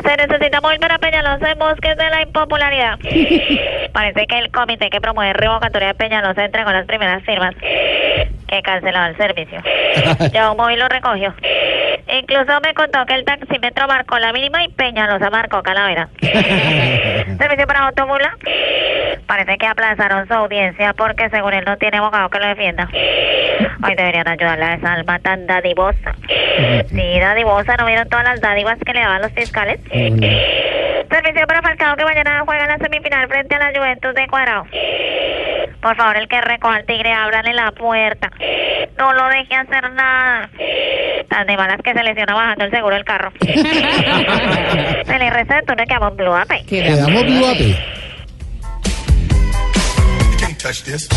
Se necesita móvil para Peñalosa en bosques de la impopularidad. Parece que el comité que promueve revocatoria de Peñalosa entregó las primeras firmas que cancelaba el servicio. Ya un móvil lo recogió. Incluso me contó que el taxímetro marcó la mínima y Peñalosa marcó Calavera. Servicio para Automula. Parece que aplazaron su audiencia porque según él no tiene abogado que lo defienda. Hoy deberían ayudarle a esa alma tan dadivosa. Sí, dadivosa, ¿no vieron todas las dádivas que le daban los fiscales? Servicio para Falcao que mañana juega la semifinal frente a la Juventus de Cuadrado. Por favor, el que recoja al tigre, ábrale la puerta. No lo deje hacer nada. Tan de malas que se lesiona bajando el seguro del carro. se le de turno que vamos Blue Ape. Quedamos Blue Ape. You can't touch this.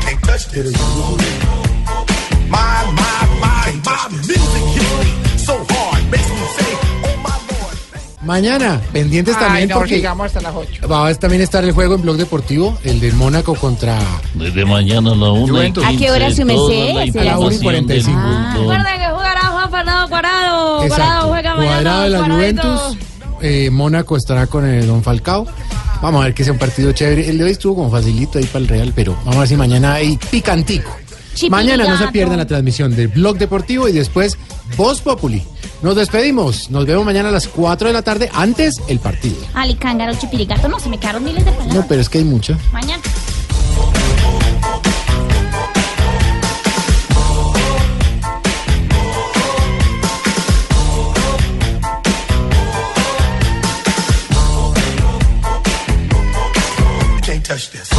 Can't touch this. My, my, my, my music me oh. Mañana, pendientes Ay, también no, porque sigamos hasta las 8. va a también estar el juego en Blog Deportivo, el del Mónaco contra... Desde mañana a la una y Juventus. ¿A qué hora su merced? A la una y información 45. del fútbol. Recuerden que jugará Juan Fernando Cuadrado. Exacto. Cuadrado juega mañana. Cuadrado de la. Juventus. eh, Mónaco estará con el Don Falcao. Vamos a ver que sea un partido chévere. El de hoy estuvo como facilito ahí para el Real, pero vamos a ver si mañana hay picantico. Mañana no se pierdan la transmisión del Blog Deportivo y después Voz Populi. Nos despedimos. Nos vemos mañana a las 4 de la tarde, antes el partido. Alicángaro, chipirigato. No, se me quedaron miles de palabras. No, pero es que hay mucha. Mañana. Touch this.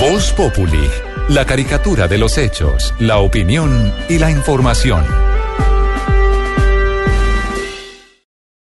Voz Populi, la caricatura de los hechos, la opinión y la información.